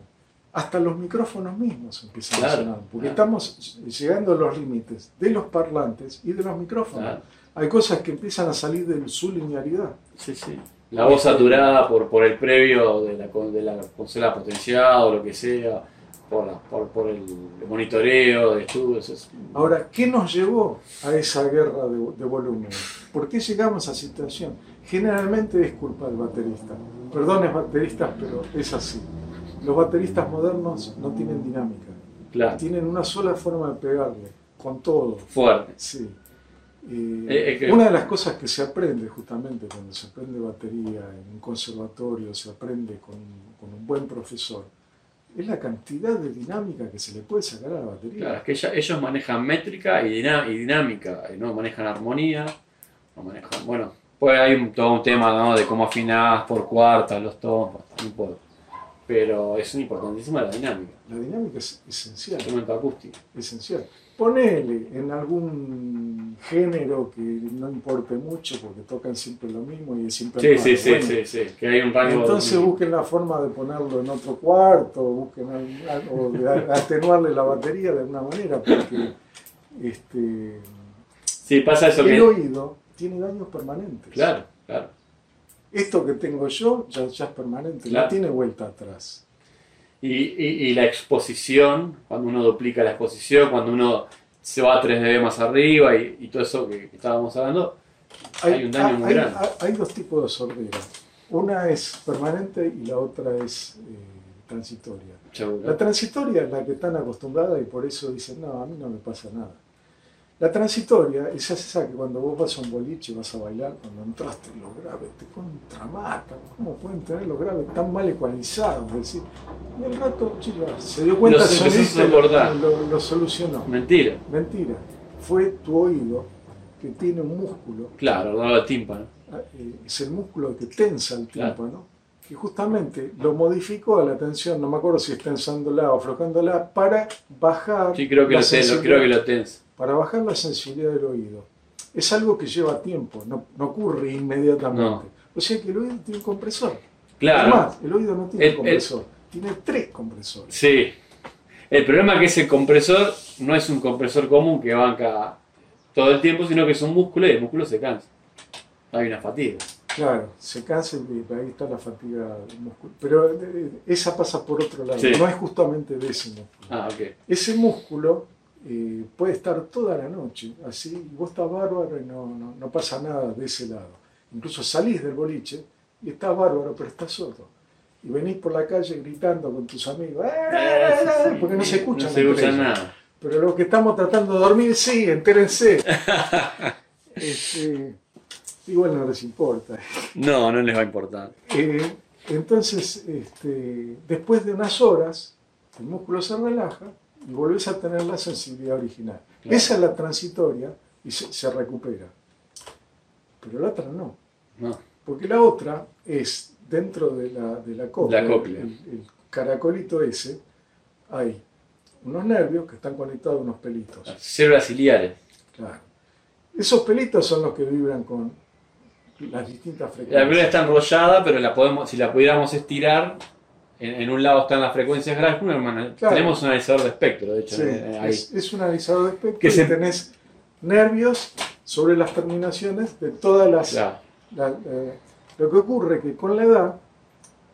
Hasta los micrófonos mismos empiezan Claro, a sonar, porque claro. estamos llegando a los límites de los parlantes y de los micrófonos. Claro. Hay cosas que empiezan a salir de su linealidad. Sí, sí. La voz saturada por, por el previo de la, de la consola potenciada o lo que sea, por, la- por, por el monitoreo de estudios. es- Ahora, ¿qué nos llevó a esa guerra de, de volumen? ¿Por qué llegamos a esa situación? Generalmente es culpa del baterista. Perdones bateristas, pero es así. Los bateristas modernos no tienen dinámica. Claro, Tienen una sola forma de pegarle, con todo. fuerte. Sí. Eh, Eh, que- Una de las cosas que se aprende justamente cuando se aprende batería en un conservatorio, se aprende con, con un buen profesor, es la cantidad de dinámica que se le puede sacar a la batería. Claro, es que ella- ellos manejan métrica y, diná- y dinámica, y no manejan armonía, no manejan, bueno, pues hay un- todo un tema ¿no? de cómo afinás por cuartas, los tonos, no importa. Pero es importantísima la dinámica, La dinámica es esencial. instrumento acústico. esencial. Ponele en algún género que no importe mucho porque tocan siempre lo mismo y es siempre Sí, el sí, mismo. sí, Bueno, sí, sí, que hay un rango. Entonces busquen la forma de ponerlo en otro cuarto, busquen o de atenuarle la batería de alguna manera porque este, Sí, pasa eso el que. oído tiene daños permanentes. Claro, claro. Esto que tengo yo ya, ya es permanente, Claro. no tiene vuelta atrás. Y, y- y la exposición, cuando uno duplica la exposición, cuando uno se va a 3 dB más arriba y, y todo eso que, que estábamos hablando, Hay un daño muy hay- grande. hay- dos tipos de sordera. Una es permanente y la otra es eh, transitoria. Seguro. La transitoria es la que están acostumbrada y por eso dicen, no, a mí no me pasa nada. La transitoria es esa que cuando vos vas a un boliche, vas a bailar, cuando entraste en los graves, te contramatan. ¿Cómo pueden tener los graves tan mal ecualizados? Es decir, y el rato, chico, se dio cuenta, Los empezó a solito, soportar. lo, lo solucionó. Mentira. Mentira. Fue tu oído que tiene un músculo Claro, daba el tímpano. eh, es el músculo que tensa el Claro. tímpano, que justamente lo modificó a la tensión, no me acuerdo si es tensándola o aflojándola, para bajar, Sí, creo que, la lo, lo- creo que lo tensa. Para bajar la sensibilidad del oído. Es algo que lleva tiempo, no, no ocurre inmediatamente. No. O sea que el oído tiene un compresor. Claro. Además, el oído no tiene El- el- compresor, tiene tres compresores. Sí. El problema es que ese compresor no es un compresor común que banca todo el tiempo, sino que es un músculo y el músculo se cansa. Hay una fatiga. Claro, se cansa y ahí está la fatiga muscular. Pero eh, esa pasa por otro lado, Sí. no es justamente de ese músculo. Ah, ok. Ese músculo eh, puede estar toda la noche así, y vos estás bárbaro y no, no, no pasa nada de ese lado. Incluso salís del boliche y estás bárbaro, pero estás sordo. Y venís por la calle gritando con tus amigos, "Eh", porque no se escuchan. No se escucha nada. Pero los que estamos tratando de dormir, sí, entérense. (laughs) Este, igual no les importa. No, no les va a importar. Eh, entonces, este, después de unas horas, el músculo se relaja y volvés a tener la sensibilidad original. Claro. Esa es la transitoria y se, se recupera. Pero la otra no. No. Porque la otra es dentro de la, de la cóclea, La cóclea. El, el caracolito ese, hay unos nervios que están conectados a unos pelitos. Células ciliares. Claro. Esos pelitos son los que vibran con las distintas La frecuencias. primera está enrollada, pero la podemos, si la pudiéramos estirar, en, en un lado están las frecuencias graves. Claro. Tenemos un analizador de espectro, de hecho, Sí, eh, ahí. es, es un avisador de espectro Que y se- tenés nervios sobre las terminaciones de todas las... Claro. la- eh, lo que ocurre es que con la edad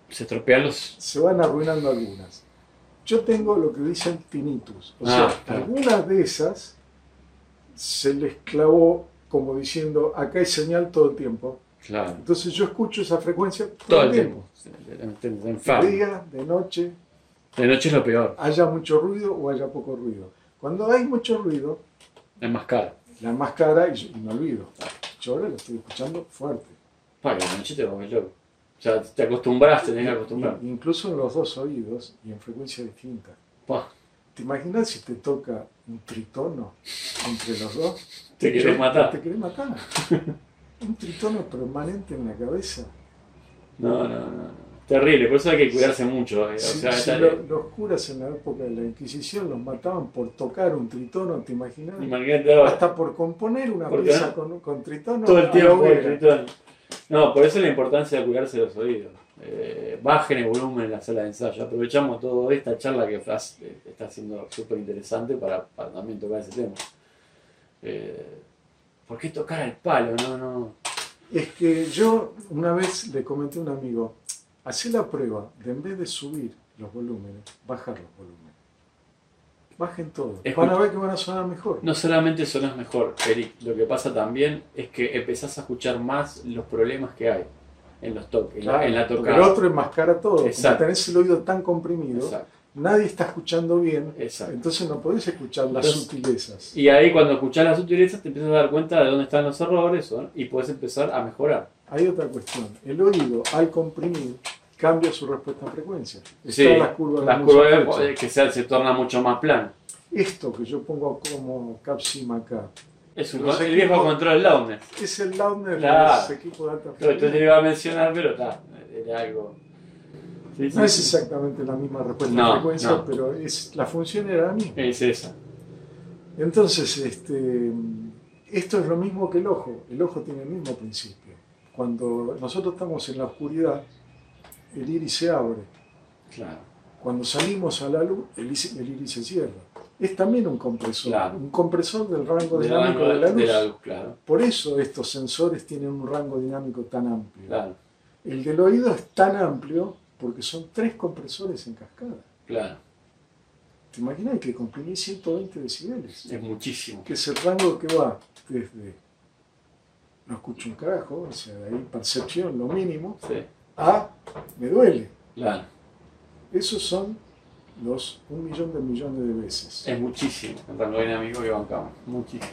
Se estropean los. se van arruinando algunas. Yo tengo lo que dicen tinnitus. O Ah, sea, claro. algunas de esas se les clavó como diciendo, acá hay señal todo el tiempo. Claro. Entonces yo escucho esa frecuencia todo, Todo el tiempo. tiempo. De día, de noche, De noche es lo peor. haya mucho ruido o haya poco ruido. Cuando hay mucho ruido, Es más caro. la más cara y, y me olvido. Yo ahora lo estoy escuchando fuerte. Para la noche te volvés loco. O sea, te acostumbras, te tenés que acostumbrar. Incluso en los dos oídos y en frecuencia distinta. Pua, ¿Te imaginas si te toca un tritono entre los dos? Te querés matar. Te querés matar. (laughs) un tritono permanente en la cabeza. No, no, no. Terrible, por eso hay que cuidarse mucho. eh. O Si, sea, si está- lo- los curas en la época de la Inquisición los mataban por tocar un tritono, ¿te imaginas? Imagínate ahora, Hasta por componer una pieza con, con tritono. todo el tiempo. hoguera. gritando. No, por eso la importancia de cuidarse los oídos. Eh, bajen el volumen en la sala de ensayo. Aprovechamos toda esta charla que eh, está siendo súper interesante para, para también tocar ese tema. Eh, ¿Por qué tocar el palo? No, no. Es que yo una vez le comenté a un amigo, hacé la prueba de en vez de subir los volúmenes, bajar los volúmenes. Bajen todo. Escucha- Van a ver que van a sonar mejor. No solamente sonás mejor, Eric, lo que pasa también es que empezás a escuchar más los problemas que hay en los toques, en la- Claro, en la tocada. el otro enmascara todo. Exacto. tenés el oído tan comprimido, Exacto, nadie está escuchando bien, exacto. entonces no podés escuchar las Entonces- sutilezas. Y ahí cuando escuchás las sutilezas te empiezas a dar cuenta de dónde están los errores ¿no? y puedes empezar a mejorar. Hay otra cuestión. El oído, al comprimir, cambia su respuesta a frecuencia. Están Sí, las curvas de las curvas frecuencia. eh, que se, se torna mucho más plano. Esto que yo pongo como capsima acá, Es un, el viejo control loudness. es el loudness Claro. de los equipos de alta Yo te lo frecuencia. iba a mencionar, pero está, era algo... Sí, sí, No es exactamente la misma respuesta No, frecuencia, no. pero es, la función era la misma. Es esa. Entonces, este, esto es lo mismo que el ojo. El ojo tiene el mismo principio. Cuando nosotros estamos en la oscuridad, el iris se abre. Claro. Cuando salimos a la luz, el iris, el iris se cierra. Es también un compresor, Claro. un compresor del rango dinámico de la luz. de la luz, claro. Por eso estos sensores tienen un rango dinámico tan amplio. Claro, El del oído es tan amplio porque son tres compresores en cascada. claro. ¿Te imaginas que comprimís 120 decibeles? Es muchísimo. Que es el rango que va desde no escucho un carajo, o sea, de ahí percepción, lo mínimo, Sí. a me duele. Claro. Esos son los un millón de millones de veces. Es muchísimo el rango dinámico que bancamos. Muchísimo.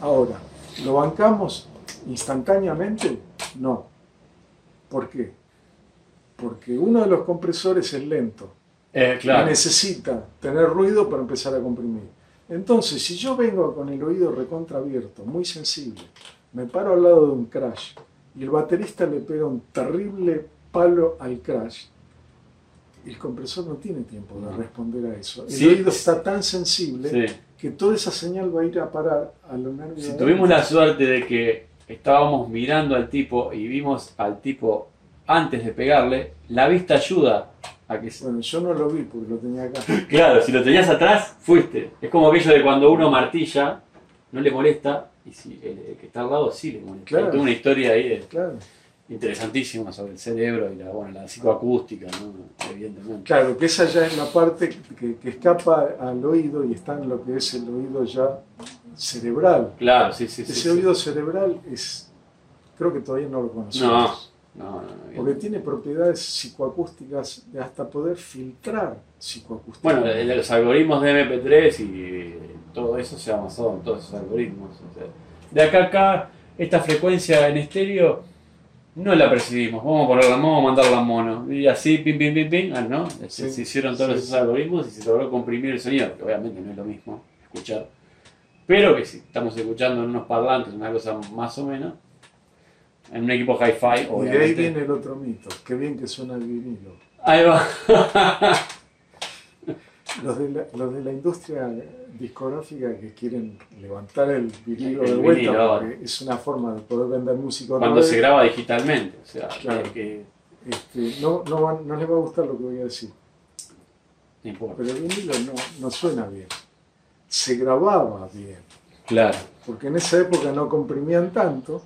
Ahora, ¿lo bancamos instantáneamente? No. ¿Por qué? Porque uno de los compresores es lento Eh, y claro. necesita tener ruido para empezar a comprimir. Entonces, si yo vengo con el oído recontra abierto, muy sensible, me paro al lado de un crash y el baterista le pega un terrible palo al crash, el compresor no tiene tiempo de responder a eso. El Sí. oído está tan sensible Sí. que toda esa señal va a ir a parar a los nervios. Si tuvimos la suerte de que estábamos mirando al tipo y vimos al tipo antes de pegarle, la vista ayuda a que se... Bueno, yo no lo vi porque lo tenía acá. (laughs) Claro, si lo tenías atrás, fuiste. Es como aquello de cuando uno martilla, no le molesta, y si el, el que está al lado sí le molesta. Claro. Tengo una historia ahí de- Claro. interesantísima sobre el cerebro y la, bueno, la psicoacústica, ¿no? evidentemente. Claro, que esa ya es la parte que, que escapa al oído y está en lo que es el oído ya cerebral. Claro, sí, sí. Ese sí. oído cerebral es, creo que todavía no lo No, conocemos. no, no. no, Porque tiene propiedades psicoacústicas de hasta poder filtrar psicoacústicas. Bueno, de, de los algoritmos de MP3 y todo eso se ha basado en todos esos algoritmos. o sea, de acá a acá, esta frecuencia en estéreo no la percibimos. Vamos a ponerla, vamos a mandarla a mono. Y así, pim, pim, pim, pim. Ah, ¿no? Se, Sí, se hicieron todos sí, esos algoritmos y se logró comprimir el sonido, que obviamente no es lo mismo escuchar. Pero que si estamos escuchando en unos parlantes, una cosa más o menos, en un equipo hi-fi, y de ahí viene el otro mito. Qué bien que suena el vinilo. Ahí va. (laughs) Los de la, los de la industria discográfica que quieren levantar el vinilo El de vuelta, vinilo. porque es una forma de poder vender música Cuando vez. se graba digitalmente. O sea, Claro. que, Este, no, no, no les va a gustar lo que voy a decir, no importa. pero el vinilo no, no suena bien. Se grababa bien, Claro. porque en esa época no comprimían tanto,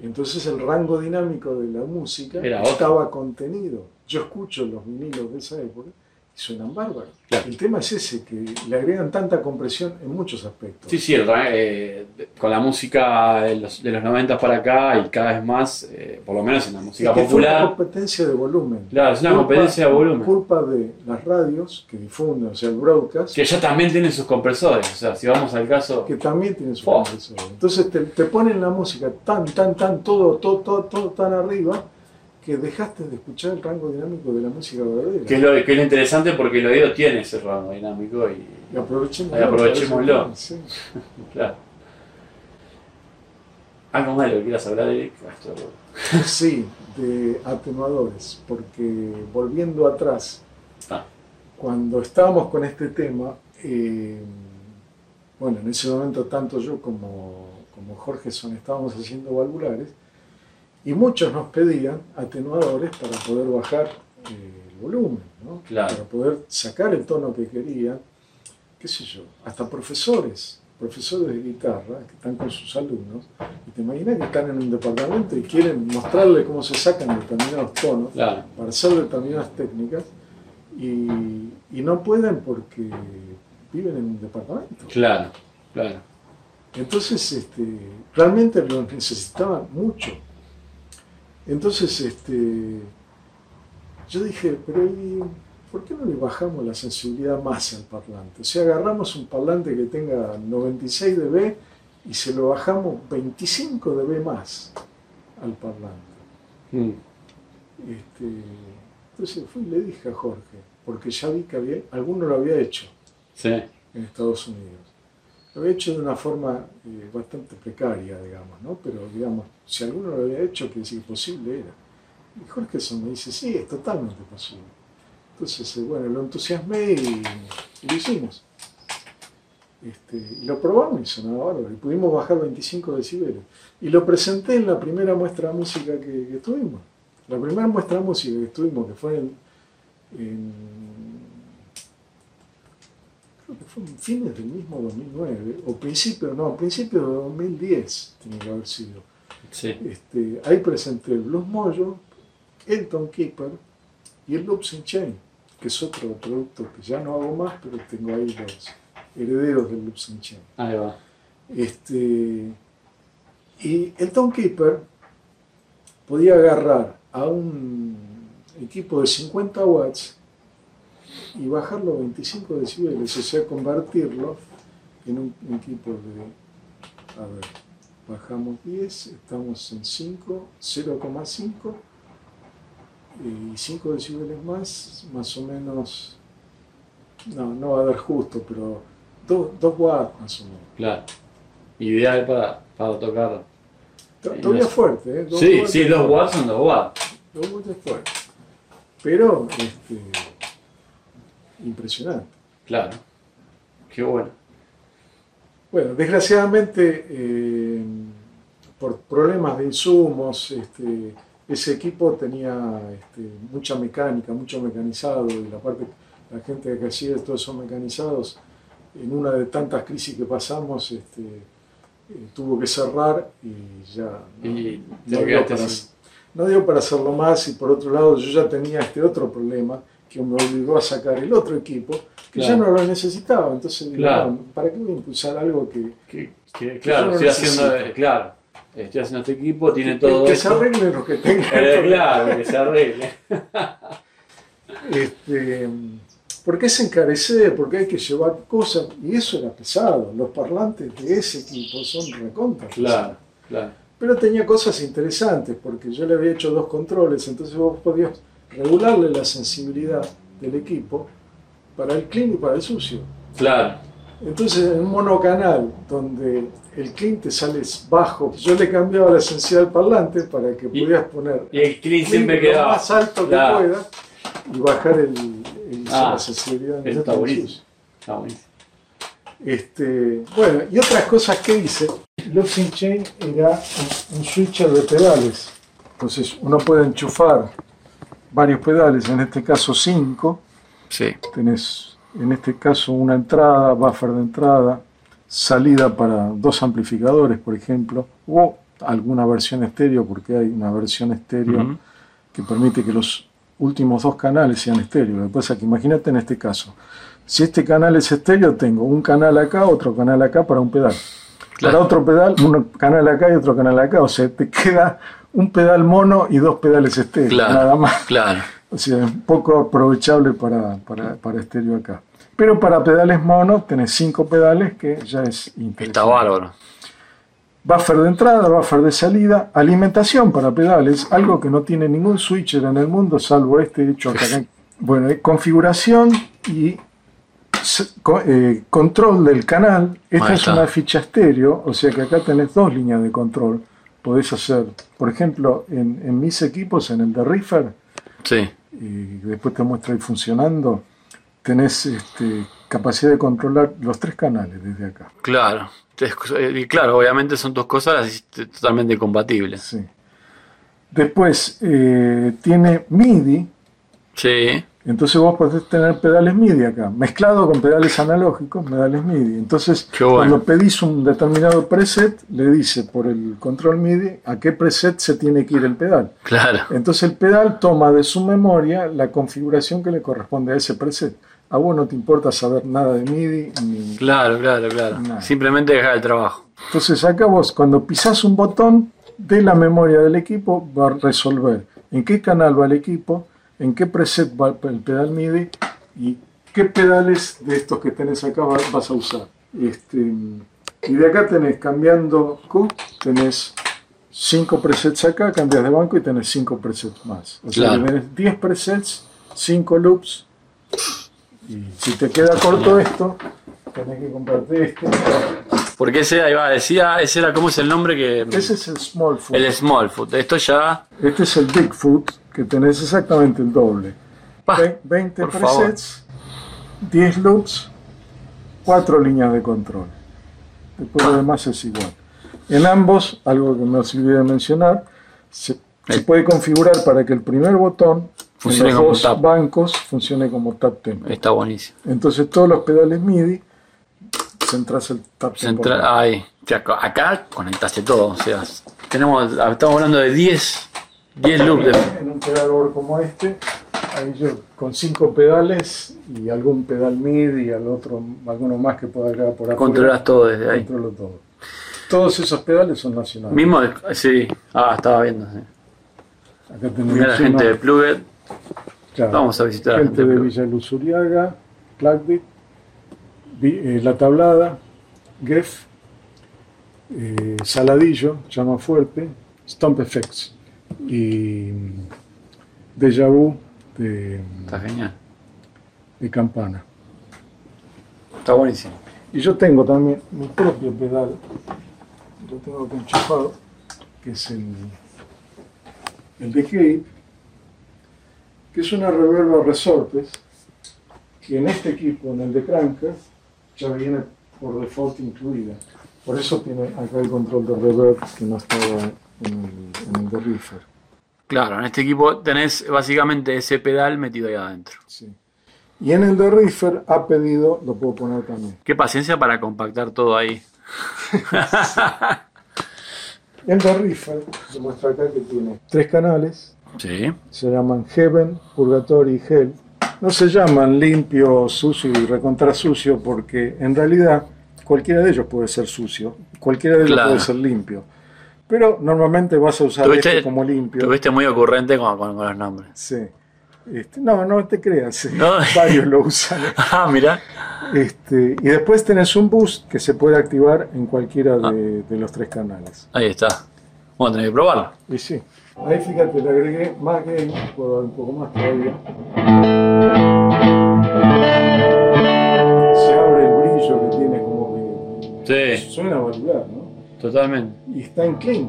entonces el rango dinámico de la música Era otro. estaba contenido. Yo escucho los vinilos de esa época suenan bárbaros. Claro. El tema es ese, que le agregan tanta compresión en muchos aspectos. Sí, cierto. ¿eh? Con la música de los, de los 90 para acá y cada vez más, eh, por lo menos en la Es música que fue una popular. competencia de volumen. Claro, es una competencia de volumen. Culpa de las radios que difunden, o sea, el broadcast, Que ya también tienen sus compresores. O sea, si vamos al caso. que también tiene su Oh. compresor. Entonces te, te ponen la música tan, tan, tan, todo, todo, todo, todo tan arriba que dejaste de escuchar el rango dinámico de la música verdadera. Que es, lo, que es lo interesante porque el oído tiene ese rango dinámico y. Y aprovechémoslo. Ahí aprovechémoslo. (laughs) Sí. Claro. Algo más de lo que quieras hablar, Eric. Sí, de atenuadores, porque volviendo atrás, Ah. cuando estábamos con este tema, eh, bueno, en ese momento tanto yo como, como Jorge son estábamos haciendo valvulares y muchos nos pedían atenuadores para poder bajar eh, el volumen, ¿no? Claro. para poder sacar el tono que querían, qué sé yo, hasta profesores, profesores de guitarra que están con sus alumnos, y te imaginas que están en un departamento y quieren mostrarle cómo se sacan determinados tonos Claro. para hacer determinadas técnicas y, y no pueden porque viven en un departamento. Claro. Claro. Entonces, este, realmente lo necesitaban mucho. Entonces, este, yo dije, pero ¿y por qué no le bajamos la sensibilidad más al parlante? O sea, agarramos un parlante que tenga 96 dB y se lo bajamos 25 dB más al parlante. Mm. Este, entonces fui y le dije a Jorge, porque ya vi que había, alguno lo había hecho Sí. en Estados Unidos. Lo había hecho de una forma eh, bastante precaria, digamos, ¿no? Pero, digamos, si alguno lo había hecho, que si posible era. Y Jorge me dice, sí, es totalmente posible. Entonces, eh, bueno, lo entusiasmé y, lo hicimos. Este, y lo probamos y sonaba bárbaro. Y pudimos bajar 25 decibeles. Y lo presenté en la primera muestra de música que, tuvimos. La primera muestra de música que estuvimos, que fue en creo que fue en fines del mismo 2009, o principio, no, principio de 2010 tiene que haber sido. Sí. Este, ahí presenté el Blues Mojo, el Tom Keeper y el Loops in Chain, que es otro producto que ya no hago más, pero tengo ahí los herederos del Loops in Chain. Ahí va. Este, y el Tom Keeper podía agarrar a un equipo de 50 watts y bajarlo a 25 decibeles, o sea, convertirlo en un, equipo de, a ver, bajamos 10, estamos en 5, 0,5 y 5 decibeles más, más o menos, no, no va a dar justo, pero 2 watts más o menos. Claro. Ideal para, para tocar. Todavía fuerte, ¿eh? sí, sí, 2 watts son 2 watts. 2 watts es fuerte. Pero, este, impresionante. Claro. Qué bueno. Bueno, desgraciadamente, eh, por problemas de insumos, este, ese equipo tenía este, mucha mecánica, mucho mecanizado, y la parte, la gente que hacía todos esos mecanizados, en una de tantas crisis que pasamos, este, eh, tuvo que cerrar y ya no, dio para, no, dio para, hacerlo más. Y por otro lado, yo ya tenía este otro problema que me obligó a sacar el otro equipo, que ya no lo necesitaba. Entonces, ¿para qué voy a impulsar algo que, claro, estoy haciendo, claro, estoy haciendo este equipo, tiene todo que, que se arregle lo que tenga. (laughs) Eh, claro, que se arregle. (laughs) este, ¿Por qué se encarece? Porque hay que llevar cosas, y eso era pesado. Los parlantes de ese equipo son recontra. Claro, claro. Pero tenía cosas interesantes, porque yo le había hecho dos controles, entonces vos podías regularle la sensibilidad del equipo para el clean y para el sucio. Claro. Entonces, en un monocanal donde el clean te sale bajo, yo le cambiaba la sensibilidad al parlante para que pudieras poner y el clean siempre quedaba más alto que pueda y bajar el, ah, la sensibilidad. Eso está buenísimo. Está Este, bueno, y otras cosas que hice. Locking Chain era un, switcher de pedales. Entonces uno puede enchufar varios pedales, en este caso cinco. Sí. Tenés en este caso una entrada, buffer de entrada, salida para dos amplificadores, por ejemplo, o alguna versión estéreo, porque hay una versión estéreo que permite que los últimos dos canales sean estéreo. Lo que pasa es que imagínate en este caso, si este canal es estéreo, tengo un canal acá, otro canal acá para un pedal. Para otro pedal, un canal acá y otro canal acá. O sea, te (laughs) queda un pedal mono y dos pedales estéreo, nada más. Claro. (laughs) O sea, es poco aprovechable para, para, para estéreo acá. Pero para pedales mono tenés cinco pedales que ya es interesante. Está bárbaro buffer de entrada, buffer de salida, alimentación para pedales, algo que no tiene ningún switcher en el mundo, salvo este hecho acá. (laughs) Bueno, configuración y eh, control del canal. Esta es una ficha estéreo, o sea que acá tenés dos líneas de control. Podés hacer, por ejemplo, en, mis equipos, en el de Reefer, sí. y después te muestra ahí funcionando, tenés este, capacidad de controlar los tres canales desde acá. Claro. Y claro, obviamente son dos cosas totalmente compatibles. Sí. Después, eh, tiene MIDI. Sí. Entonces vos podés tener pedales MIDI acá, mezclado con pedales analógicos, pedales MIDI. Entonces, cuando pedís un determinado preset, le dice por el control MIDI a qué preset se tiene que ir el pedal. Claro. Entonces el pedal toma de su memoria la configuración que le corresponde a ese preset a vos no te importa saber nada de MIDI. Ni claro, claro, claro. Simplemente dejar el trabajo. Entonces acá vos cuando pisás un botón de la memoria del equipo va a resolver en qué canal va el equipo, en qué preset va el pedal MIDI y qué pedales de estos que tenés acá vas a usar. Este, y de acá tenés cambiando Q, tenés 5 presets acá, cambias de banco y tenés 5 presets más. O sea, tenés 10 presets, 5 loops y si te queda corto esto, tenés que comprarte este. Porque ese, ahí va, decía, ese era, ¿cómo es el nombre que...? Ese es el Smallfoot. El Smallfoot, esto ya... Este es el Bigfoot, que tenés exactamente el doble. 20 presets, 10 loops, 4 líneas de control. Después lo demás es igual. En ambos, algo que me olvidé de mencionar, se, se puede configurar para que el primer botón funcione como dos bancos funcione como tap tempo. Está buenísimo. Entonces todos los pedales MIDI centras el tap tempo. ahí. acá conectaste todo. O sea, tenemos, estamos hablando de 10, 10 loops. En un pedal como este, ahí yo con 5 pedales y algún pedal MIDI y al otro, alguno más que pueda quedar por acá. Controlas todo desde ahí. Controlo todo. Todos esos pedales son nacionales. Mismo, sí. Ah, estaba viendo, sí. Acá tenemos Mira la gente de Pluget. claro, Vamos a visitar a la gente gente de de Villa Luz Uriaga, Placdic, Vi- eh, La Tablada, Geff, eh, Saladillo, Llama Fuerte, Stomp Effects y mm, Deja Vu de, Está genial. de Campana. Está buenísimo. Y yo tengo también mi propio pedal, lo tengo enchufado, que es el, el de Cape, que es una reverba resortes, que en este equipo, en el de Cranker, ya viene por default incluida. Por eso tiene acá el control de reverb que no estaba en el, en el de Reefer. Claro, en este equipo tenés básicamente ese pedal metido ahí adentro. Sí. Y en el de Reefer ha pedido, lo puedo poner también. Qué paciencia para compactar todo ahí. (laughs) El de Reefer, se muestra acá que tiene tres canales, Sí. se llaman Heaven, Purgatory y Hell. No se llaman limpio, sucio y recontra sucio porque en realidad cualquiera de ellos puede ser sucio, cualquiera de ellos Claro. puede ser limpio. Pero normalmente vas a usar este como limpio. Tuviste muy ocurrente con, con- con los nombres. Sí. Este, no, no te creas, No. (laughs) varios lo usan. (laughs) Ah, mira. Este, y después tenés un boost que se puede activar en cualquiera Ah. de, de los tres canales. Ahí está. Vamos a tener que probarlo. Y sí. Ahí fíjate, le agregué más gain, puedo dar un poco más todavía. Se abre el brillo que tiene como que Sí, suena valvular, ¿no? totalmente. Y está en clean.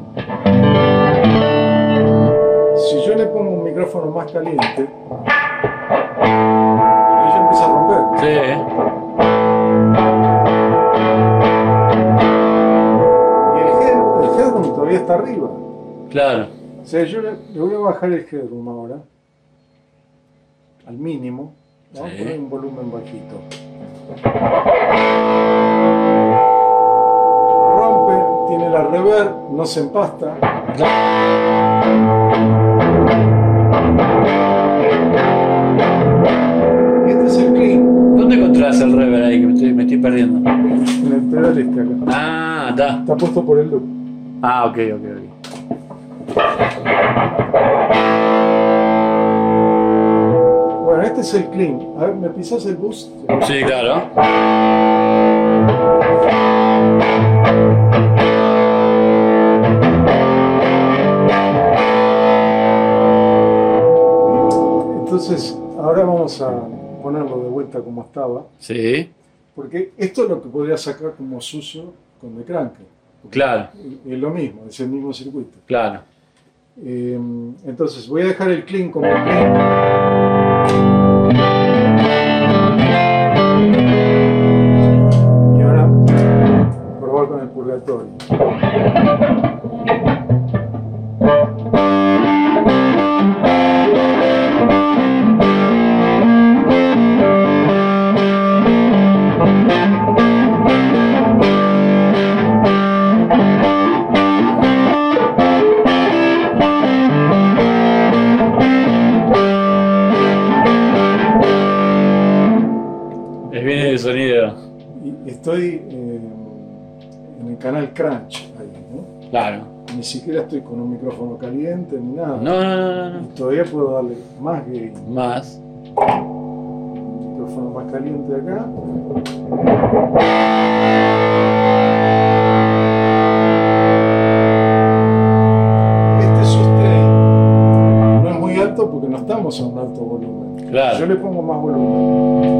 Si yo le pongo un micrófono más caliente, ella empieza a romper. Sí. Y el, head, el headroom todavía está arriba. Claro. O sea, yo le, le voy a bajar el headroom ahora al mínimo. Vamos Sí. poner un volumen bajito. Rompe, tiene la reverb, no se empasta. Este es el clean ¿Dónde encontrás el reverb ahí que me estoy, me estoy perdiendo? en el pedal este acá. Ah, está. Está puesto por el loop. Ah, ok, ok, ok. Bueno, este es el clean. A ver, ¿me pisas el boost? Sí, claro. Entonces, ahora vamos a ponerlo de vuelta como estaba. Sí, Porque esto es lo que podría sacar como sucio con The Cranker. claro, Es lo mismo, es el mismo circuito. claro. Eh, entonces voy a dejar el clean como clean. Y ahora probar con el purgatorio. Canal Crunch ahí, ¿no? Claro. Ni siquiera estoy con un micrófono caliente ni nada. No, no, no, no, Y todavía puedo darle más gain. Más. Micrófono más caliente acá. Este sustain no es muy alto porque no estamos a un alto volumen. Claro. Yo le pongo más volumen.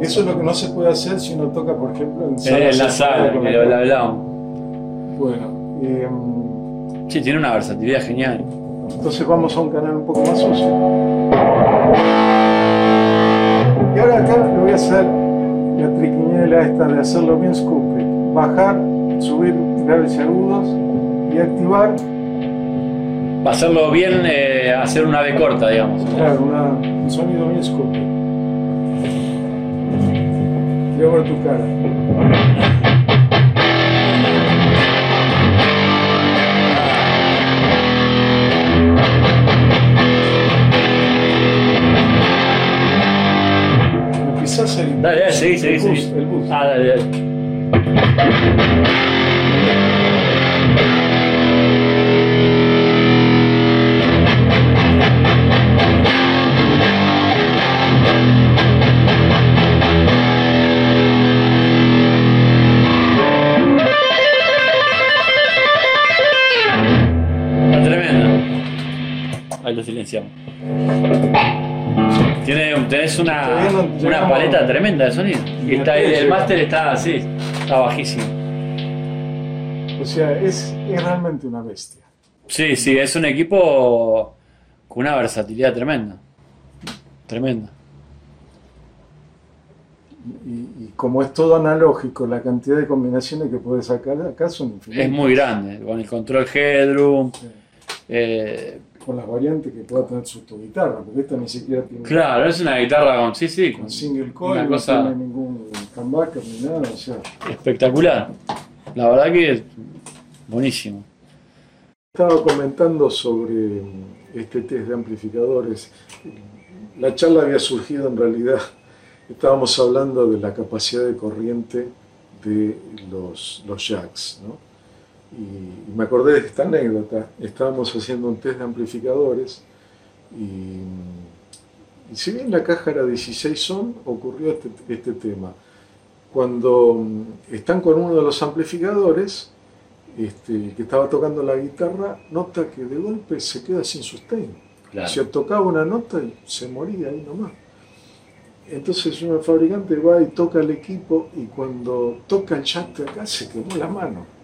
Eso es lo que no se puede hacer si uno toca, por ejemplo, en En, salas la separadas sala, la lo, lo cámara. hablábamos. Bueno, em, Sí, tiene una versatilidad genial. entonces vamos a un canal un poco más sucio. Y ahora acá le voy a hacer la triquiñuela esta de hacerlo bien scoopy. Bajar, subir graves y agudos y activar, Hacerlo bien, eh, hacer una B corta, digamos. claro, una- un sonido bien scoopy. de obra do cara. Da, é, sim, sim, sim. Ah, é. Ahí lo silenciamos. Tiene, tenés una, una paleta tremenda de sonido. Y está, el máster está así, está bajísimo. O sea, es, es realmente una bestia. Sí, sí, es un equipo con una versatilidad tremenda. Tremenda. Y, y como es todo analógico, la cantidad de combinaciones que puedes sacar acá son infinitas. Es muy grande, con el control headroom. eh, Con las variantes que pueda tener su tu guitarra, porque esta ni siquiera tiene. claro, es una guitarra con, sí, sí, con single coil, una no cosa tiene ningún humbucker ni nada, o sea. espectacular. La verdad que es buenísimo. Estaba comentando sobre este test de amplificadores. La charla había surgido en realidad, estábamos hablando de la capacidad de corriente de los, los jacks. ¿no? Y, me acordé de esta anécdota. Estábamos haciendo un test de amplificadores y, y si bien la caja era 16 ohm, ocurrió este, este tema. Cuando mm, están con uno de los amplificadores, este, que estaba tocando la guitarra, nota que de golpe se queda sin sustain. Claro. Se tocaba una nota y se moría ahí nomás. Entonces un fabricante va y toca el equipo y cuando toca el de acá se quemó la mano.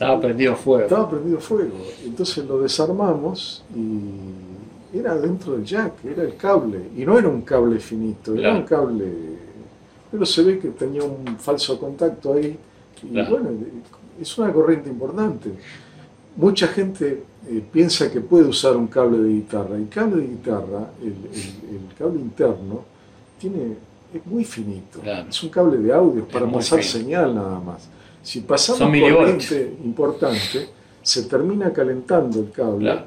Estaba prendido fuego. Estaba prendido fuego. Entonces lo desarmamos y era dentro del jack, era el cable. Y no era un cable finito, era Claro. un cable... Pero se ve que tenía un falso contacto ahí. Y Claro. bueno, es una corriente importante. Mucha gente eh, piensa que puede usar un cable de guitarra. El cable de guitarra, el, el- el cable interno, tiene, es muy finito. Claro. Es un cable de audio para pasar fino. señal nada más. Si pasamos Son corriente importante, se termina calentando el cable, Claro.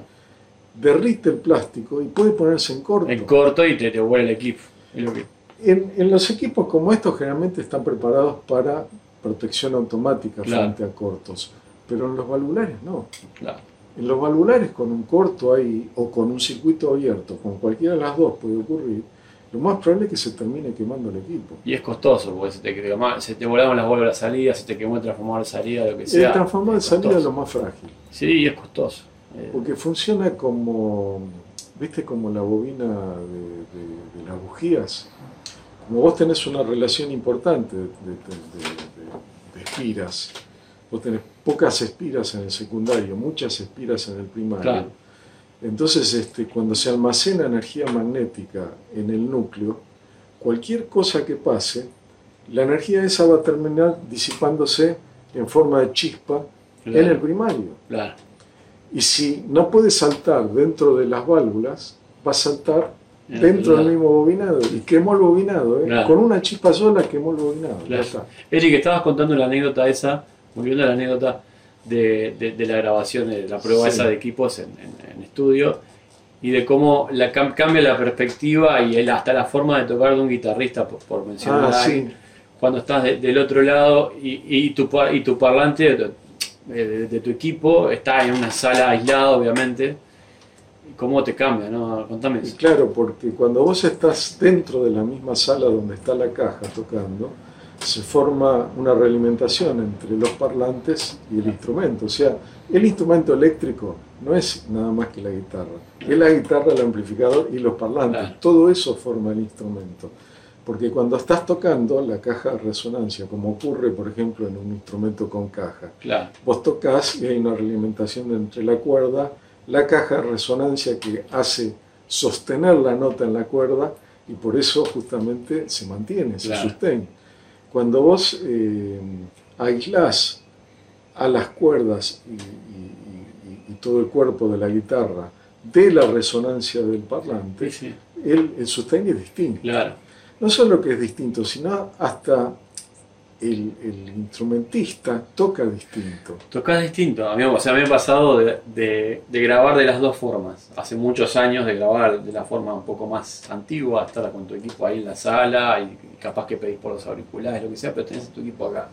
derrite el plástico y puede ponerse en corto. En corto y te, te vuela el equipo. En, en los equipos como estos generalmente están preparados para protección automática Claro. frente a cortos, pero en los valvulares no. claro. En los valvulares con un corto ahí o con un circuito abierto, con cualquiera de las dos puede ocurrir, lo más probable es que se termine quemando el equipo. Y es costoso, porque se te, quema- se te volaron las válvulas de salida, se te quemó el transformador de salida, lo que El sea. transformador de salida es lo más frágil, Sí, es costoso. Eh, porque funciona como, viste, como la bobina de, de- de las bujías. Como vos tenés una relación importante de, espiras, vos tenés pocas espiras en el secundario, muchas espiras en el primario. Claro. Entonces, este, cuando se almacena energía magnética en el núcleo, cualquier cosa que pase, la energía esa va a terminar disipándose en forma de chispa claro, en el primario. claro. Y si no puede saltar dentro de las válvulas, va a saltar dentro del mismo bobinado. Y quemó el bobinado, ¿eh? Con una chispa sola quemó el bobinado. ya está. Eric, estabas contando la anécdota esa, volviendo a la anécdota de, de- de la grabación, de la prueba Sí. esa de equipos en, en- en estudio, y de cómo la, cam- cambia la perspectiva y el- hasta la forma de tocar de un guitarrista, por, por mencionar Ah, sí. cuando estás de- del otro lado y, y tu, y tu parlante de, tu equipo está en una sala aislada, obviamente. ¿Y ¿Cómo te cambia? No? Contame Y eso. claro, porque cuando vos estás dentro de la misma sala donde está la caja tocando, se forma una realimentación entre los parlantes y el instrumento. O sea, el instrumento eléctrico no es nada más que la guitarra. Es la guitarra, el amplificador y los parlantes. Todo eso forma el instrumento. Porque cuando estás tocando la caja de resonancia, como ocurre por ejemplo en un instrumento con caja, Claro, vos tocas y hay una realimentación entre la cuerda, la caja de resonancia que hace sostener la nota en la cuerda y por eso justamente se mantiene, se Claro. sustain. Cuando vos eh, aislás a las cuerdas y, y- y- y todo el cuerpo de la guitarra de la resonancia del parlante, sí, sí, el, el sustain es distinto. Claro, no solo que es distinto, sino hasta el, instrumentista toca distinto. Tocas distinto. A mí, o sea, me ha pasado de, grabar de las dos formas. Hace muchos años de grabar de la forma un poco más antigua, estar con tu equipo ahí en la sala y capaz que pedís por los auriculares, lo que sea, pero tenés tu equipo acá.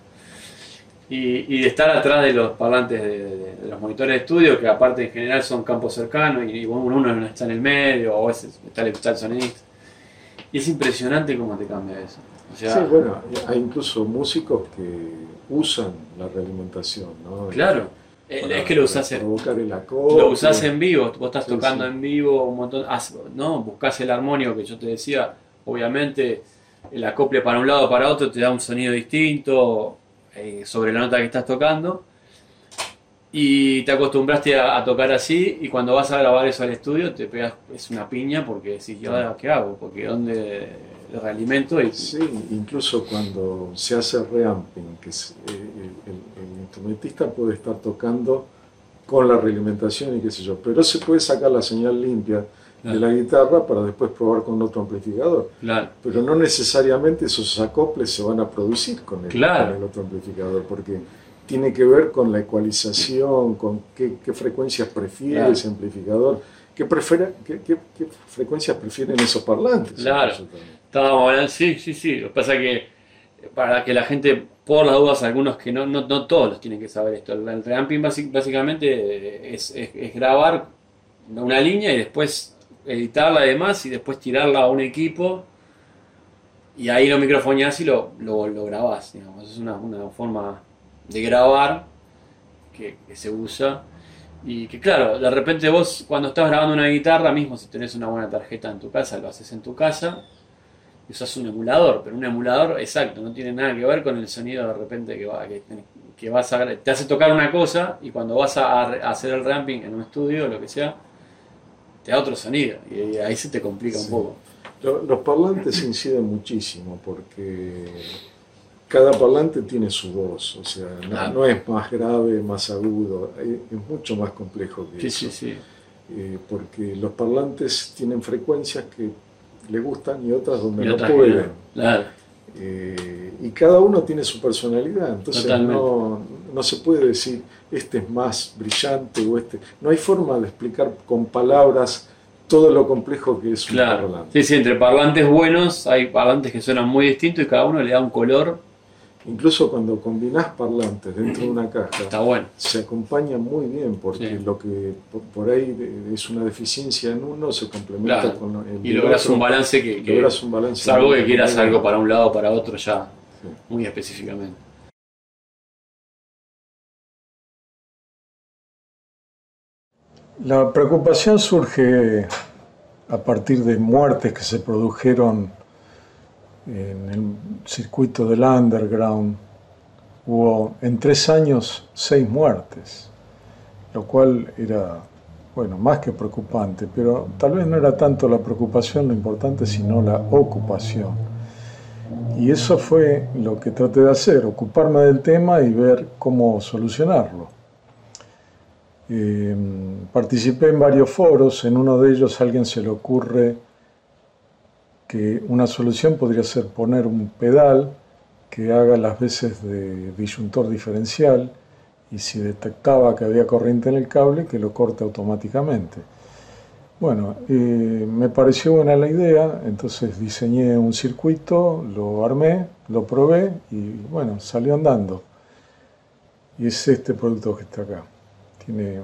Y, de estar atrás de los parlantes de los monitores de estudio, que aparte en general son campos cercanos y, y uno uno está en el medio o es, está, el, está el sonidista. Y es impresionante cómo te cambia eso. O sea, Sí, bueno, hay incluso músicos que usan la realimentación, ¿no? claro. Eh, Para- es que lo usás en, provocar el acorde. Lo usás en vivo, vos estás Sí, tocando sí. en vivo un montón, ¿no? Buscás el armonio que yo te decía, obviamente el acople para un lado o para otro te da un sonido distinto eh, sobre la nota que estás tocando y te acostumbraste a, a tocar así y cuando vas a grabar eso al estudio te pegas, es una piña porque decís, ¿y ahora qué hago? Porque ¿dónde Y, Sí, incluso cuando se hace reamping, que es, eh, el, el- el instrumentista puede estar tocando con la realimentación y qué sé yo, pero se puede sacar la señal limpia Claro. de la guitarra para después probar con otro amplificador. claro, Pero no necesariamente esos acoples se van a producir con el, Claro. con el otro amplificador, porque tiene que ver con la ecualización, con qué, qué frecuencias prefiere ese amplificador, qué, qué- qué- qué frecuencias prefieren esos parlantes. Claro. Estábamos hablando, sí, sí, sí. Lo que pasa que para que la gente, por las dudas, algunos que no, no, no todos los tienen que saber esto. El reamping básicamente es, es- es grabar una línea y después editarla además y después tirarla a un equipo y ahí lo microfoneás y lo, lo, lo grabás, digamos. Es una, una forma de grabar que, que se usa. Y que claro, de repente vos cuando estás grabando una guitarra, mismo si tenés una buena tarjeta en tu casa, lo haces en tu casa usas un emulador, pero un emulador exacto, no tiene nada que ver con el sonido de repente que, va, que, que vas a, te hace tocar una cosa y cuando vas a, a hacer el ramping en un estudio o lo que sea, te da otro sonido y ahí se te complica un poco. Lo- Los parlantes inciden muchísimo porque cada parlante tiene su voz, o sea, no, Claro. no es más grave, más agudo, es es mucho más complejo que Sí, eso. sí, sí. Eh, porque los parlantes tienen frecuencias que le gustan y otras donde Y no otras pueden. no. Claro, Eh, y cada uno tiene su personalidad, entonces no, no se puede decir este es más brillante o este. No hay forma de explicar con palabras todo lo complejo que es un claro. parlante. Sí, sí, entre parlantes buenos hay parlantes que suenan muy distintos y cada uno le da un color, Incluso cuando combinás parlantes dentro de una caja, está bueno. se acompaña muy bien porque Sí. lo que por, por ahí es una deficiencia en uno se complementa Claro. con el Y logras un balance que, logras un balance salvo que quieras algo para un lado o para otro ya Sí. muy específicamente. La preocupación surge a partir de muertes que se produjeron en el circuito del underground. Hubo en tres años seis muertes, lo cual era, bueno, más que preocupante, pero tal vez no era tanto la preocupación lo importante, sino la ocupación. Y eso fue lo que traté de hacer, ocuparme del tema y ver cómo solucionarlo. Eh, participé en varios foros, en uno de ellos a alguien se le ocurre que una solución podría ser poner un pedal que haga las veces de disyuntor diferencial y si detectaba que había corriente en el cable, que lo corte automáticamente. Bueno, eh, me pareció buena la idea, entonces diseñé un circuito, lo armé, lo probé y bueno, salió andando. Y es este producto que está acá. Tiene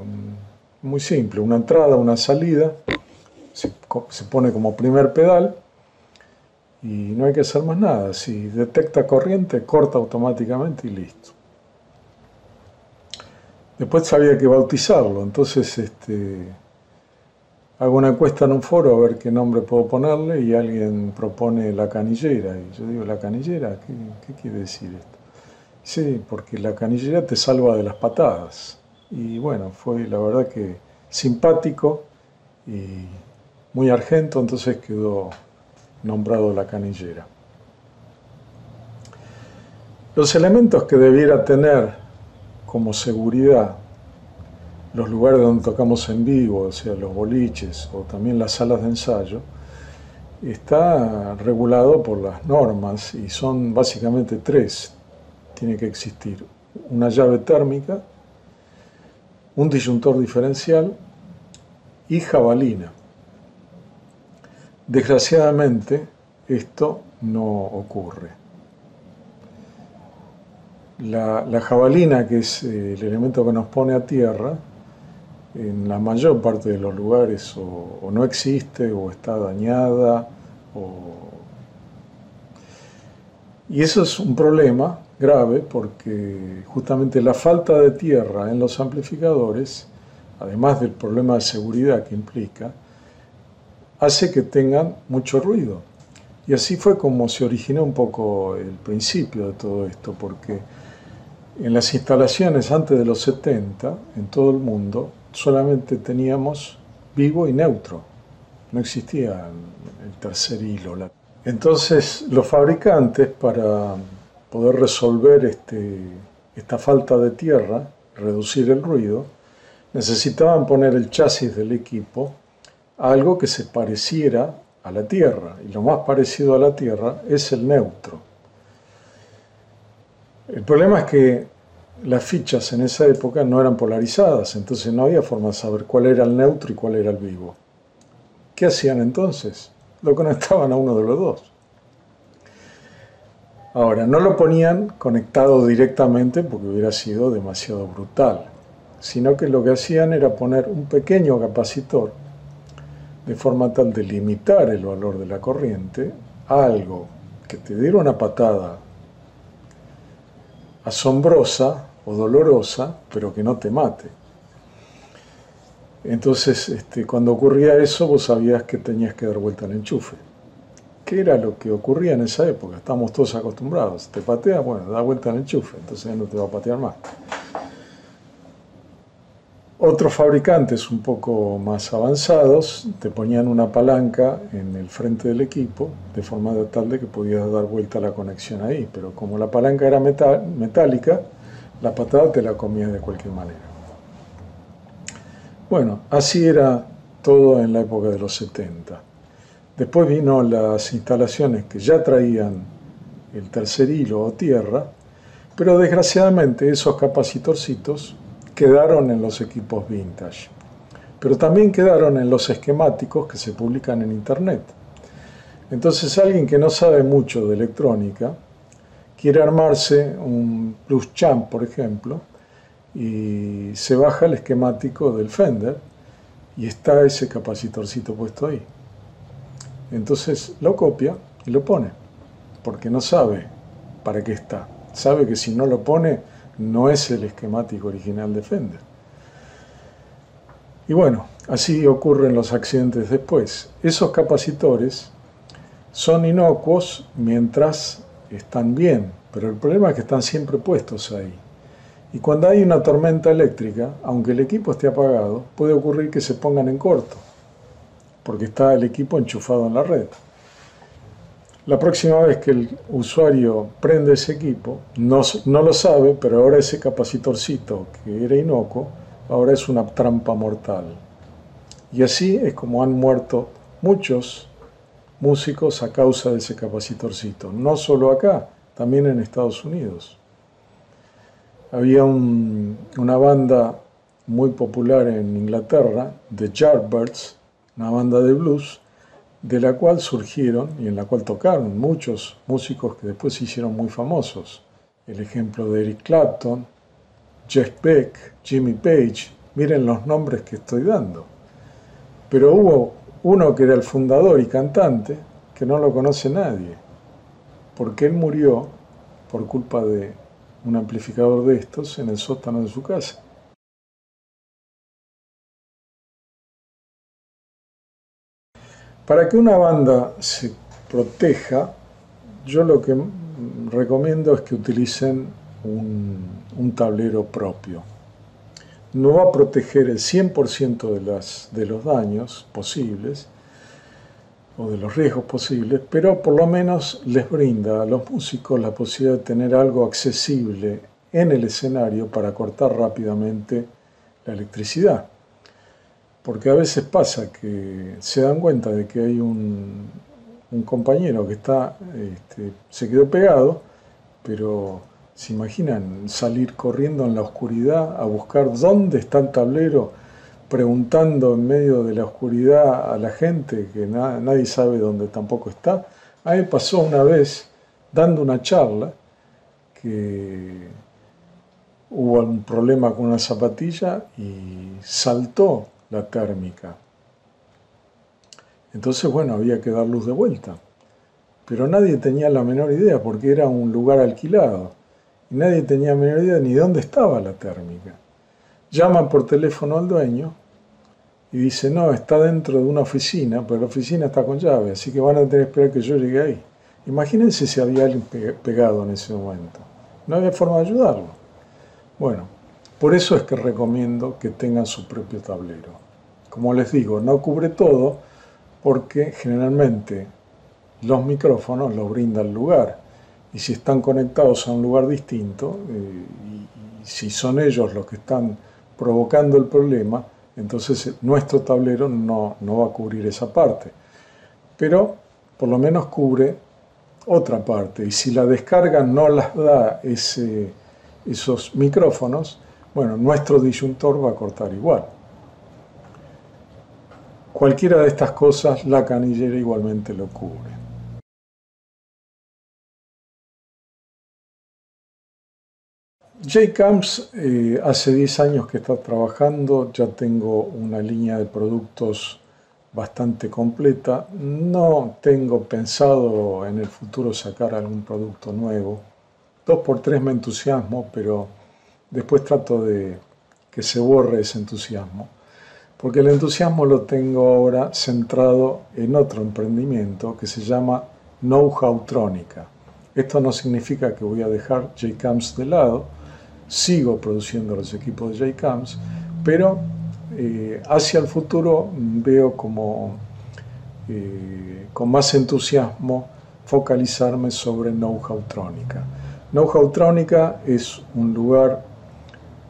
muy simple, una entrada, una salida, se pone como primer pedal y no hay que hacer más nada. Si detecta corriente, corta automáticamente y listo. Después había que bautizarlo, entonces este, hago una encuesta en un foro a ver qué nombre puedo ponerle y alguien propone la canillera. Y yo digo, ¿la canillera? ¿Qué, qué quiere decir esto? Sí, porque la canillera te salva de las patadas. Y bueno, fue la verdad que simpático y muy argento, entonces quedó nombrado la canillera. Los elementos que debiera tener como seguridad los lugares donde tocamos en vivo, o sea, los boliches o también las salas de ensayo, está regulado por las normas y son básicamente tres. tiene que existir una llave térmica, un disyuntor diferencial y jabalina. Desgraciadamente, esto no ocurre. La, jabalina, que es eh, el elemento que nos pone a tierra, en la mayor parte de los lugares o, no existe o está dañada. Y eso es un problema grave porque justamente la falta de tierra en los amplificadores, además del problema de seguridad que implica, hace que tengan mucho ruido. Y así fue como se originó un poco el principio de todo esto, porque en las instalaciones antes de los 70, en todo el mundo, solamente teníamos vivo y neutro. No existía el tercer hilo. Entonces los fabricantes, para poder resolver este, esta falta de tierra, reducir el ruido, necesitaban poner el chasis del equipo algo que se pareciera a la Tierra. Y lo más parecido a la Tierra es el neutro. El problema es que las fichas en esa época no eran polarizadas, entonces no había forma de saber cuál era el neutro y cuál era el vivo. ¿Qué hacían entonces? Lo conectaban a uno de los dos. Ahora, no lo ponían conectado directamente porque hubiera sido demasiado brutal, sino que lo que hacían era poner un pequeño capacitor de forma tal de limitar el valor de la corriente algo que te diera una patada asombrosa o dolorosa, pero que no te mate. Entonces, este, cuando ocurría eso, vos sabías que tenías que dar vuelta al enchufe. ¿Qué era lo que ocurría en esa época? Estamos todos acostumbrados. Te patea, bueno, da vuelta al enchufe, entonces ya no te va a patear más. Otros fabricantes un poco más avanzados te ponían una palanca en el frente del equipo de forma tal de que podías dar vuelta la conexión ahí, pero como la palanca era metálica, la patada te la comías de cualquier manera. Bueno, así era todo en la época de los 70. Después vino las instalaciones que ya traían el tercer hilo o tierra, pero desgraciadamente esos capacitorcitos quedaron en los equipos vintage, pero también quedaron en los esquemáticos que se publican en Internet. Entonces alguien que no sabe mucho de electrónica quiere armarse un Plus Champ, por ejemplo, y se baja el esquemático del Fender y está ese capacitorcito puesto ahí. Entonces lo copia y lo pone, porque no sabe para qué está. Sabe que si no lo pone, no es el esquemático original de Fender. Y bueno, así ocurren los accidentes después. Esos capacitores son inocuos mientras están bien, pero el problema es que están siempre puestos ahí. Y cuando hay una tormenta eléctrica, aunque el equipo esté apagado, puede ocurrir que se pongan en corto, porque está el equipo enchufado en la red. La próxima vez que el usuario prende ese equipo, no, no, lo sabe, pero ahora ese capacitorcito que era inocuo, ahora es una trampa mortal. Y así es como han muerto muchos músicos a causa de ese capacitorcito. No solo acá, también en Estados Unidos. Había una banda muy popular en Inglaterra, The Yardbirds, una banda de blues, de la cual surgieron y en la cual tocaron muchos músicos que después se hicieron muy famosos. El ejemplo de Eric Clapton, Jeff Beck, Jimmy Page, miren los nombres que estoy dando. Pero hubo uno que era el fundador y cantante que no lo conoce nadie, porque él murió por culpa de un amplificador de estos en el sótano de su casa. Para que una banda se proteja, yo lo que recomiendo es que utilicen un, tablero propio. No va a proteger el 100% de, los daños posibles o de los riesgos posibles, pero por lo menos les brinda a los músicos la posibilidad de tener algo accesible en el escenario para cortar rápidamente la electricidad porque a veces pasa que se dan cuenta de que hay un, compañero que está, este, se quedó pegado, pero ¿Se imaginan salir corriendo en la oscuridad a buscar dónde está el tablero, preguntando en medio de la oscuridad a la gente que nadie sabe dónde tampoco está? A mí pasó una vez dando una charla que hubo un problema con una zapatilla y saltó la térmica. Entonces, bueno, había que dar luz de vuelta. Pero nadie tenía la menor idea porque era un lugar alquilado. Y nadie tenía la menor idea ni dónde estaba la térmica. Llaman por teléfono al dueño y dice, no, está dentro de una oficina, pero la oficina está con llave, así que van a tener que esperar que yo llegue ahí. Imagínense si había alguien pegado en ese momento. No había forma de ayudarlo. Bueno, por eso es que recomiendo que tengan su propio tablero. Como les digo, no cubre todo porque generalmente los micrófonos los brinda el lugar. Y si están conectados a un lugar distinto, eh, y, si son ellos los que están provocando el problema, entonces nuestro tablero no, no va a cubrir esa parte. Pero por lo menos cubre otra parte. Y si la descarga no las da ese, esos micrófonos, bueno, nuestro disyuntor va a cortar igual. Cualquiera de estas cosas la canillera igualmente lo cubre. J-Camps eh, hace 10 años que está trabajando, ya tengo una línea de productos bastante completa. No tengo pensado en el futuro sacar algún producto nuevo. Dos por tres me entusiasmo, pero después trato de que se borre ese entusiasmo. Porque el entusiasmo lo tengo ahora centrado en otro emprendimiento que se llama Know-How Trónica. Esto no significa que voy a dejar JCAMS de lado, sigo produciendo los equipos de JCAMS, pero eh, hacia el futuro veo como eh, con más entusiasmo focalizarme sobre Know-How Trónica. Know-How Trónica es un lugar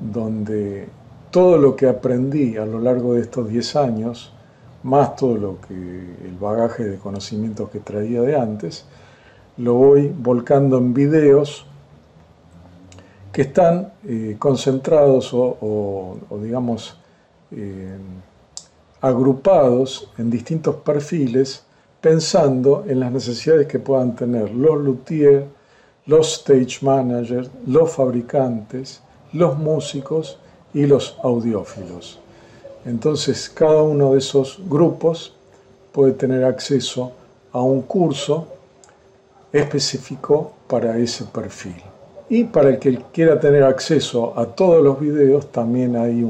donde todo lo que aprendí a lo largo de estos 10 años, más todo lo que el bagaje de conocimientos que traía de antes, lo voy volcando en videos que están eh, concentrados o digamos, eh, agrupados en distintos perfiles pensando en las necesidades que puedan tener los luthiers, los stage managers, los fabricantes, los músicos y los audiófilos. Entonces cada uno de esos grupos puede tener acceso a un curso específico para ese perfil. Y para el que quiera tener acceso a todos los videos, también hay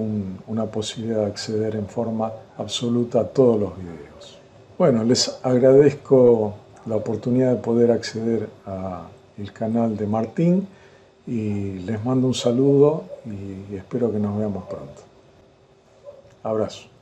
una posibilidad de acceder en forma absoluta a todos los videos. Bueno, les agradezco la oportunidad de poder acceder al canal de Martín y les mando un saludo y espero que nos veamos pronto. Abrazo.